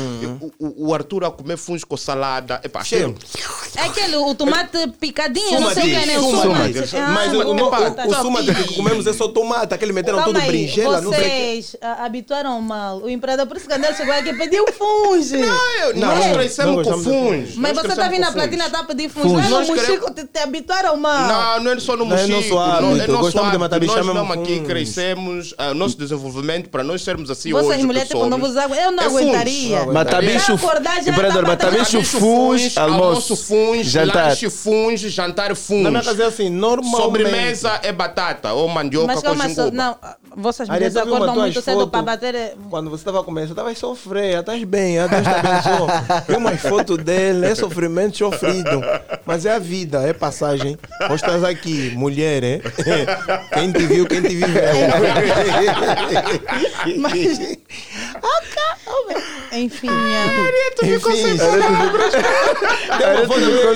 S38: O, o- o Arthur a comer funge com salada. Epa, aquilo,
S33: É aquele, o tomate picadinho, não sei o que, né? O
S37: Sumate.
S33: sumate. Ah,
S37: Mas o, o,
S33: boa,
S37: o, o sumate que comemos é só tomate, aquele meteram
S33: Calma
S37: tudo
S33: aí,
S37: que.
S33: Vocês ah, habituaram mal. O empregador, por isso que André chegou aqui e pediu funge.
S38: Não, eu-
S37: Não,
S38: nós
S37: não,
S38: crescemos com funge.
S33: Mas você está vindo na platina,
S38: funge.
S33: está a pedir funge.
S38: Funge.
S33: Lá no Mochico te, te habituaram mal.
S38: Não, não é só no
S37: Não é
S38: Mochico.
S37: nosso
S38: não,
S37: hábito,
S38: é nosso
S37: gostamos de matar bicho,
S38: Nós mesmo aqui
S37: funge.
S38: crescemos, o nosso desenvolvimento para nós sermos assim
S33: Vocês
S38: hoje. que
S33: mulheres, tipo, não
S38: somos,
S33: vos agu... Eu não
S38: é
S33: aguentaria.
S3: Matar bicho,
S33: Já acordar, já
S3: Imperador,
S33: tá
S3: matar bicho, funge, almoço,
S38: funge,
S3: jantar.
S38: lanche funge, jantar funge.
S37: Na minha casa é assim, normalmente.
S38: Sobremesa é batata ou mandioca
S33: Mas
S38: com
S33: calma, só,
S38: jinguba.
S33: não, vossas
S37: Ariel,
S33: mulheres
S37: tu viu uma
S33: acordam
S37: tuas
S33: muito cedo para bater. eh,
S37: Quando você estava a comer, você estava a sofrer, estás bem, Deus te abençoe. Tem umas fotos dele, é sofrimento sofrido. Mas é a vida, é passagem. Estás aqui, mulher, hein? Quem te viu, quem te viveu.
S33: Mas. Enfim, é.
S37: Enfim,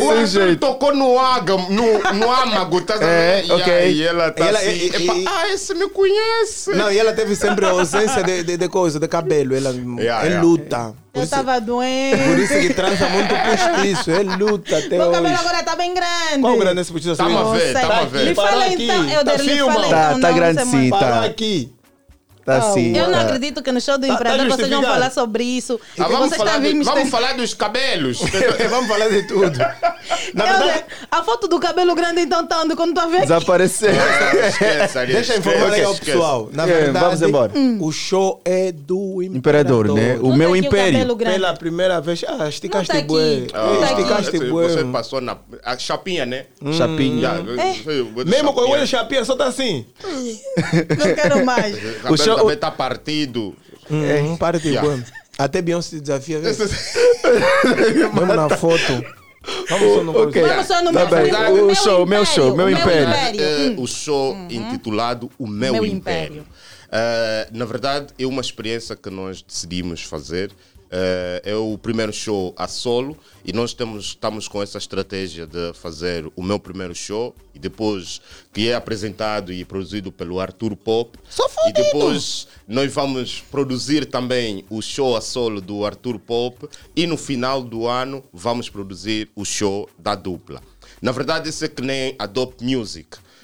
S38: O Arthur tocou no ágamo, no, no âmago, tá
S37: É,
S38: E
S37: ok.
S38: aí ela tá
S37: E ela-
S38: assim,
S37: e- e-
S38: ah, esse me conhece.
S37: Não, e ela teve sempre a ausência de, de, de coisa, de cabelo. Ela
S38: Yeah,
S37: é
S38: yeah.
S37: luta.
S33: Eu estava doente.
S37: Por isso que transa muito postiço. É luta até
S33: Meu cabelo
S37: hoje.
S33: agora está bem grande.
S37: Qual grande esse postiço?
S38: Tamo a
S33: Não
S38: ver,
S33: sei.
S38: tamo a ver.
S33: Me fala então, eu
S37: Tá
S33: lhe fala
S3: Tá,
S33: então.
S3: tá grande
S33: é
S3: sim, tá.
S37: aqui.
S3: Tá assim.
S33: Eu não
S3: tá.
S33: acredito que no show do
S37: Tá- tá
S33: empregador vocês vão falar sobre isso.
S38: Ah, vamos,
S33: vocês
S38: falar vamos falar dos cabelos.
S37: vamos falar de tudo. Na
S33: Eu-
S37: verdade,
S33: a foto do cabelo grande então tá onde quando tu a ver?
S3: Desapareceu.
S37: Deixa eu informar aí ao pessoal. Na
S3: É,
S37: verdade,
S3: vamos embora.
S37: o show é do
S3: Imperador,
S37: imperador.
S3: né? O
S33: Não
S3: meu
S33: tá o
S3: império.
S33: grande.
S37: Pela primeira vez. Ah, esticaste
S33: tá
S37: bué.
S38: Ah,
S33: tá.
S37: Esticaste bué.
S38: Você passou na a chapinha, né?
S3: Chapinha.
S38: Já,
S33: É.
S37: Mesmo com o
S38: chapinha.
S37: olho chapinha, só tá assim.
S33: Não quero mais.
S38: O
S3: show-
S38: também tá partido.
S37: Hum, para de
S38: Yeah.
S37: bué. Até Beyoncé se desafia. Mesmo na foto. Vamos só no
S3: Ok.
S33: Vamos só no
S3: Tá
S33: meu,
S3: bem.
S33: meu,
S3: O
S33: meu
S3: show, meu
S33: império,
S3: show, meu
S33: o
S3: império.
S38: É,
S33: Hum.
S38: o show intitulado O Meu,
S33: Meu
S38: Império.
S33: Império.
S38: Eh, na verdade, é uma experiência que nós decidimos fazer. Eh, é o primeiro show a solo e nós temos, estamos com essa estratégia de fazer o meu primeiro show e depois que é apresentado e produzido pelo Arthur Pop. e depois nós vamos produzir também o show a solo do Arthur Pop e no final do ano vamos produzir o show da dupla. Na verdade, isso é que nem a Dope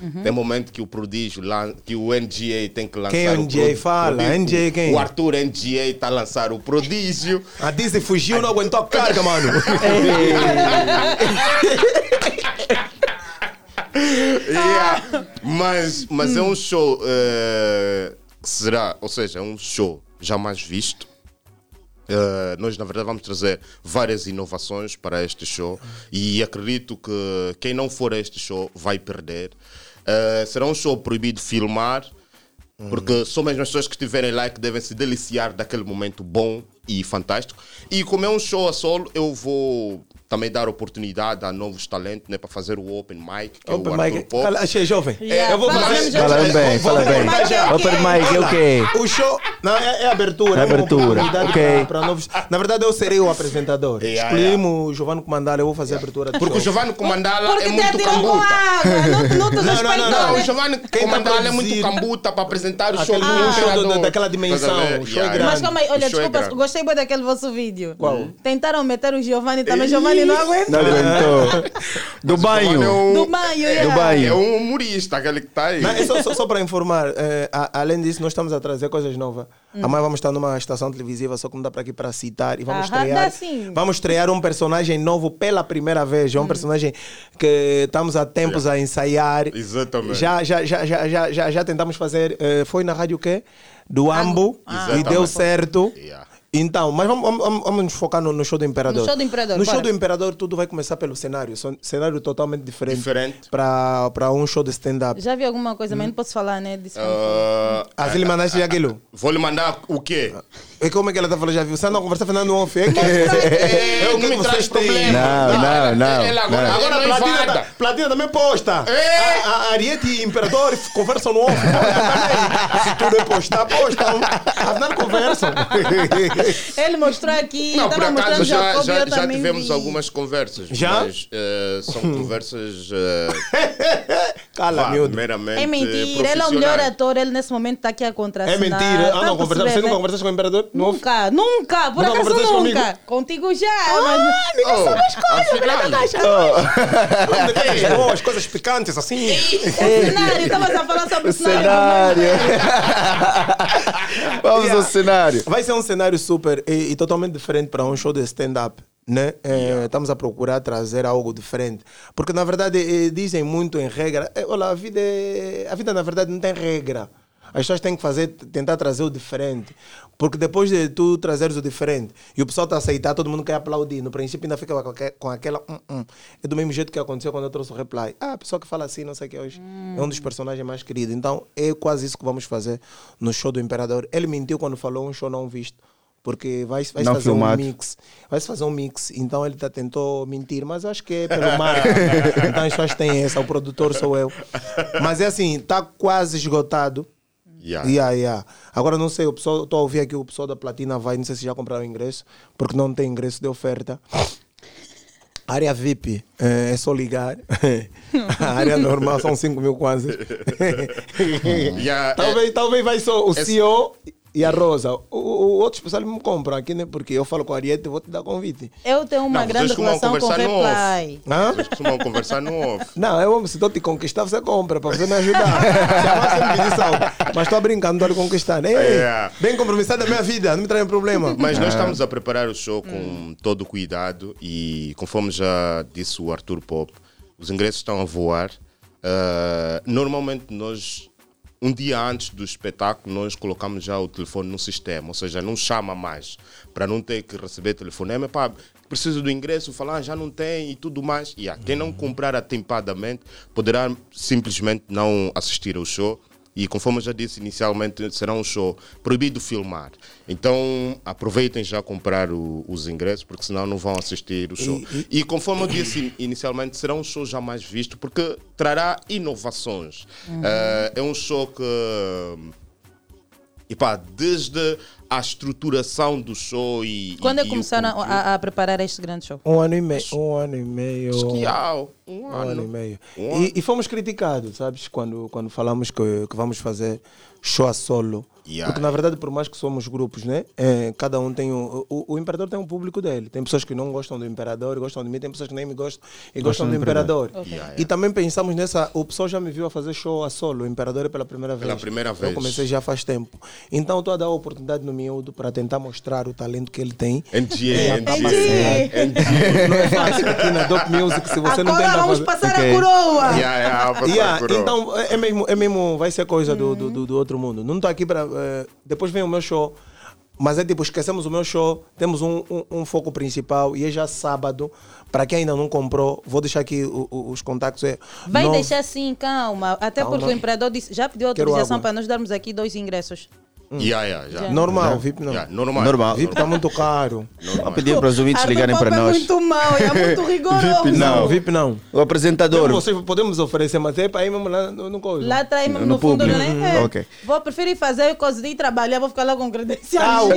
S38: Music. Tem momento que o prodígio, que o NGA tem que lançar
S37: Quem o NGA? Fala,
S38: prodígio.
S37: NGA quem?
S38: O Arthur NGA está a lançar o prodígio.
S37: A Disney fugiu, não aguentou a carga, mano.
S38: Yeah. Mas, mas é um show que será, ou seja, é um show jamais visto. Eh, nós, na verdade, vamos trazer várias inovações para este show e acredito que quem não for a este show vai perder. Eh, será um show proibido filmar, porque só mesmo as pessoas que estiverem lá que devem se deliciar daquele momento bom e fantástico. E como é um show a solo, eu vou também dar oportunidade a novos talentos né, para fazer o Open Mic. Que
S37: Open
S38: é o Arthur
S37: mic.
S38: Pop.
S37: Cala- Achei jovem.
S33: Yeah,
S37: Eu vou
S33: fala
S37: fazer.
S3: Fala bem, fala bem. Open mic é o quê?
S37: O show. Não, é, é abertura. é
S3: Abertura, ok.
S37: para- para novos- Na verdade, eu serei o apresentador.
S38: Yeah,
S37: Escolhemos o Giovanni Comandala, eu vou fazer a abertura. do
S38: Porque o
S37: show.
S38: Giovanni Comandala
S33: Porque
S38: é muito cambuta.
S33: água. Não, não
S37: Não, não, não,
S33: respeitam.
S38: Não, o? Giovanni
S37: tá
S38: Comandala é muito cambuta para apresentar o show do
S37: show do-
S38: imperador.
S37: daquela dimensão, o show é
S38: Yeah,
S37: grande.
S33: Mas calma aí, olha,
S38: O é
S33: desculpa, gostei muito daquele vosso vídeo.
S37: Qual?
S33: Tentaram meter o Giovanni também, Giovanni não aguentou.
S3: Não aguentou. Do banho.
S38: Giovanni é um-
S33: Do banho, yeah.
S3: Do banho.
S38: É um humorista, aquele que está aí.
S37: Não, é só, só, só para informar, eh, a- além disso, nós estamos a trazer coisas novas. Amanhã vamos estar numa estação televisiva, só que não dá para aqui para citar. E vamos
S33: Ah, dá
S37: estrear.
S33: sim.
S37: Vamos estrear um personagem novo pela primeira vez. É um personagem que estamos há tempos a ensaiar.
S38: Exatamente.
S37: Já, já, já, já, já, já, já tentamos fazer. eh, foi na rádio o quê? Do Ambo. E
S38: Exatamente.
S37: deu certo.
S38: Yeah.
S37: Então, mas vamos, vamos, vamos nos focar no, no show do Imperador.
S33: No show do Imperador,
S37: No show do Imperador, tudo vai começar pelo cenário. Son- Cenário totalmente diferente.
S38: Diferente.
S37: Para um show de stand-up.
S33: Já vi alguma coisa, mas não posso falar, né? Disse que-
S38: Ah,
S37: Assim lhe mandaste aquilo?
S38: vou lhe mandar o quê?
S37: E como é que ela está falando? Já viu? Você não conversa Fernando off. É que
S38: É,
S37: é o
S38: não me
S37: que
S38: traz
S37: vocês têm.
S38: problema.
S3: Não, não, não.
S38: Ela agora,
S3: não.
S38: agora não
S37: Platina, tá, Platina também posta.
S38: É.
S37: A, a Ariete e Imperador conversam no off. Se tudo é postar, postam. Afinal conversam.
S33: Ele mostrou aqui,
S38: Não, por acaso já, já, já tivemos
S33: vi.
S38: algumas conversas.
S37: Já?
S38: Mas eh, são conversas. eh,
S37: Cala, miúdo.
S38: meramente
S33: É mentira, ele é o melhor ator, ele nesse momento está aqui a contracenar.
S37: É mentira. Ah, não,
S33: a
S37: conversa, você nunca
S33: né?
S37: conversaste com o imperador?
S33: Nunca, nunca, por
S37: Nunca
S33: acaso nunca.
S37: comigo?
S33: Contigo já, mas...
S37: ninguém
S38: Oh,
S37: sabe as coisas.
S38: Oh.
S37: Boas, coisas picantes assim.
S33: O cenário, estavas a falar sobre o
S3: cenário. Vamos ao cenário.
S37: Vai ser um cenário super e, e totalmente diferente para um show de stand-up. Né? Eh, Estamos a procurar trazer algo diferente. Porque, na verdade, eh, dizem muito em regra. eh, olha, a vida, é- a vida, na verdade, não tem regra. As pessoas têm que fazer, tentar trazer o diferente. Porque depois de tu trazeres o diferente e o pessoal te aceitar, todo mundo quer aplaudir. No princípio ainda fica com aque- com aquela. "Hum, hum". É do mesmo jeito que aconteceu quando eu trouxe o reply. Ah, a pessoa que fala assim, não sei o que hoje. É um dos personagens mais queridos. Então é quase isso que vamos fazer no show do Imperador. Ele mentiu quando falou um show não visto. Porque vai, vai fazer
S3: filmado.
S37: um mix. Vai fazer um mix. Então ele tá, tentou mentir, mas eu acho que é pelo marketing. então as pessoas têm essa, o produtor sou eu. Mas é assim, tá quase esgotado.
S38: Yeah.
S37: Yeah, yeah. Agora não sei, o pessoal, estou a ouvir aqui o pessoal da Platina vai, não sei se já compraram ingresso, porque não tem ingresso de oferta. Área VIP, eh, é só ligar. A área normal são 5 mil kwanzas.
S38: Yeah,
S37: talvez, talvez vai só o
S38: esse-
S37: CEO e a Rosa. O, o, o outro pessoal me compram aqui, né? Porque eu falo com a Ariete, vou te dar convite.
S33: Eu tenho uma
S38: Não,
S33: grande relação com o. Reply.
S37: Hã?
S38: Vocês costumam conversar no off.
S37: Não, eu, se estou te conquistar, você compra, para você me ajudar. Mas estou brincando, estou a lhe conquistar. Ei,
S38: É.
S37: Bem compromissado da minha vida, não me traia problema.
S38: Mas nós estamos a preparar o show com todo o cuidado e, conforme já disse o Arthur Pop, os ingressos estão a voar. Ah, normalmente nós, um dia antes do espetáculo, nós colocamos já o telefone no sistema, ou seja, não chama mais, para não ter que receber telefonema. Pá, preciso do ingresso, falar, "Ah, já não tem e tudo mais. E ah, quem não comprar atempadamente poderá simplesmente não assistir ao show. E conforme eu já disse inicialmente, será um show proibido filmar. Então aproveitem já comprar o- os ingressos, porque senão não vão assistir o show. E, conforme eu disse in- inicialmente, será um show jamais visto, porque trará inovações.
S33: Uhum.
S38: Eh, é um show que. E pá, desde a estruturação do show e.
S33: Quando
S38: e,
S33: é
S38: e
S33: que
S38: o
S33: começaram
S38: conteúdo-
S33: a, a preparar este grande show?
S37: Um ano e meio. Um ano e meio.
S38: Acho que há um ano.
S37: e meio.
S38: Um
S37: E, e fomos criticados, sabes? Quando, quando falamos que, que vamos fazer show a solo.
S38: Yeah.
S37: Porque na verdade, por mais que somos grupos, né? É, cada um tem um. O, o Imperador tem um público dele. Tem pessoas que não gostam do Imperador, gostam de mim, tem pessoas que nem me gostam e gostam, do Imperador.
S38: Ok. Yeah,
S37: E também pensamos nessa. O pessoal já me viu a fazer show a solo. O Imperador é pela primeira vez.
S38: Pela primeira
S37: Eu
S38: vez.
S37: comecei já faz tempo. Então estou a dar a oportunidade no miúdo para tentar mostrar o talento que ele tem.
S38: NG,
S37: E a
S38: NG,
S37: capacidade. Não é fácil aqui na Dope Music se você não
S33: Agora
S37: tenta
S33: vamos
S37: fazer-
S33: passar
S37: Ok.
S33: a coroa.
S38: Yeah, yeah, passar
S37: Yeah,
S38: a coroa.
S37: então é mesmo, é mesmo, vai ser coisa do, do, do outro mundo. Não estou aqui para. Eh, depois vem o meu show, mas é tipo, esquecemos o meu show, temos um, um, um foco principal e é já sábado. Para quem ainda não comprou, vou deixar aqui o- o- os contatos. É
S33: Vai deixar assim, calma. Até
S37: Calma.
S33: porque o imperador disse, já pediu autorização para nós darmos aqui dois ingressos.
S38: Yeah, yeah, já.
S37: Normal. VIP não.
S38: Yeah, normal.
S3: Normal.
S37: VIP está muito caro.
S3: Vou pedir para os ouvintes
S33: Arthur
S3: ligarem para
S33: é
S3: nós.
S33: muito mau, é muito rigoroso.
S3: VIP não.
S37: VIP não.
S3: O apresentador.
S37: Então, vocês podemos oferecer, mas é para ir mesmo lá no, no coisa.
S33: Lá atrás, mesmo
S3: No
S33: no, fundo,
S3: público.
S33: né?
S3: Uhum,
S33: É.
S3: ok.
S33: Vou preferir fazer coisa de trabalhar, vou ficar lá com credenciais.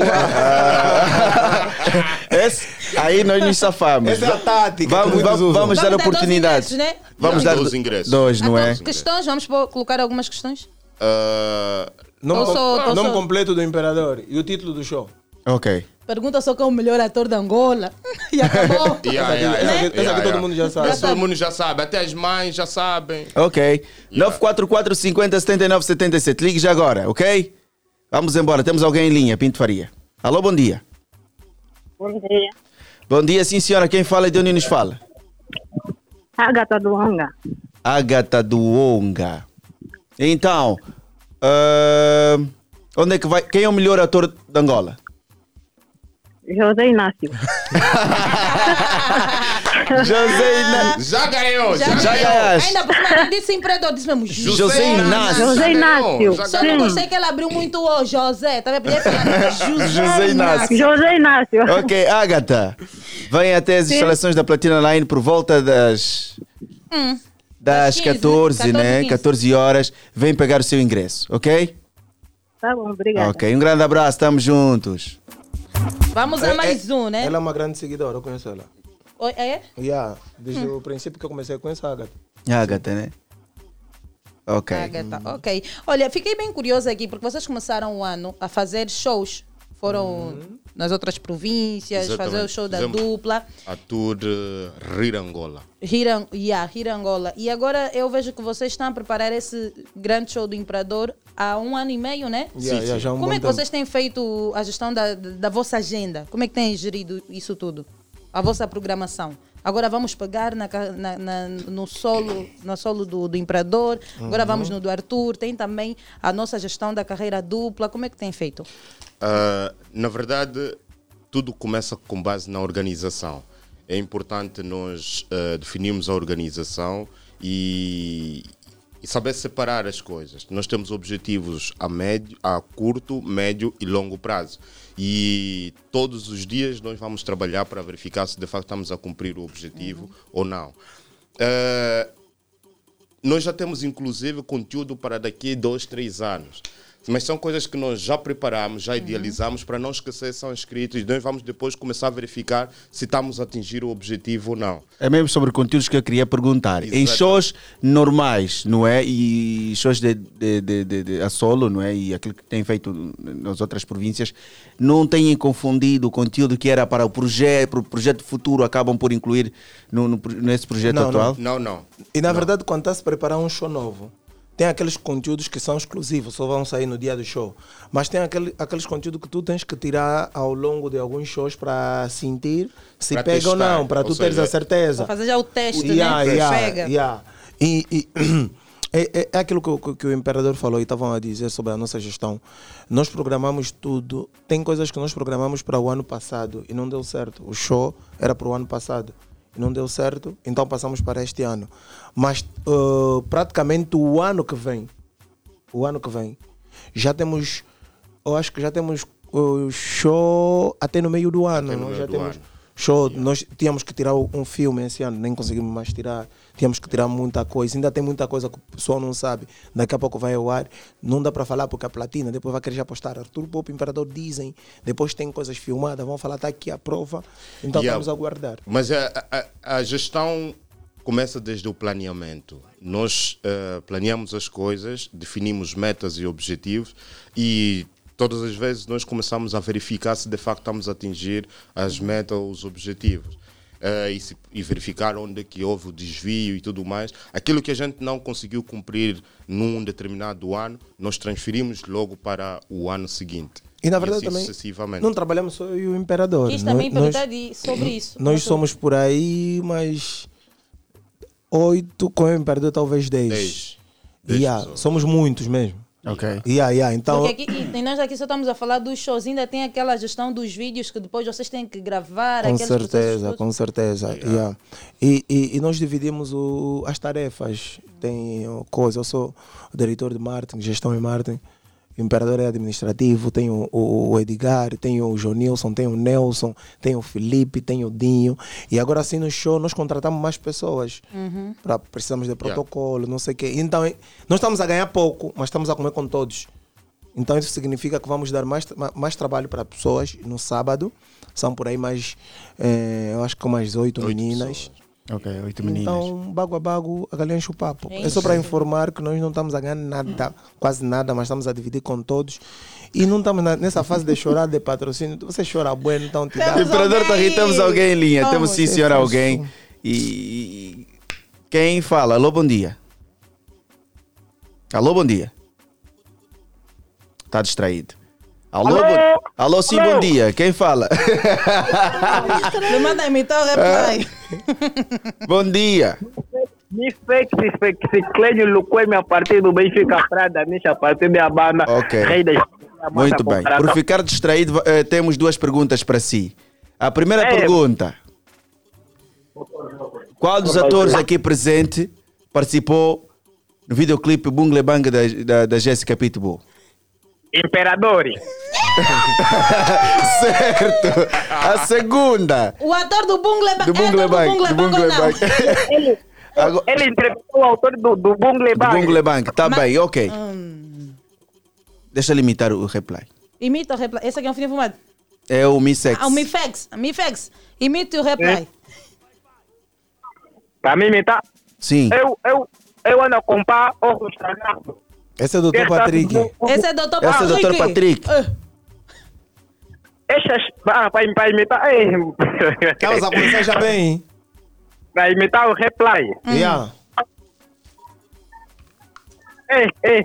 S3: Esse- aí nós nos safamos.
S37: Essa é a tática.
S3: Vamos,
S37: muitos
S3: vamos, vamos dar
S33: dar dois
S3: oportunidades.
S33: ingressos, né?
S3: Vamos
S38: Yeah,
S3: dar
S38: dois ingressos.
S3: Dois, não é?
S33: Então, questões, vamos colocar algumas questões?
S38: Ah,
S37: Nome,
S33: só-
S37: nome
S33: só-
S37: completo do Imperador e o título do show.
S3: Ok.
S33: Pergunta só quem é o melhor ator da Angola. e acabou.
S38: Yeah, yeah,
S37: essa
S38: yeah,
S37: aqui- essa aqui todo mundo já sabe.
S38: Essa Todo mundo já sabe, até as mães já sabem.
S3: Ok. 944 50 79 77. Ligue já agora, ok? Vamos embora. Temos alguém em linha, Pinto Faria. Alô, bom dia.
S40: Bom dia.
S3: Bom dia, sim, senhora. Quem fala e de onde nos fala?
S40: Agatha do Anga.
S3: Agatha do Onga. Então, ah, onde é que vai? Quem é o melhor ator de Angola?
S40: José Inácio.
S3: José Inácio.
S38: Já ganhou, já,
S3: Já
S38: ganhou.
S33: Ainda por cima ele disse empreendedor, disse mesmo
S3: José Inácio.
S40: José Inácio.
S33: Só não gostei que ele abriu muito o José. Tá vendo? Podia falar José,
S3: José Inácio.
S40: José Inácio.
S3: Ok, Agatha. Vem até as
S40: Sim.
S3: instalações da Platina Line por volta das,
S33: Hum.
S3: Das
S33: 15,
S3: 14, né?
S33: 15.
S3: 14 horas. Vem pegar o seu ingresso, ok?
S40: Tá bom, obrigada.
S3: Ok, um grande abraço, estamos juntos.
S33: Vamos a
S37: É-
S33: mais
S37: é-
S33: um, né?
S37: Ela é uma grande seguidora, eu conheço ela.
S33: Oi, é?
S37: Yeah, desde
S33: Hum.
S37: o princípio que eu comecei a conhecer a Agatha.
S3: Agatha, né? Ok.
S33: Agatha, ok. Olha, fiquei bem curiosa aqui, porque vocês começaram o ano a fazer shows. Foram nas outras províncias, fazer o show da
S38: Fizemos
S33: dupla.
S38: A tour Rirangola.
S33: Hiran, yeah, Hirangola. E agora eu vejo que vocês estão a preparar esse grande show do Imperador há um ano e meio, né?
S37: Yeah, yeah, já há um
S33: Como é que
S37: tempo.
S33: vocês têm feito a gestão da, da vossa agenda? Como é que têm gerido isso tudo? A vossa programação? Agora vamos pegar na, na- na- no solo, no solo do, do Imperador, agora
S38: Uhum.
S33: vamos no do Arthur, tem também a nossa gestão da carreira dupla. Como é que tem feito?
S38: Ah, na verdade, tudo começa com base na organização. É importante nós ah, definirmos a organização e, e saber separar as coisas. Nós temos objetivos a, médio, a curto, médio e longo prazo. E todos os dias nós vamos trabalhar para verificar se de facto estamos a cumprir o objetivo ou não. Ah, nós já temos inclusive conteúdo para daqui a dois, três anos. Mas são coisas que nós já preparamos, já idealizamos para não esquecer, são escritos e nós vamos depois começar a verificar se estamos a atingir o objetivo ou não.
S3: É mesmo sobre conteúdos que eu queria perguntar. Em shows normais, não é? E shows de, de, de, de- de- a solo, não é? E aquilo que tem feito nas outras províncias, não têm confundido o conteúdo que era para o projeto, para o projeto futuro, acabam por incluir no, no- nesse projeto
S37: Não,
S3: atual?
S38: Não, não.
S37: E na verdade, quando está a se preparar um show novo, tem aqueles conteúdos que são exclusivos, só vão sair no dia do show. Mas tem aquele, aqueles conteúdos que tu tens que tirar ao longo de alguns shows para sentir se
S38: Pra
S37: pega ou
S38: testar.
S37: não, para
S38: Ou
S37: tu teres
S38: seja,
S37: a certeza.
S33: Para fazer já o teste,
S37: Yeah,
S33: né?
S37: yeah,
S33: Pega.
S37: yeah. E, e é, é- é aquilo que, o- que o imperador falou e estavam a dizer sobre a nossa gestão. Nós programamos tudo. Tem coisas que nós programamos para o ano passado e não deu certo. O show era para o ano passado não deu certo, então passamos para este ano. Mas uh, praticamente o ano que vem, o ano que vem, já temos, eu acho que já temos o show até no meio do ano.
S38: Meio
S37: já
S38: do
S37: temos
S38: ano.
S37: show. Nós tínhamos que tirar um filme esse ano, nem conseguimos mais tirar. Tínhamos que tirar muita coisa. Ainda tem muita coisa que o pessoal não sabe. Daqui a pouco vai ao ar. Não dá para falar porque a platina depois vai querer já postar. Arthur Pop, Imperador dizem. Depois tem coisas filmadas. Vão falar, está aqui a prova. Então
S38: Yeah.
S37: vamos aguardar.
S38: Mas a, a- a gestão começa desde o planeamento. Nós eh, planeamos as coisas, definimos metas e objetivos e todas as vezes nós começamos a verificar se de facto estamos a atingir as metas ou os objetivos. Eh, e, se- e verificar onde é que houve o desvio e tudo mais. Aquilo que a gente não conseguiu cumprir num determinado ano, nós transferimos logo para o ano seguinte.
S37: E na verdade
S38: assim
S37: também não trabalhamos só eu e o Imperador.
S33: Quis
S37: Nós-
S33: também
S37: nós-
S33: perguntar de- sobre isso.
S37: Nós somos por aí, mas oito, com o Imperador talvez dez.
S38: Dez.
S37: Yeah, somos muitos mesmo.
S3: Ok.
S37: Yeah, yeah, então,
S33: Porque aqui, e- e nós aqui só estamos a falar dos shows, ainda tem aquela gestão dos vídeos que depois vocês têm que gravar.
S37: com certeza, com certeza. Yeah. E, e, e nós dividimos o, as tarefas. Tem coisa, eu sou o diretor de marketing, gestão em marketing. O Imperador é administrativo, tem o, o, o Edgar, tem o Jonilson, tem o Nelson, tem o Felipe, tem o Dinho. E agora assim no show nós contratamos mais pessoas.
S33: Uhum.
S37: Pra, precisamos de protocolo, não sei o quê. Então, nós estamos a ganhar pouco, mas estamos a comer com todos. Então, isso significa que vamos dar mais, ma- mais trabalho para pessoas no sábado. São por aí mais, eh, eu acho que mais oito meninas.
S3: Ok, oito meninas.
S37: Então, bago a bago, a galinha enche o papo.
S3: É
S37: É só para informar que nós não estamos a ganhar nada, quase nada, mas estamos a dividir com todos. E não estamos na- nessa fase de chorar de patrocínio. Você chora bueno, então te dá.
S3: O Imperador está aqui, temos alguém em linha.
S37: Vamos.
S3: Temos sim, senhor, alguém. E, e- quem fala? Alô, bom dia. Alô, bom dia. Está distraído. Alô,
S41: Alô?
S3: bom... Alô, sim,
S41: Alô?
S3: bom dia. Quem fala?
S33: Me manda imitar o reply.
S3: Bom dia.
S41: Me fez se Clênio Luquemi a partir do Benfica Prada, Nisha a partir da banda.
S3: Ok.
S41: Rei
S3: Muito bem. Por ficar distraído, eh, temos duas perguntas para si. A primeira
S41: É.
S3: pergunta: Qual dos atores aqui presente participou no videoclipe Bungle Bang da, da, da Jéssica Pitbull?
S41: Imperador.
S3: certo. A segunda.
S33: O ator do Bungle Bang.
S3: Do Bungle Bang. Do Bungle Bang.
S41: Ele, ele entrevistou o autor do, do Bungle
S3: Do
S41: Bang.
S3: Bungle Bang. Tá
S33: Mas-
S3: bem, ok.
S33: Hum.
S3: Deixa eu limitar o reply.
S33: Imita o reply. Esse aqui é um fim fumado.
S3: É o Missex.
S33: Ah, o Mifex. Mifex. Imite o reply.
S41: Para mim, imitar.
S3: Sim.
S41: Eu, eu, eu ando a comprar ovo estragado.
S37: Esse é o
S41: sabe
S37: Patrick.
S41: do-
S33: Esse é Dr.
S3: Esse é
S33: Patrick.
S3: Dr. Patrick.
S41: Essas, ah, para, para imitar.
S37: Estavas a começar já bem, hein?
S41: Para imitar o reply.
S37: Yeah.
S41: Ei, ei.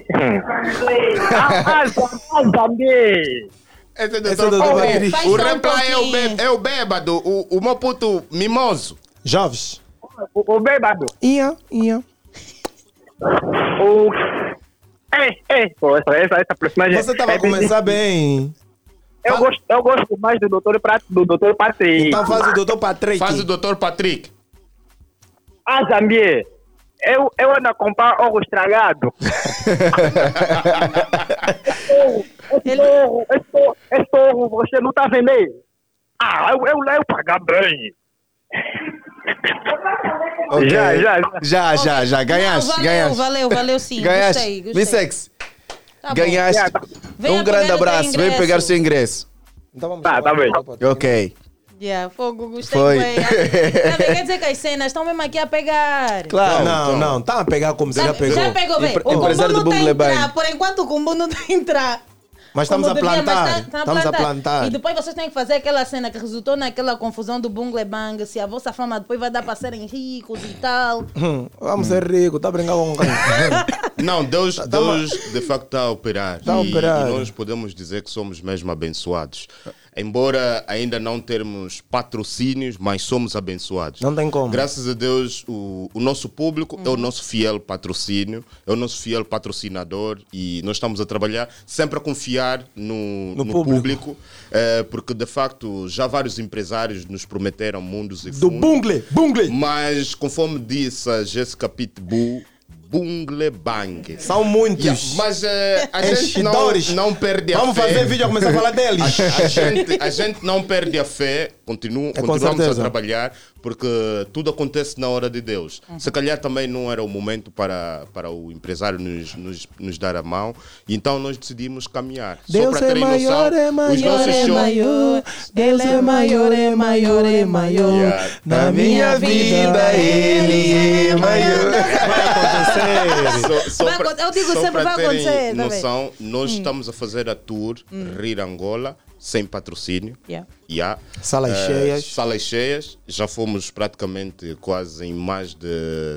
S38: Esse é
S37: Esse é o Dr. Patrick.
S38: O reply é o, bê- é o bêbado, o, o meu puto mimoso.
S37: Jovens.
S41: O, o bêbado.
S37: Ia, ia.
S41: O... Ei, ei. Pô, essa, essa, essa personagem...
S37: Você estava
S41: é
S37: a começar bem.
S41: Eu gosto, eu gosto mais do Dr. Prat, do Dr. Patrick.
S37: Então faz o Dr. Patrick.
S38: Faz o Dr. Patrick.
S41: Ah, Zambi. Eu, eu ando a comprar ovo estragado. Esse ovo, esse ovo, esse ovo você não tá vendendo. Ah, eu, eu levo pagar bem.
S3: Ok.
S41: Já, já,
S3: Já, já, já. Ganhaste,
S33: Não, valeu,
S3: ganhaste.
S33: valeu, valeu sim.
S3: Ganhaste.
S33: Gostei, gostei.
S3: Missex,
S33: Tá
S3: ganhaste. Um grande
S33: o
S3: abraço. Vem pegar o seu ingresso.
S37: Então vamos
S41: Tá, tá bem.
S3: Ok.
S33: Yeah, fogo, gostei.
S3: Foi.
S33: Ah, Quer dizer que as cenas estão mesmo aqui a pegar.
S3: Claro.
S37: Não,
S3: então.
S37: não, tá a pegar como você já pegou.
S33: Já pegou bem. O combo
S3: empresário
S33: não está a entrar. Por enquanto o combo não está a entrar.
S37: Mas estamos a
S33: devia, mas
S37: plantar.
S33: tá- tá
S37: Estamos a plantar.
S33: E depois vocês têm que fazer aquela cena que resultou naquela confusão do Bungle Bang. Se a vossa fama depois vai dar para serem ricos e tal.
S37: Hum, Vamos ser ricos, tá brincando com quem?
S38: Não, Deus,
S37: Tá-
S38: Deus de facto está a operar.
S37: Tá a
S38: E-
S37: operar.
S38: E, nós podemos dizer que somos mesmo abençoados. Embora ainda não termos patrocínios, mas somos abençoados.
S37: Não tem como.
S38: Graças a Deus, o, o nosso público é o nosso fiel patrocínio, é o nosso fiel patrocinador e nós estamos a trabalhar sempre a confiar no,
S37: No
S38: no
S37: público.
S38: público, eh, porque de facto já vários empresários nos prometeram mundos e
S37: Do
S38: fundos.
S37: bungle, bungle.
S38: Mas conforme disse a Jessica Pitbull, bungle bang.
S37: São muitos.
S38: Yeah, mas eh, a gente não, não perde a
S37: Vamos
S38: fé.
S37: fazer vídeo a começar a falar deles.
S38: A, a gente, a gente não perde a fé, continu,
S37: É
S38: continuamos a trabalhar, porque tudo acontece na hora de Deus.
S37: Uhum.
S38: Se calhar também não era o momento para, para o empresário nos, nos, nos dar a mão, e então nós decidimos caminhar. Só
S37: Deus
S38: para
S37: é
S38: terem
S37: maior,
S38: noção,
S37: é maior, é
S38: shows.
S37: maior. Deus é maior, é maior, é maior.
S38: Yeah.
S37: Na minha vida ele é maior.
S38: Só- só
S33: Vai
S38: pra-
S33: acontecer, eu digo
S38: só
S33: sempre vai acontecer,
S38: noção, nós
S33: Hum.
S38: estamos a fazer a tour Rir Angola sem patrocínio.
S33: Yeah.
S38: Yeah.
S37: Salas
S38: Eh,
S37: cheias.
S38: Salas cheias. Já fomos praticamente quase em mais de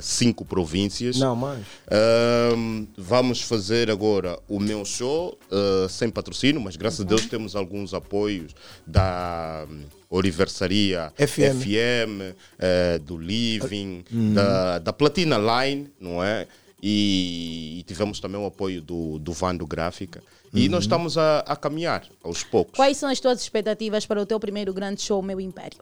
S38: cinco províncias.
S37: Não, mais.
S38: Ahm, vamos fazer agora o meu show eh, sem patrocínio, mas graças a Deus temos alguns apoios da hum, Oriversaria
S37: FM.
S38: FM, eh, do Living,
S37: Hum.
S38: da, da Platina Line, não é? E, e tivemos também o apoio do, do Vando Gráfica. E
S37: Uhum.
S38: nós estamos a, a caminhar aos poucos.
S33: Quais são as tuas expectativas para o teu primeiro grande show, Meu Império?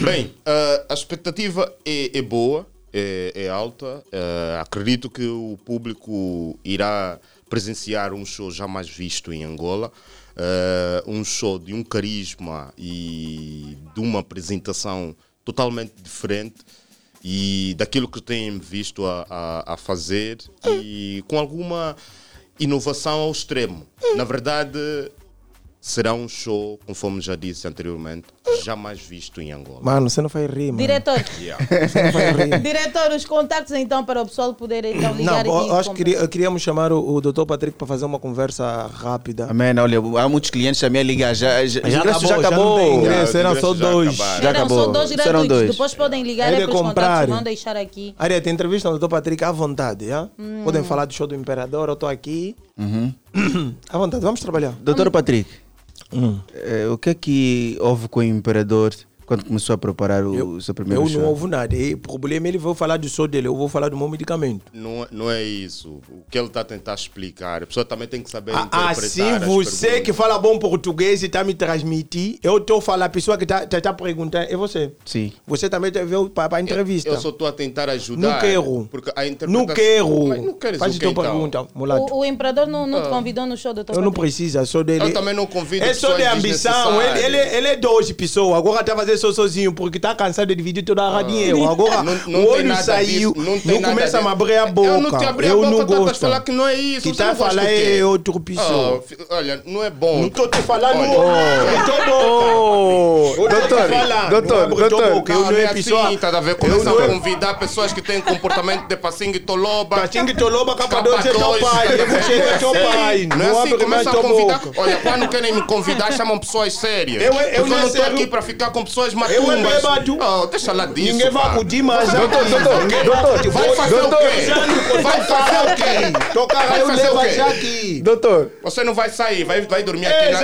S38: Bem, eh, a expectativa é, é boa, é, é alta. Eh, acredito que o público irá presenciar um show jamais visto em Angola. Eh, um show de um carisma e de uma apresentação totalmente diferente e daquilo que têm visto a, a, a fazer e com alguma inovação ao extremo. Na verdade, será um show, conforme já disse anteriormente, jamais visto em Angola.
S37: Mano, você não faz rir, mano.
S33: Diretor.
S38: Yeah.
S37: Não rir.
S33: Diretor, os contatos então para o pessoal poder então
S37: Não,
S33: ligar
S37: eu,
S33: e
S37: eu acho que queria- queríamos chamar o, o Dr. Patrick para fazer uma conversa rápida.
S3: Amém. Olha, há muitos clientes também a ligar. Já, já,
S37: Já
S3: o ingresso já
S37: acabou, já
S3: acabou.
S37: não tem ingresso,
S3: Já, os
S37: eram só
S3: já
S37: dois.
S33: Eram
S3: acabou.
S33: só dois
S3: Serão
S33: gratuitos.
S3: dois.
S33: Depois podem ligar
S37: Ele
S33: é para
S37: comprar.
S33: vão deixar aqui.
S37: Ariete, entrevista o Dr. Patrick à vontade, já?
S33: Hum.
S37: Podem falar do show do Imperador, eu estou aqui.
S3: Uhum.
S37: À vontade, vamos trabalhar.
S3: Doutor Patrick,
S37: Hum.
S3: eh, o que é que houve com o Imperador quando começou a preparar o, seu primeiro
S37: Eu
S3: show?
S37: não ouvo nada. E, o problema é ele vai falar do show dele, eu vou falar do meu medicamento.
S38: Não, é- não é isso. O que ele está a tentar explicar, a pessoa também tem que saber
S37: Ah,
S38: interpretar
S37: Assim,
S38: as
S37: você que fala bom português e está me transmitir, eu estou falando, a pessoa que está tá, tá perguntando, é você.
S3: Sim.
S37: Você também veio para a entrevista.
S38: Eu só estou a tentar ajudar.
S37: Não quero.
S38: Porque a
S37: Não
S38: interpretação-
S37: quero.
S38: Mas não queres
S37: Faz
S38: o
S37: tua
S38: então?
S37: pergunta, mulato.
S33: O, o imperador não, não te
S38: Ah.
S33: convidou no show do teu
S37: Eu não
S33: Patrick?
S37: preciso, sou dele.
S38: Eu também não convido
S37: É só de ambição. Ele, ele, ele é dois pessoas. Agora está fazendo fazer só sozinho porque tá cansado de dividir toda a radinha. Agora,
S38: Ah. Não- não
S37: o
S38: tem
S37: olho
S38: nada
S37: saiu,
S38: disso, não
S37: não,
S38: tem nada
S37: começa a me
S38: disso.
S37: abrir a boca.
S38: Eu não te abri a
S37: eu
S38: boca,
S37: não gosto.
S38: falar que não é isso.
S37: Que
S38: Você
S37: tá
S38: não
S37: a falar
S38: gosta o quê?
S37: é outro pessoa.
S38: Oh, olha, não é bom.
S37: Não estou te falando.
S38: Olha.
S37: Não tô
S3: Oh,
S37: Eu tô te
S3: doutor,
S37: falando,
S3: doutor, doutor.
S37: Eu não
S38: não
S37: é
S38: é
S37: pessoa.
S38: assim, tá a ver?
S37: Eu
S38: Começa
S37: não
S38: a
S37: é-
S38: convidar pessoas que têm comportamento de passinho e toloba.
S37: Passinho e toloba, capa dois é teu
S38: dois.
S37: pai, eu vou chegar teu pai.
S38: Não é assim, começa a convidar. Olha, quando querem me convidar, chamam pessoas sérias.
S37: Eu- não
S38: estou aqui para ficar com pessoas
S37: Eu
S38: matumbas.
S37: é.
S38: Oh, deixa lá disso.
S37: Ninguém vai acudir mais
S38: fazer o quê?
S37: Ninguém vai
S38: fazer o
S37: Doutor,
S38: quê? Vai fazer o quê?
S37: Tocar
S38: Vai
S37: eu
S38: fazer
S37: levo
S38: o quê?
S37: já aqui.
S3: Doutor,
S38: Você não vai sair, vai, vai dormir aqui
S37: Ei,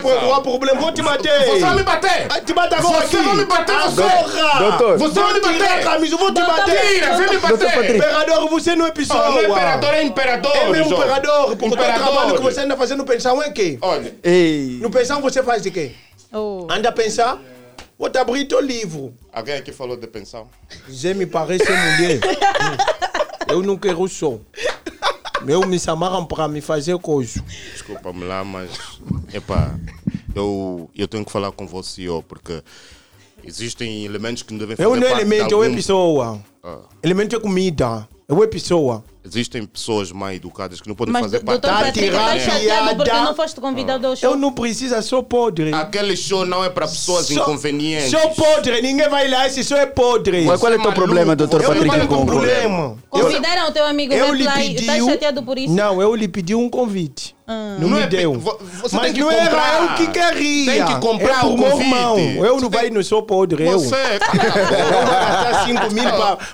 S37: por o problema. Vou te bater.
S38: Você vai me bater?
S37: Vai te bater agora
S38: Você vai me bater, você.
S37: Agora.
S3: Doutor.
S38: Você vai me bater.
S37: camisa, vou te
S33: Doutor,
S37: bater.
S38: Tira, vem me
S3: Doutor
S38: bater.
S37: Imperador, você não é pessoa.
S38: Não é imperador, é imperador.
S37: É mesmo imperador, porque o trabalho que você anda fazendo pensão é quê?
S38: Olha,
S3: ei,
S37: No pensão você faz de quê?
S33: Oh.
S37: Anda a pensar? Vou te abrir teu livro.
S38: alguém aqui falou de pensão?
S37: Já me parece mulher. Eu não quero só. Eu me chamaram para me fazer coisa.
S38: Desculpa-me lá, mas. Epá, eu, eu tenho que falar com você, ó, porque existem elementos que não devem fazer
S37: Eu não é
S38: parte de
S37: elemento, eu é
S38: algum-
S37: pessoa.
S38: Ah.
S37: Elemento é comida. Eu é pessoa.
S38: Existem pessoas mal educadas que não podem
S33: Mas,
S38: fazer parte
S37: Tá
S33: Patrick, está chateado porque não foste convidado ao show.
S37: Eu não preciso, sou podre.
S38: Aquele show não é para pessoas
S37: Sou-
S38: inconvenientes.
S37: Sou podre, ninguém vai lá, esse show é podre.
S3: mas qual é o teu
S38: maluco,
S3: problema, doutor
S38: você
S37: Eu não
S3: Patrick
S37: problema.
S33: Convidaram o teu amigo
S37: Eu lhe
S33: Replay.
S37: pedi.
S33: Estás chateado por isso?
S37: Não, eu lhe pedi um convite. Não,
S38: Não
S37: me
S38: é
S37: deu.
S38: vo- você
S37: Mas
S38: tem que
S37: não
S38: comprar.
S37: era eu que queria.
S38: Tem que comprar
S37: é
S38: o
S37: meu
S38: convite.
S37: irmão. Eu não vai no show podre, eu.
S38: Você,
S37: Eu vou gastar 5 mil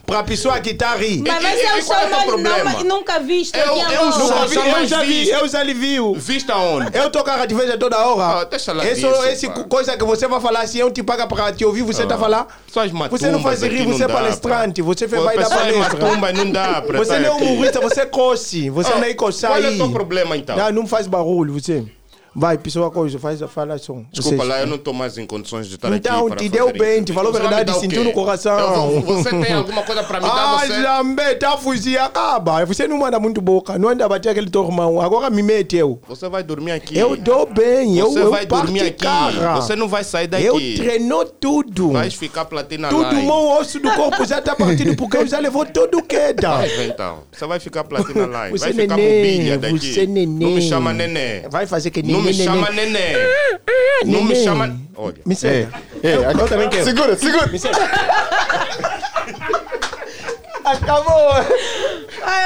S37: para a pessoa que está a rir.
S33: Mas vai ser
S38: e
S33: o
S38: é
S33: show mais
S38: problema?
S33: nunca visto
S38: Eu-
S33: aqui em
S38: eu
S33: Angola.
S37: Nunca vi,
S38: já
S37: eu já vi,
S38: visto.
S37: eu já lhe viu.
S38: Vista onde?
S37: Eu tocar de vez a toda hora.
S38: Ah, deixa lá
S37: Esse,
S38: disso,
S37: esse
S38: pá.
S37: coisa que você vai falar assim, eu te paga para te ouvir, você tá a falar.
S38: Pessoas
S37: Você não faz rir,
S38: aqui
S37: você é palestrante,
S38: pá.
S37: você
S38: Pô,
S37: vai dar
S38: pessoas
S37: palestra.
S38: matumbas não dá para
S37: Você
S38: estar
S37: não é
S38: aqui.
S37: humorista, você coce. Você
S38: Oh,
S37: nem coçar
S38: qual é o
S37: aí.
S38: teu problema, então?
S37: Não, não faz barulho, você. Vai, pessoa coisa, faz a fala som.
S38: Desculpa lá, eu não estou mais em condições de estar aqui.
S37: Então, te deu bem, te falou a
S38: Você vai
S37: verdade, sentiu no coração.
S38: Eu você tem alguma coisa para me dar?
S37: Ah,
S38: Você...
S37: Jambé, tá fugir, acaba. Você não manda muito boca, não anda a bater aquele teu irmão. Agora me mete eu.
S38: Você vai dormir aqui.
S37: Eu dou bem, eu,
S38: Você
S37: eu
S38: vai dormir
S37: parto
S38: aqui.
S37: cara.
S38: Você não vai sair daqui.
S37: Eu treinou tudo.
S38: Vais ficar platina
S37: Tudo,
S38: lá.
S37: o meu osso do corpo já tá partido porque eu já levou todo queda.
S38: Vai, então. Você vai ficar platina lá.
S37: Você
S38: vai ficar
S37: neném,
S38: mobília daqui.
S37: você neném.
S38: Não me chama neném.
S37: Vai fazer que
S38: Não me chama
S37: neném.
S38: neném. Não me chama. Olha.
S37: Me segue.
S3: Ei,
S37: eu,
S3: agora-
S37: eu também quero.
S3: Segura, segura.
S37: Me segue. Acabou.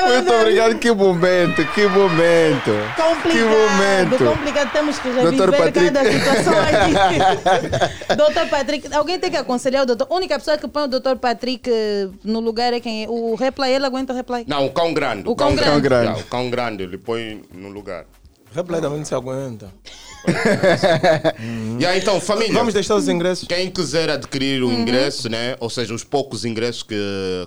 S3: Muito obrigado, que momento, que momento.
S33: Complicado,
S3: Que momento.
S33: complicado. Temos que já
S3: Doutor Patrick.
S33: cada situação aqui. doutor Patrick, alguém tem que aconselhar o doutor. A única pessoa que põe o doutor Patrick eh, no lugar é quem? é? O replay, ele aguenta o replay?
S38: Não, o cão grande.
S33: O cão grande.
S3: grande.
S38: Yeah, o cão grande, ele põe no lugar.
S37: Repletamente se aguenta.
S38: E aí, então, família.
S37: Vamos deixar os ingressos.
S38: Quem quiser adquirir o ingresso, né? Ou seja, os poucos ingressos que,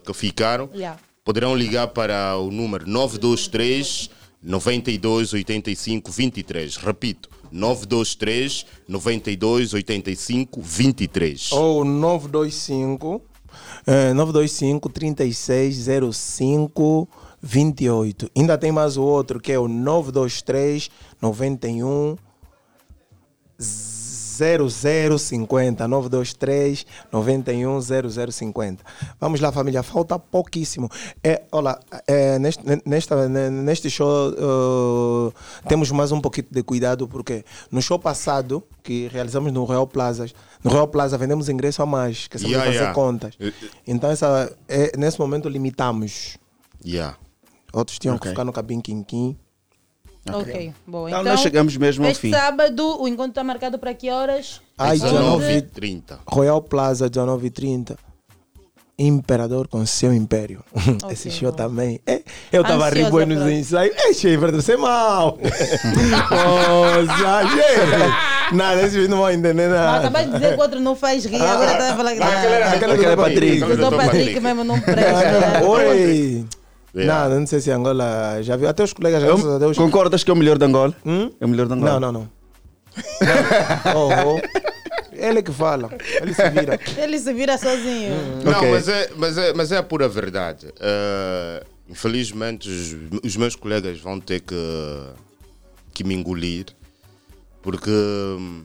S38: que ficaram,
S33: Yeah.
S38: poderão ligar para o número 923 92 85 23. Repito, 923 92 85 23.
S37: Ou 925 eh, 925 3605 28. Ainda tem mais o outro que é o 923 91 0050 923 91 0050 Vamos lá, família, falta pouquíssimo. É, olha, é, neste, nesta, neste show uh, temos mais um pouquinho de cuidado, porque no show passado, que realizamos no Real Plaza, no Real Plaza vendemos ingresso a mais, que sabemos
S38: Yeah,
S37: fazer
S38: yeah.
S37: contas. Então, essa, é, nesse momento, limitamos.
S38: Yeah.
S37: Outros tinham
S3: Ok.
S37: que ficar no cabine quinquim.
S33: Ok, bom.
S3: Então,
S33: Então,
S3: nós chegamos mesmo ao
S33: este
S3: fim.
S33: sábado, o encontro está marcado para que horas?
S37: Às 19
S38: 30.
S37: Royal Plaza, 19h30. Imperador com seu império. Esse show também. É, eu estava rindo nos ensaios. É, cheio, você é mal. Gente. Nada, esse vídeo não vai entender nada.
S33: acabaste de dizer que o outro não faz rir, agora está a falar que
S37: Aquele era- Patrick.
S33: O doutor Patrick mesmo não presta.
S37: Oi.
S38: Yeah.
S37: Nada, não sei se Angola já viu. Até os colegas já
S3: Eu-
S37: a Deus.
S3: Concordas que é o melhor de Angola?
S37: Hum?
S3: É o melhor de Angola?
S37: Não, não, não. Oh, oh. Ele que fala. Ele se vira.
S33: Ele se vira sozinho.
S38: Não,
S3: Ok.
S38: mas, é, mas, é, mas é a pura verdade. Eh, infelizmente, os, os meus colegas vão ter que, que me engolir, porque hum,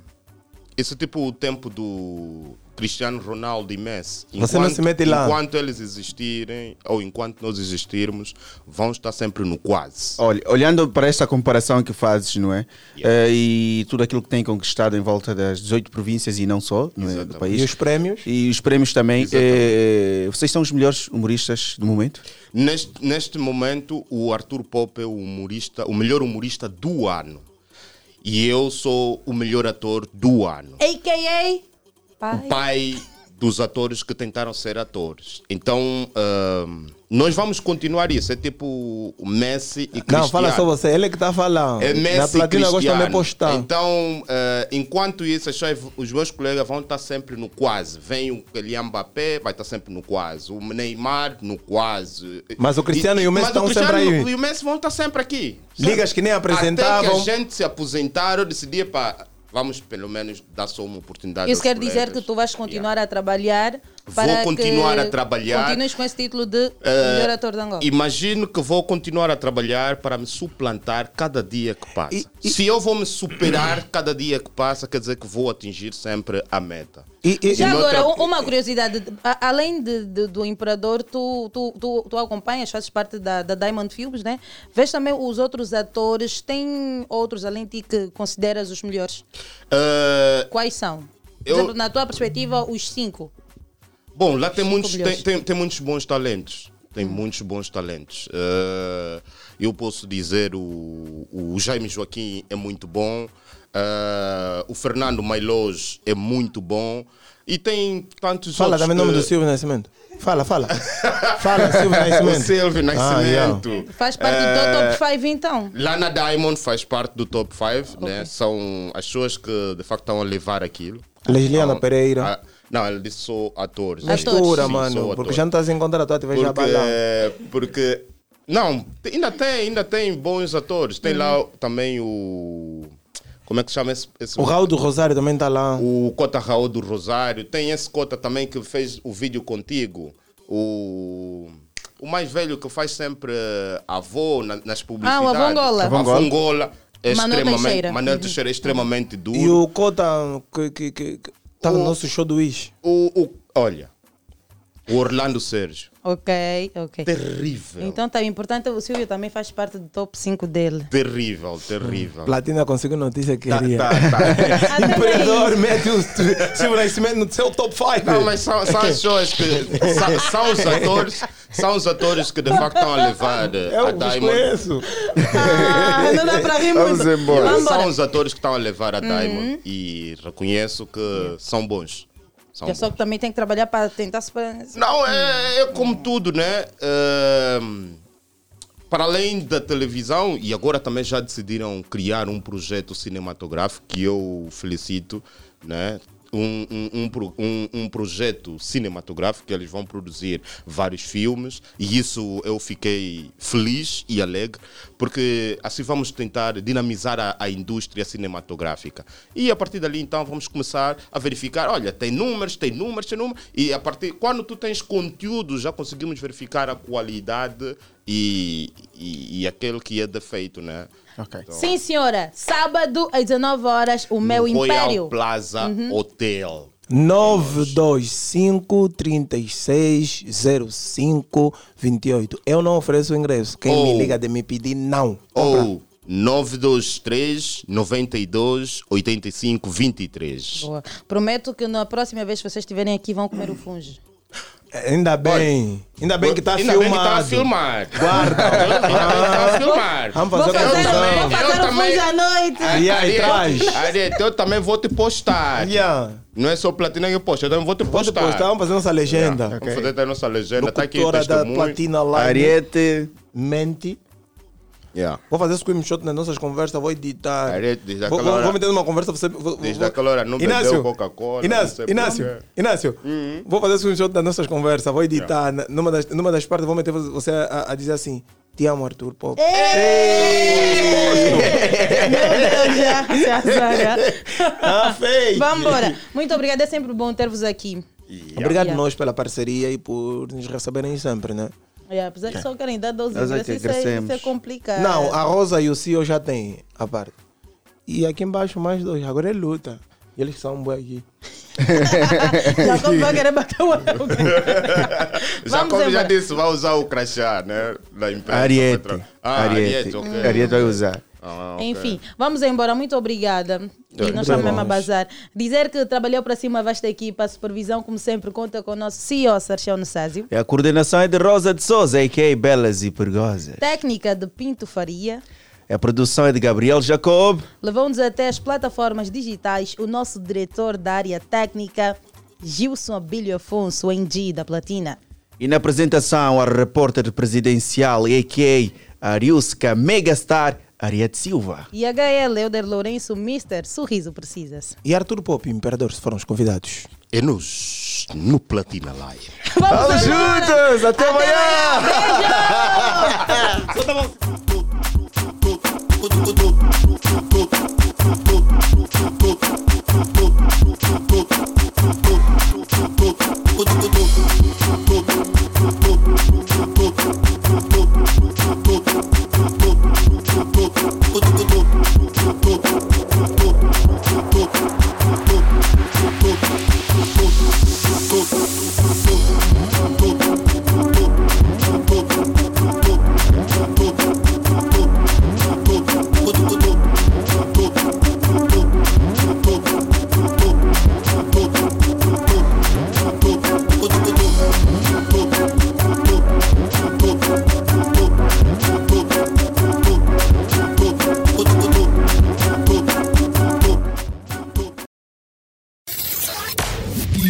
S38: esse tipo o tempo do Cristiano Ronaldo e Messi.
S37: Você não se mete lá.
S38: Enquanto eles existirem, ou enquanto nós existirmos, vão estar sempre no quase.
S3: Olha, olhando para esta comparação que fazes, não é? Eh, e tudo aquilo que tem conquistado em volta das 18 províncias e não só não é, do país.
S37: E os prémios?
S3: E os prémios também. Eh, vocês são os melhores humoristas do momento?
S38: Neste, neste momento, o Arthur Pop é o humorista, o melhor humorista do ano. E eu sou o melhor ator do ano.
S33: A.K.A. Pai.
S38: O pai dos atores que tentaram ser atores. Então, ahm, nós vamos continuar isso. É tipo o Messi e Cristiano.
S37: Não, fala só você, ele é que está falando.
S38: É Messi
S37: Na platina
S38: e
S37: gosta de
S38: Cristiano.
S37: postar.
S38: Então, eh, enquanto isso, os meus colegas vão estar sempre no quase. Vem o Kylian Mbappé, vai estar sempre no quase. O Neymar, no quase.
S37: Mas o Cristiano e o Messi estão sempre aí.
S38: E o Messi vão estar sempre aqui.
S37: Ligas que nem
S38: Até
S37: apresentavam.
S38: que a gente se aposentar, eu decidi, pá, vamos pelo menos dar só uma oportunidade.
S33: Isso quer dizer
S38: colegas.
S33: que tu vais continuar a trabalhar
S38: Vou continuar a trabalhar.
S33: Continues com esse título de
S38: Eh,
S33: melhor ator de Angola.
S38: Imagino que vou continuar a trabalhar para me suplantar cada dia que passa. Se eu vou me superar cada dia que passa, quer dizer que vou atingir sempre a meta.
S33: Já
S38: E noutra-
S33: agora, um- uma curiosidade. Além de, de- do Imperador, tu, tu, tu, tu acompanhas, fazes parte da, da Diamond Films, né? Vês também os outros atores. Tem outros além de ti que consideras os melhores?
S38: Eh,
S33: Quais são? Por
S38: Eu-
S33: exemplo, na tua perspectiva, os cinco.
S38: Bom, lá tem muitos, tem, tem, tem muitos bons talentos. Tem muitos bons talentos. Eh, eu posso dizer o, o Jaime Joaquim é muito bom. eh, o Fernando Mailos é muito bom. E tem tantos
S37: Fala
S38: outros.
S37: também o nome do Silvio Nascimento. Fala, fala. Fala, Silvio Nascimento.
S38: O Silvio
S37: Ah, yeah.
S38: Nascimento.
S33: Faz parte do
S38: Eh,
S33: teu top 5, então.
S38: Lá na Diamond faz parte do top 5, né? São as pessoas que de facto estão a levar aquilo.
S37: Lesliana
S38: Então,
S37: Pereira.
S38: ah, não, ele disse só atores.
S37: Mistura,
S38: Sim,
S37: mano. Porque
S38: atores.
S37: já não estás a encontrar a tua TV já
S38: porque,
S37: balão.
S38: porque não, ainda tem, ainda tem bons atores. Tem lá também o como é que se chama esse, esse
S37: O Raul do Rosário também está lá.
S38: O Cota Raul do Rosário. Tem esse Cota também que fez o vídeo contigo. O o mais velho que faz sempre eh, avô na- nas publicidades.
S33: Avô Angola.
S38: Avô
S33: Avô
S38: Angola. É
S33: Manuel
S38: extremamente,
S33: Teixeira.
S38: Manuel
S33: Uhum.
S38: Teixeira é extremamente duro.
S37: E o Cota que, que, que, tá no nosso show do Ish.
S38: O, o- olha, o Orlando Sérgio.
S33: Ok, ok.
S38: Terrível.
S33: Então tá importante, o Silvio também faz parte do top 5 dele.
S38: Terrível, terrível.
S37: Platina conseguiu notícia que
S38: Tá,
S37: queria.
S38: tá, tá.
S37: Imperador mete o Silvio Nascimento no seu top 5.
S38: Não, mas são, são as pessoas que. São, são os atores. São os atores que de facto estão a levar eh,
S37: Eu
S38: a Diamond.
S37: conheço.
S33: Ah, não dá para rir muito.
S3: Vamos embora.
S33: Vamos embora.
S38: São os atores que estão a levar a
S33: Uhum.
S38: Diamond e reconheço que são bons. São
S33: Já só que também tem que trabalhar para tentar superar.
S38: Não, é, é como tudo, né? Ehm, para além da televisão, e agora também já decidiram criar um projeto cinematográfico que eu felicito, né? Um, um, um, um projeto cinematográfico que eles vão produzir vários filmes e isso eu fiquei feliz e alegre porque assim vamos tentar dinamizar a, a indústria cinematográfica. E a partir dali então vamos começar a verificar olha tem números tem números tem números e a partir quando tu tens conteúdo já conseguimos verificar a qualidade e, e, e aquele que é defeito né
S3: Ok.
S33: Sim, senhora. Sábado, às 19 horas, o meu
S38: Royal
S33: império.
S38: Plaza
S33: Uhum.
S38: Hotel
S37: 925 36 05 28. Eu não ofereço ingresso. Quem
S38: Oh.
S37: me liga de me pedir, não.
S38: Ou 923 92 85 23
S33: Boa. Prometo que na próxima vez que vocês estiverem aqui, vão comer o fungo.
S37: Ainda bem. Ainda bem que está
S38: Ainda bem que
S37: filmado.
S38: tá a filmar.
S37: Guarda.
S38: Ainda bem que tá a filmar.
S37: Vamos fazer
S33: Vou fazer,
S37: confusão.
S33: vou fazer
S38: Eu
S33: o
S38: também-
S33: fungo à noite.
S37: E aí, traz.
S38: Ariete, eu também vou te postar.
S37: Yeah.
S38: Não é só platina que posta, eu também vou te
S37: Vou te
S38: postar.
S37: postar, vamos fazer nossa legenda.
S38: Yeah, Vamos fazer a nossa legenda. Tá aqui o
S37: Locutora da. Platina Live.
S3: Ariete.
S37: Mente.
S38: Yeah.
S37: Vou fazer screenshot nas nossas conversas, vou editar.
S38: Desde
S37: vou,
S38: hora-
S37: vou meter numa conversa. Você, vou,
S38: Desde
S37: vou-
S38: aquela hora não bebeu
S37: Inácio,
S38: Coca-Cola, não
S37: Inácio, Inácio. Inácio, vou fazer screenshot das nossas conversas, vou editar. na- Numa, das, numa das partes, vou meter você a, a dizer assim: Te amo, Arthur Pop.
S33: Meu Deus, já, já, já.
S37: Ah, fake.
S33: Vamos embora. Muito obrigada, é sempre bom ter-vos aqui.
S37: Obrigado
S33: Yeah.
S37: nós pela parceria e por nos receberem sempre, né?
S33: É, apesar que só querem dar 12
S37: Nós é
S33: ingressos, isso, é, isso é complicado.
S37: Não, a Rosa e o CEO já têm a parte. E aqui embaixo mais dois, agora é luta. E eles são bons aqui.
S33: Jacob vai querer bater o olho.
S38: Jacob já disse, vai usar o crachá, né? Da empresa.
S3: Ariete.
S38: Ah,
S3: Ariete.
S38: Ariete, ok.
S3: Ariete vai usar.
S38: Ah, ok.
S33: Enfim, vamos embora. Muito obrigada. E nós estamos mesmo a bazar. Dizer que trabalhou para cima a vasta equipa, a supervisão, como sempre, conta com o nosso CEO, Sarchão Nessásio.
S3: E a coordenação é de Rosa de Souza, a.k.a. Belas e Pergosas.
S33: Técnica de Pinto Faria.
S3: A produção é de Gabriel Jacob.
S33: Levou-nos até as plataformas digitais o nosso diretor da área técnica, Gilson Abílio Afonso, em G da Platina.
S3: E na apresentação, a repórter presidencial, a.k.a. Ariusca Megastar, Ariete Silva.
S33: E HL Euder Lourenço, Mister Sorriso Precisas.
S37: E Arthur Pop, Imperador, se foram os convidados.
S38: É nos, no Platina Live.
S3: Vamos juntos! Até amanhã!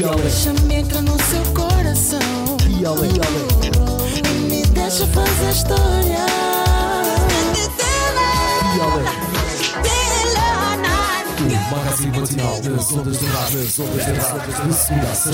S42: Deixa-me entrar no seu coração. E me deixa fazer história.
S4: O magazine matinal das ondas rádio, das ondas rádio, de segunda a sexta